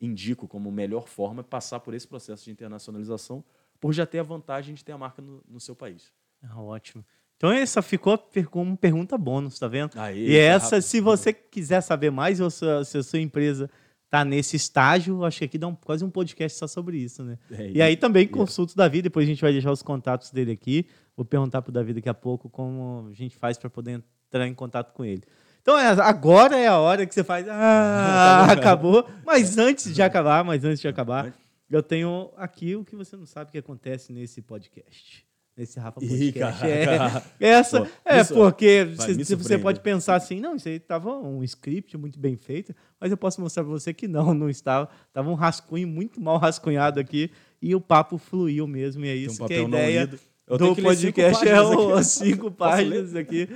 indico como melhor forma é passar por esse processo de internacionalização, por já ter a vantagem de ter a marca no, no seu país. Ah, ótimo. Então essa ficou como pergunta bônus, tá vendo? Aí, e essa, rápido. se você quiser saber mais, ou se a sua empresa está nesse estágio, acho que aqui dá um- quase um podcast só sobre isso, né? É, E aí também consulta o Davi, depois a gente vai deixar os contatos dele aqui. Vou perguntar pro Davi daqui a pouco como a gente faz para poder entrar em contato com ele. Então é, agora é a hora que você faz. Ah, (laughs) acabou. Mas antes de acabar, mas antes de acabar, eu tenho aqui o que você não sabe que acontece nesse podcast. Nesse Rafa Ih, Podcast. cara. (laughs) É, essa, Pô, é isso porque você, você pode pensar assim, não, isso aí estava um script muito bem feito, mas eu posso mostrar para você que não, não estava. Estava um rascunho muito mal rascunhado aqui e o papo fluiu mesmo. E é Tem um isso que é a ideia. Eu tenho do podcast. É o- as (laughs) cinco páginas aqui.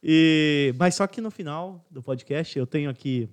E, mas só que no final do podcast eu tenho aqui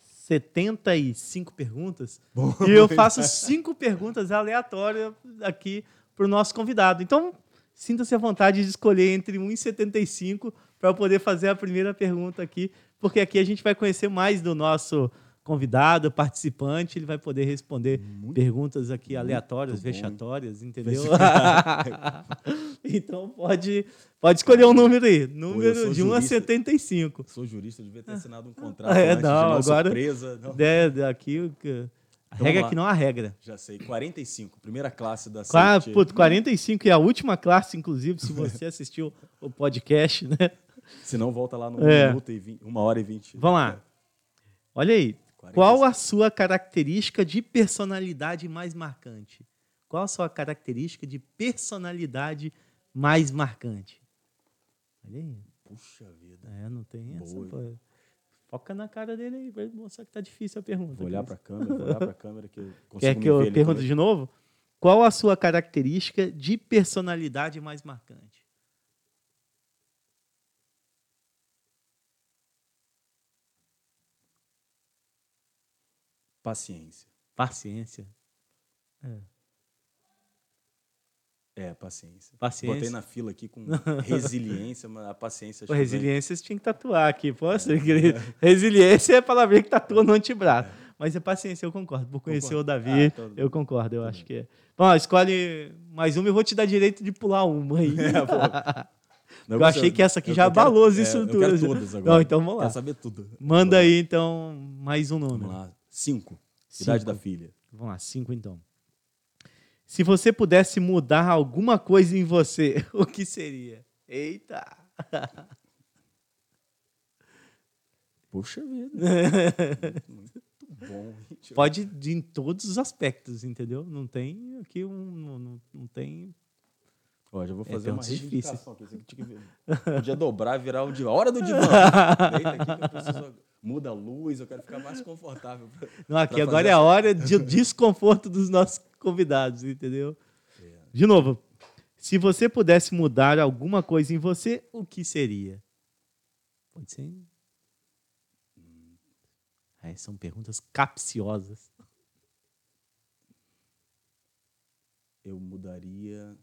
75 perguntas e eu faço cinco perguntas aleatórias aqui para o nosso convidado. Então, sinta-se à vontade de escolher entre 1 e 75 para poder fazer a primeira pergunta aqui, porque aqui a gente vai conhecer mais do nosso convidado, participante, ele vai poder responder perguntas aqui aleatórias, bom, vexatórias, entendeu? (laughs) então pode, pode escolher um número aí, número sou de 1 a jurista. 75. Sou jurista, devia ter assinado um contrato É, antes não, de agora- surpresa. Não. É, o que- a Então, regra vamos que não há regra. Já sei, 45, primeira classe da Qua- CT. puto, 45 é a última classe, inclusive, se você (laughs) assistiu o podcast, né? Se não, volta lá no É. minuto e 20, uma hora e 20. Vamos lá. Olha aí. 45. Qual a sua característica de personalidade mais marcante? Qual a sua característica de personalidade mais marcante? Olha aí. Puxa vida. É, não tem essa. Boa. pô. Foca na cara dele aí, vai mostrar que tá difícil a pergunta. Vou olhar para a câmera, vou olhar para a câmera que eu (laughs) consigo Quer que eu pergunte de novo? Qual a sua característica de personalidade mais marcante? Paciência. Paciência. É, paciência. Paciência. Botei na fila aqui com (laughs) resiliência, mas a paciência... Pô, resiliência você tinha que tatuar aqui. Posso? (laughs) Resiliência é a palavra que tatua no antebraço. Mas é paciência, eu concordo. Por conhecer Concordo. o Davi, Ah, então- eu concordo. Eu acho que é. Bom, escolhe mais uma e eu vou te dar direito de pular uma aí. (laughs) Não, eu achei que essa aqui eu já abalou as é, estruturas. Eu quero todas agora. Não, então vamos lá. Quero saber tudo. Manda aí, então, mais um Vamos número. lá. Cinco. Cinco. Idade da filha. Vamos lá, cinco então. Se você pudesse mudar alguma coisa em você, (laughs) o que seria? Eita! Puxa vida. (laughs) Muito bom. gente. Pode de- em todos os aspectos, entendeu? Não tem aqui um. Não, não- não tem. Ó, já vou É, fazer uma perguntas reivindicação aqui. Podia dobrar e virar o divã. Hora do divã. (laughs) Deita aqui que eu preciso... Muda a luz, eu quero ficar mais confortável. Não, aqui Pra agora é a hora de (laughs) desconforto dos nossos convidados, entendeu? De novo, se você pudesse mudar alguma coisa em você, o que seria? Pode ser. É, são perguntas capciosas. Eu mudaria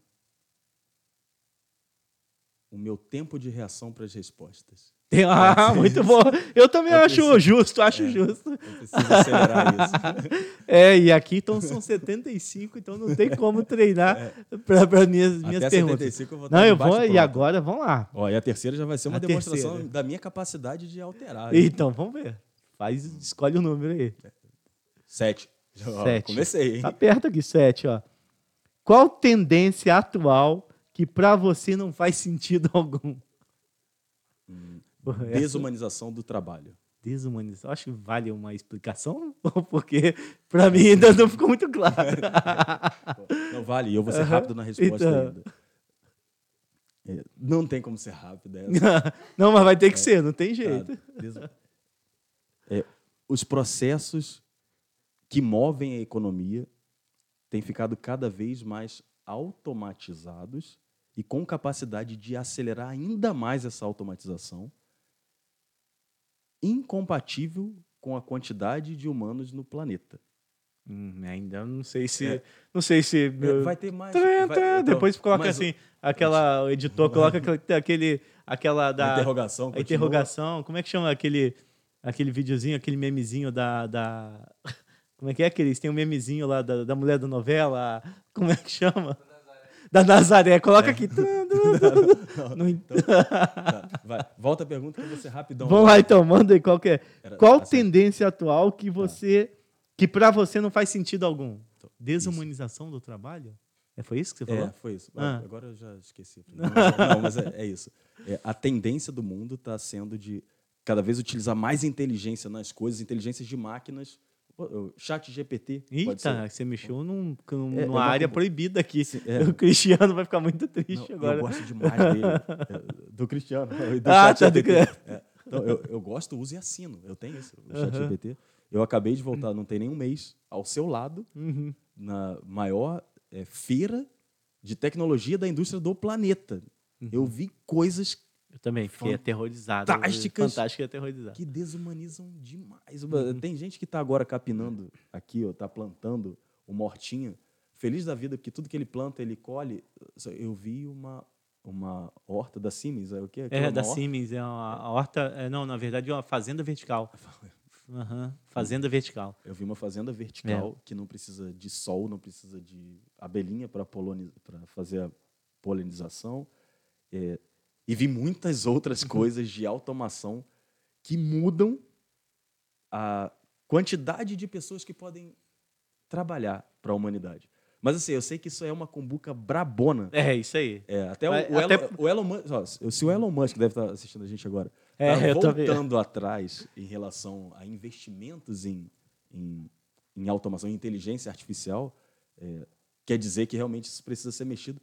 o meu tempo de reação para as respostas. Tem, ah, muito bom. Eu também Eu acho preciso- justo, acho É. justo. Eu preciso acelerar isso. (laughs) É, e aqui então são 75, então não tem como treinar para minhas, minhas É. Até perguntas. 75 eu vou Não, eu vou, e agora vamos lá. Ó, e a terceira já vai ser uma A demonstração terceira. da minha capacidade de alterar. Então, vamos ver. Faz, escolhe o número aí. Sete. Já, ó, Sete. Comecei, hein? Tá perto aqui, 7, ó. Qual tendência atual que para você não faz sentido (laughs) algum? Porra, (laughs) essa- Desumanização do trabalho. Desumanização. Acho que vale uma explicação, (laughs) porque para mim ainda não ficou muito claro. (laughs) Não vale, eu vou ser rápido na resposta Então. ainda. É, não tem como ser rápido essa. não, mas vai ter que ser, não tem jeito. Cara, desu- É, os processos que movem a economia têm ficado cada vez mais automatizados e com capacidade de acelerar ainda mais essa automatização, incompatível com a quantidade de humanos no planeta. Hum, ainda não sei se. É. Não sei se. É, meu- vai ter mais. Vai- tã, então, depois coloca mas o- assim, aquela. O editor coloca aquele. aquela a da. interrogação. A continua. interrogação. Como é que chama aquele. Aquele videozinho, aquele memezinho da. da (laughs) como é que é aqueles? Tem um memezinho lá da, da mulher da novela. Como é que chama? Da Nazaré. Coloca É. aqui. (laughs) Tum. Não ent- Tá. Volta a pergunta que ser rapidão. Vamos lá então, manda aí qual que é. Era- Qual tá certo. tendência atual que você. que pra você não faz sentido algum? Então, Desumanização do trabalho? É, foi isso que você falou? É, foi isso. Ah. Agora eu já esqueci. Não, mas- não, mas é, é isso. É, a tendência do mundo está sendo de cada vez utilizar mais inteligência nas coisas, inteligências de máquinas. Chat GPT. Eita, você mexeu num, num- É, numa uma área proibida aqui. Sim, é. O Cristiano vai ficar muito triste Não, agora. Eu gosto demais dele. (laughs) é, do Cristiano. Do Ah, Chat tá, do É, então, eu, eu gosto, uso e assino. Eu tenho isso, o Chat GPT. Eu acabei de voltar, não tem nem um mês, ao seu lado, Uhum. na maior é, feira de tecnologia da indústria do planeta. Uhum. Eu vi coisas Eu também fiquei aterrorizado. Fantásticas. Fantástico e aterrorizado. que desumanizam demais. Uhum. Tem gente que está agora capinando aqui, ó, tá plantando uma hortinha, feliz da vida, porque tudo que ele planta, ele colhe. Eu vi uma, uma horta da Siemens, é o quê? Aquilo É, uma da horta? Siemens, é uma a horta. é, não, na verdade é uma fazenda vertical. (laughs) Aham, Fazenda vertical. Eu vi uma fazenda vertical É. que não precisa de sol, não precisa de abelhinha para fazer a polinização. É, e vi muitas outras coisas de automação que mudam a quantidade de pessoas que podem trabalhar para a humanidade. Mas assim, eu sei que isso é uma cumbuca brabona. É, isso aí. É, até, o- Mas o, até- Elon, o Elon Musk, ó, se o Elon Musk deve estar assistindo a gente agora, É, tá voltando atrás em relação a investimentos em, em, em automação, em inteligência artificial, é, quer dizer que realmente isso precisa ser mexido.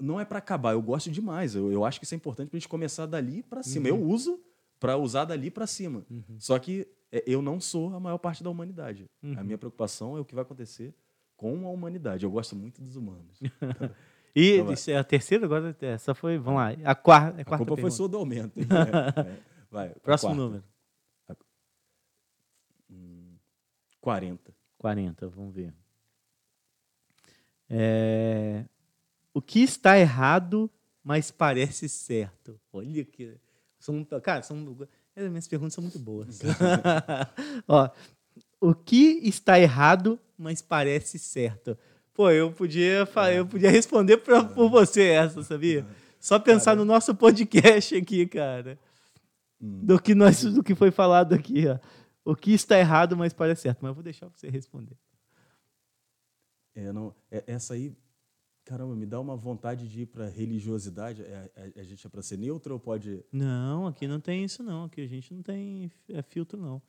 Não é para acabar, eu gosto demais. Eu, eu acho que isso é importante para a gente começar dali para cima. Uhum. Eu uso para usar dali para cima. Só que é, eu não sou a maior parte da humanidade. Uhum. A minha preocupação é o que vai acontecer com a humanidade. Eu gosto muito dos humanos. (laughs) E Então é a terceira agora? Essa foi. Vamos lá. A quarta. A A quarta culpa foi pergunta. sua do aumento. (laughs) É. Vai, a Próximo número. Hum, 40. 40, vamos ver. É, O que está errado, mas parece certo? Olha que. São, cara, são, as minhas perguntas são muito boas. (laughs) Ó, o que está errado, mas parece certo? Pô, eu podia, fa- eu podia responder pra, por você essa, sabia? Só pensar no nosso podcast aqui, cara. Do que, nós, do que foi falado aqui, ó. O que está errado, mas parece certo. Mas eu vou deixar você responder. É, não, é- essa aí, caramba, me dá uma vontade de ir para religiosidade. É, é- a gente é para ser neutro ou pode. Não, aqui não tem isso não. Aqui a gente não tem é, filtro não.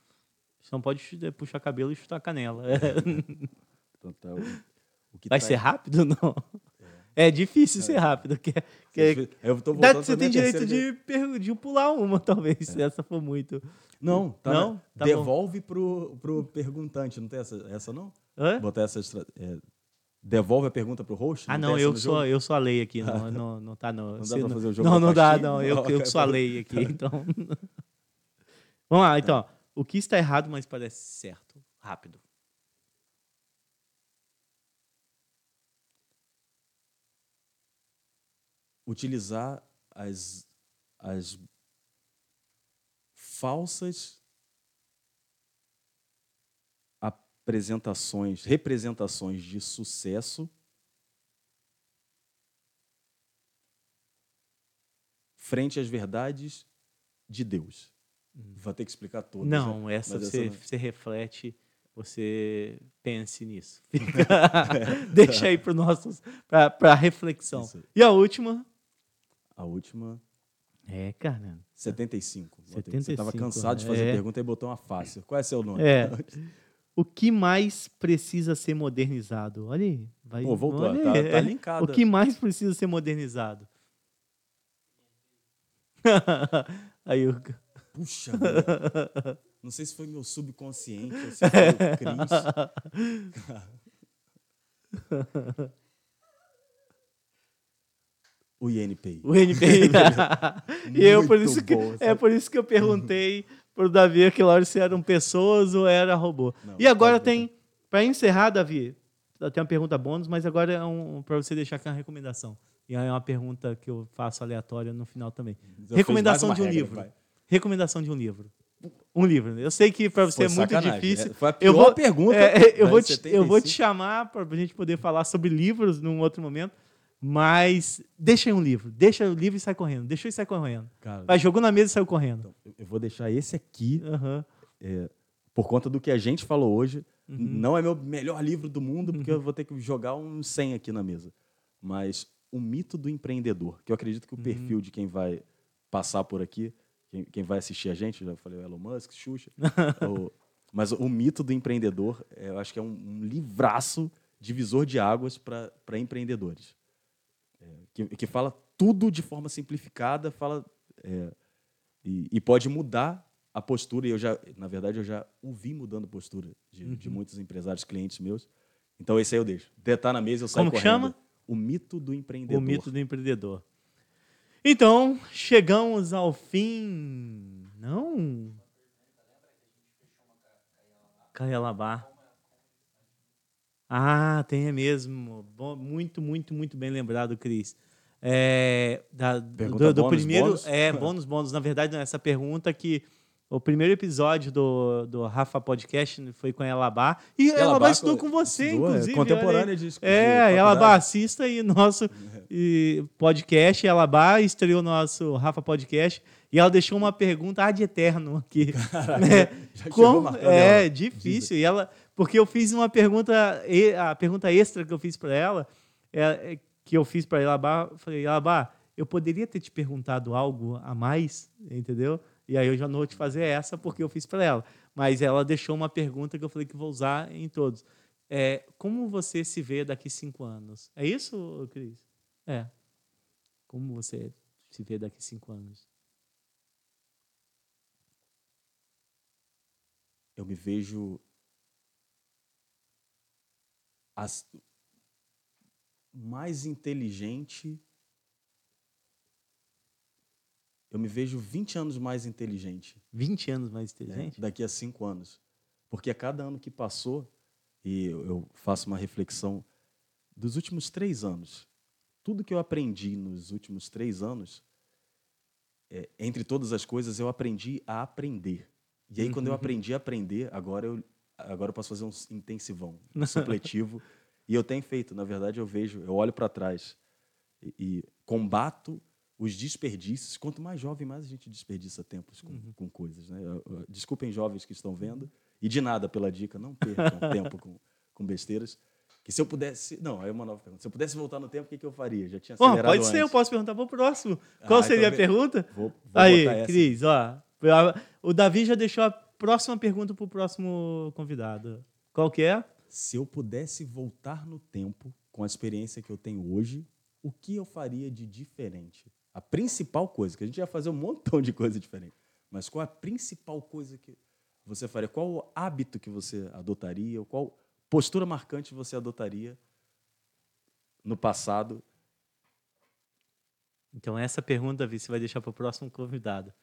Você não pode é, puxar cabelo e chutar canela. (laughs) Então, tá, o, o Vai tá- ser rápido não? É difícil ser rápido. Que, que, Eu tô dá- você tem direito de, per- de pular uma, (laughs) talvez, se essa for muito. Não, tá Não? Tá bom. devolve pro, pro perguntante. Não tem essa, essa não? Hã? Botar essa. é, devolve a pergunta pro host? Ah, não, essa eu sou, jogo? eu sou a lei aqui. Não, não, não tá no. Não dá pra fazer o jogo Não, não dá, não. (laughs) Eu, Não, eu que sou a ok. lei aqui, então. (laughs) Vamos lá, então. O que está errado, mas parece certo? Rápido. utilizar as, as falsas apresentações, representações de sucesso frente às verdades de Deus. Vou ter que explicar todas. Não, né? essa Mas você, não- você reflete, você pense nisso. (laughs) (laughs) Deixa aí para reflexão. Isso aí. E a última? A última, É, cara. 75. Botei. Você 75, estava cansado de fazer é. pergunta e botou uma fácil. Qual é seu nome? É. (laughs) O que mais precisa ser modernizado? Olha aí. Vai, Pô, voltou. olha Tá, aí. tá (laughs) linkada. O que mais precisa ser modernizado? (laughs) aí o Puxa, não sei se foi meu subconsciente ou se foi o (laughs) Cris. O INPI. O NPI. e eu por Muito isso que bom, é por isso que eu perguntei pro Davi aquela hora se eram pessoas ou era robô. Não, e agora tem para encerrar, Davi, tem uma pergunta bônus, mas agora é um, para você deixar aqui uma recomendação. E é uma pergunta que eu faço aleatória no final também. Já recomendação fez de um uma livro. regra, vai. Recomendação de um livro. Um livro. Eu sei que para você Foi é muito sacanagem. difícil. É, Foi a Eu pior vou, pergunta. é, é, eu, vou te, eu vou te 75. chamar para a gente poder falar sobre livros num outro momento, mas deixa aí um livro. Deixa o livro e sai correndo. Deixa e sai correndo. Cara, Vai, jogou na mesa e saiu correndo. então, eu vou deixar esse aqui Aham. por conta do que a gente falou hoje. Uhum. Não é meu melhor livro do mundo, porque eu vou ter que jogar um 100 aqui na mesa. Mas O Mito do Empreendedor, que eu acredito que Uhum. o perfil de quem vai passar por aqui, quem, quem vai assistir a gente, já falei o Elon Musk, Xuxa, (laughs) o- mas O Mito do Empreendedor, é, eu acho que é um, um livraço divisor de águas para empreendedores. É, que, que fala tudo de forma simplificada, fala é, e, e pode mudar a postura. E eu já, na verdade, eu já ouvi mudando a postura de, Uhum. de muitos empresários, clientes meus. Então esse aí eu deixo. Detar na mesa, eu saio Como correndo. chama? O mito do empreendedor. O mito do empreendedor. Então, chegamos ao fim. Não? Caialabá. Ah, tem é mesmo. Bom, muito, muito, muito bem lembrado, Cris. É, da, do, Pergunta do bônus, primeiro. bônus? É, bônus, bônus. Na verdade, essa pergunta que. O primeiro episódio do, do Rafa Podcast foi com a Elabá. E a Elabá, estudou co- com você, estudou, inclusive. contemporânea de- É. Elabá, assista aí nosso (laughs) e, podcast. Elabá estreou nosso Rafa Podcast. E ela deixou uma pergunta ad eterno aqui. (laughs) né? já chegou Como- marcando é ela. difícil. E ela, porque eu fiz uma pergunta, a pergunta extra que eu fiz para ela, é, é, que eu fiz para Elabá, eu falei, Elabá, eu poderia ter te perguntado algo a mais, entendeu? E aí eu já não vou te fazer essa porque eu fiz para ela. Mas ela deixou uma pergunta que eu falei que vou usar em todos. É, como você se vê daqui cinco anos? É isso, Cris? É. Como você se vê daqui cinco anos? Eu me vejo as- mais inteligente. Eu me vejo 20 anos mais inteligente 20 anos mais né, inteligente? daqui a cinco anos. Porque a cada ano que passou, e eu eu faço uma reflexão dos últimos três anos, tudo que eu aprendi nos últimos três anos, é, entre todas as coisas, eu aprendi a aprender. E aí, quando eu aprendi a aprender, agora eu, agora eu posso fazer um intensivão, um (laughs) supletivo. e eu tenho feito, na verdade, eu vejo, eu olho para trás e, e combato os desperdícios. Quanto mais jovem, mais a gente desperdiça tempos com, com coisas. Né? Desculpem, jovens que estão vendo. E de nada pela dica, não percam (laughs) tempo com, com besteiras. Que se eu pudesse. Não, aí é uma nova pergunta. Se eu pudesse voltar no tempo, o que, que eu faria? Já tinha Bom, acelerado pode ser, eu antes. posso perguntar para o próximo. Qual Ah, seria então a pergunta? Vou, vou Aí. Cris, ó. O Davi já deixou a próxima pergunta para o próximo convidado. Qual que é? Se eu pudesse voltar no tempo com a experiência que eu tenho hoje, o que eu faria de diferente? A principal coisa, que a gente ia fazer um montão de coisa diferente, mas qual a principal coisa que você faria? Qual o hábito que você adotaria? Qual postura marcante você adotaria no passado? Então, essa pergunta, Davi, você vai deixar para o próximo convidado.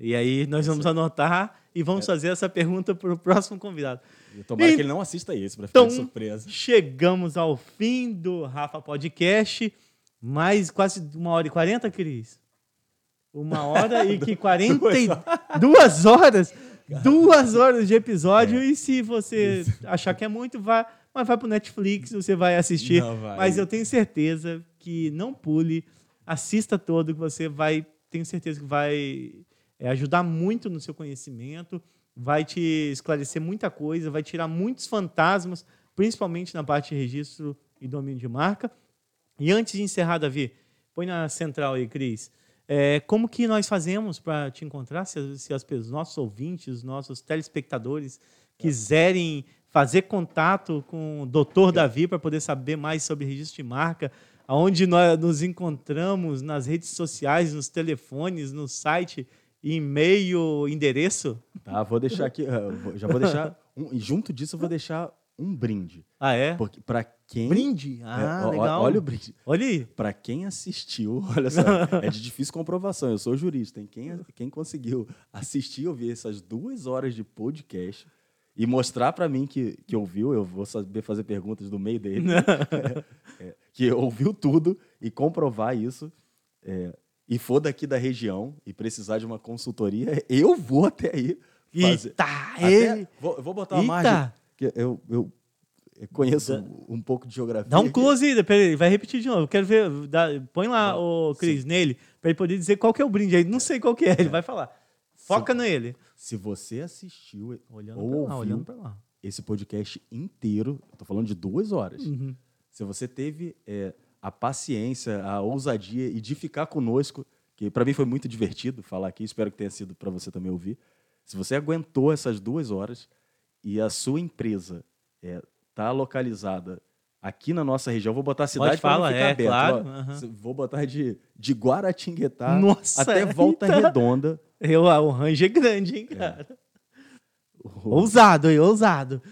E aí nós vamos anotar e É. vamos fazer essa pergunta para o próximo convidado. Eu tomara E- que ele não assista esse, para ficar Então, de surpresa. chegamos ao fim do Rafa Podcast. Mais quase uma hora e quarenta, Cris. Uma hora e (laughs) que 42 horas. Duas horas de episódio. É. E se você Isso. achar que é muito, vá, mas vai pro Netflix, você vai assistir. Vai. Mas eu tenho certeza que não pule, assista todo, que você vai. Tenho certeza que vai é, ajudar muito no seu conhecimento, vai te esclarecer muita coisa, vai tirar muitos fantasmas, principalmente na parte de registro e domínio de marca. E antes de encerrar, Davi, põe na central aí, Cris. É, como que nós fazemos para te encontrar? Se, se as pessoas, nossos ouvintes, nossos telespectadores quiserem fazer contato com o doutor Davi para poder saber mais sobre registro de marca, aonde nós nos encontramos nas redes sociais, nos telefones, no site, e-mail, endereço? Tá, vou deixar aqui, já vou deixar, um, e junto disso eu vou deixar um brinde. Ah, é? Porque para quem. Brinde? Ah, é, legal. Olha o brinde. Olha aí. Para quem assistiu, (laughs) olha só, é de difícil comprovação. Eu sou jurista. Hein? Quem, quem conseguiu assistir ouvir essas duas horas de podcast e mostrar para mim que, que ouviu, eu vou saber fazer perguntas do meio dele, é, (laughs) (laughs) é, que ouviu tudo e comprovar isso. É, e for daqui da região e precisar de uma consultoria, (laughs) eu vou até aí. Fazer. Eita, até, vou, vou botar uma Eita. margem que eu, eu conheço um, um, pouco de geografia. Dá um close aí, peraí, vai repetir de novo. Eu quero ver. Dá, põe lá, o Cris, nele, para ele poder dizer qual que é o brinde aí. Não sei qual que é, ele vai falar. Foca se, nele. Se você assistiu olhando ou lá, ouviu lá. esse podcast inteiro, tô falando de duas horas. Uhum. Se você teve é, a paciência, a ousadia e de ficar conosco, que para mim foi muito divertido falar aqui, espero que tenha sido para você também ouvir. Se você aguentou essas duas horas, e a sua empresa está é, tá localizada aqui na nossa região, vou botar a cidade para ficar é, aberto. Claro. Uhum. Vou botar de, de Guaratinguetá nossa, até Volta. Redonda. Eu, o range é grande, hein, é. cara? É. Ousado, hein? Ousado.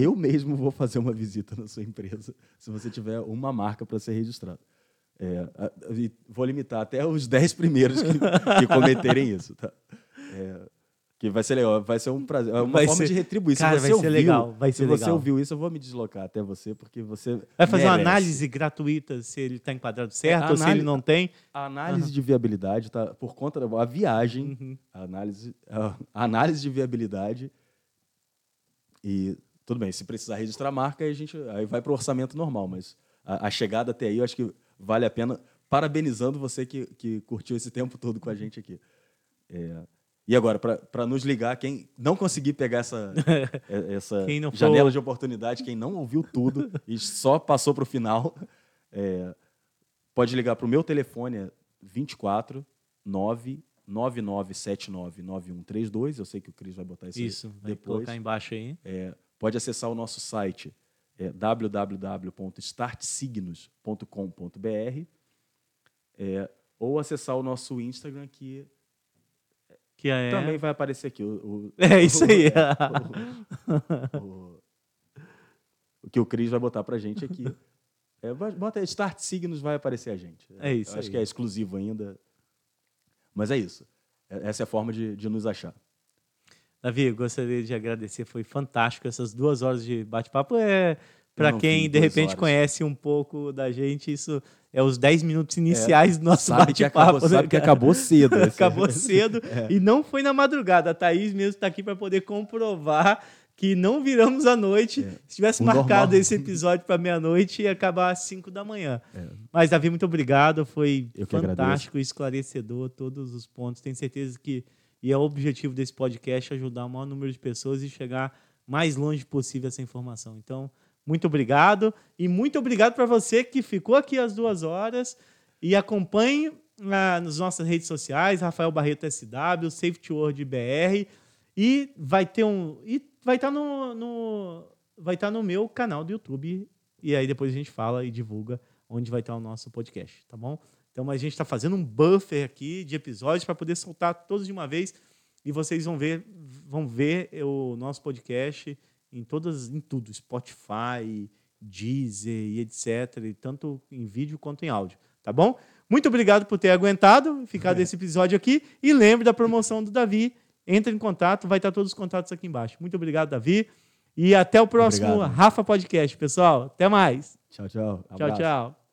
Eu mesmo vou fazer uma visita na sua empresa se você tiver uma marca para ser registrado. É, vou limitar até os 10 primeiros que, que cometerem isso. Tá? É, que vai ser legal, vai ser um prazer, é uma vai forma ser... de retribuir. Cara, se você vai ouviu, ser legal, vai ser se legal. você ouviu isso, eu vou me deslocar até você, porque você Vai fazer merece. uma análise gratuita se ele está enquadrado certo é, ou se ele não tem. A análise uhum. de viabilidade, tá, por conta da a viagem, uhum. a, análise, a análise de viabilidade e tudo bem, se precisar registrar a marca, aí a gente aí vai para o orçamento normal, mas a, a, chegada até aí eu acho que vale a pena, parabenizando você que, que curtiu esse tempo todo com a gente aqui. É, e agora, para nos ligar, quem não conseguir pegar essa, (laughs) é, essa janela de oportunidade, quem não ouviu tudo e só passou para o final, é, pode ligar para o meu telefone, 24 9 99799132. Eu sei que o Cris vai botar isso, isso vai depois. colocar embaixo aí. É, pode acessar o nosso site é, www.startsignos.com.br é, ou acessar o nosso Instagram que que é... Também vai aparecer aqui. O, o (laughs) é isso aí. (laughs) O, o, que o Cris vai botar pra gente aqui. (laughs) É, bota Start Signos, vai aparecer a gente. É isso. Acho aí. que é exclusivo ainda. Mas é isso. É, essa é a forma de, de nos achar. Davi, gostaria de agradecer. Foi fantástico. Essas duas horas de bate-papo é para quem de repente horas. conhece um pouco da gente, isso é os 10 minutos iniciais é, do nosso bate-papo. Né, sabe que acabou cedo. (laughs) acabou cedo (laughs) é. e não foi na madrugada. A Thaís mesmo está aqui para poder comprovar que não viramos à noite. É. Se tivesse o marcado normal. esse episódio para meia-noite, ia acabar às 5 da manhã. É. Mas, Davi, muito obrigado. Foi Eu fantástico, esclarecedor, todos os pontos. Tenho certeza que e é o objetivo desse podcast ajudar o maior número de pessoas e chegar mais longe possível essa informação. Então, muito obrigado. E muito obrigado para você que ficou aqui às duas horas e acompanhe ah, nas nossas redes sociais, Rafael Barreto SW, Safety World BR. E vai ter um. E vai estar tá no, no, vai estar tá no meu canal do YouTube. E aí depois a gente fala e divulga onde vai estar o nosso podcast, tá bom? Então a gente está fazendo um buffer aqui de episódios para poder soltar todos de uma vez. E vocês vão ver, vão ver o nosso podcast em todas, em tudo, Spotify, Deezer e etc, e tanto em vídeo quanto em áudio, tá bom? Muito obrigado por ter aguentado, ficar (laughs) desse episódio aqui e lembre da promoção do Davi. Entre em contato, vai estar todos os contatos aqui embaixo. Muito obrigado, Davi. E até o próximo obrigado. Rafa Podcast, pessoal. Até mais. Tchau, tchau. Tchau, tchau.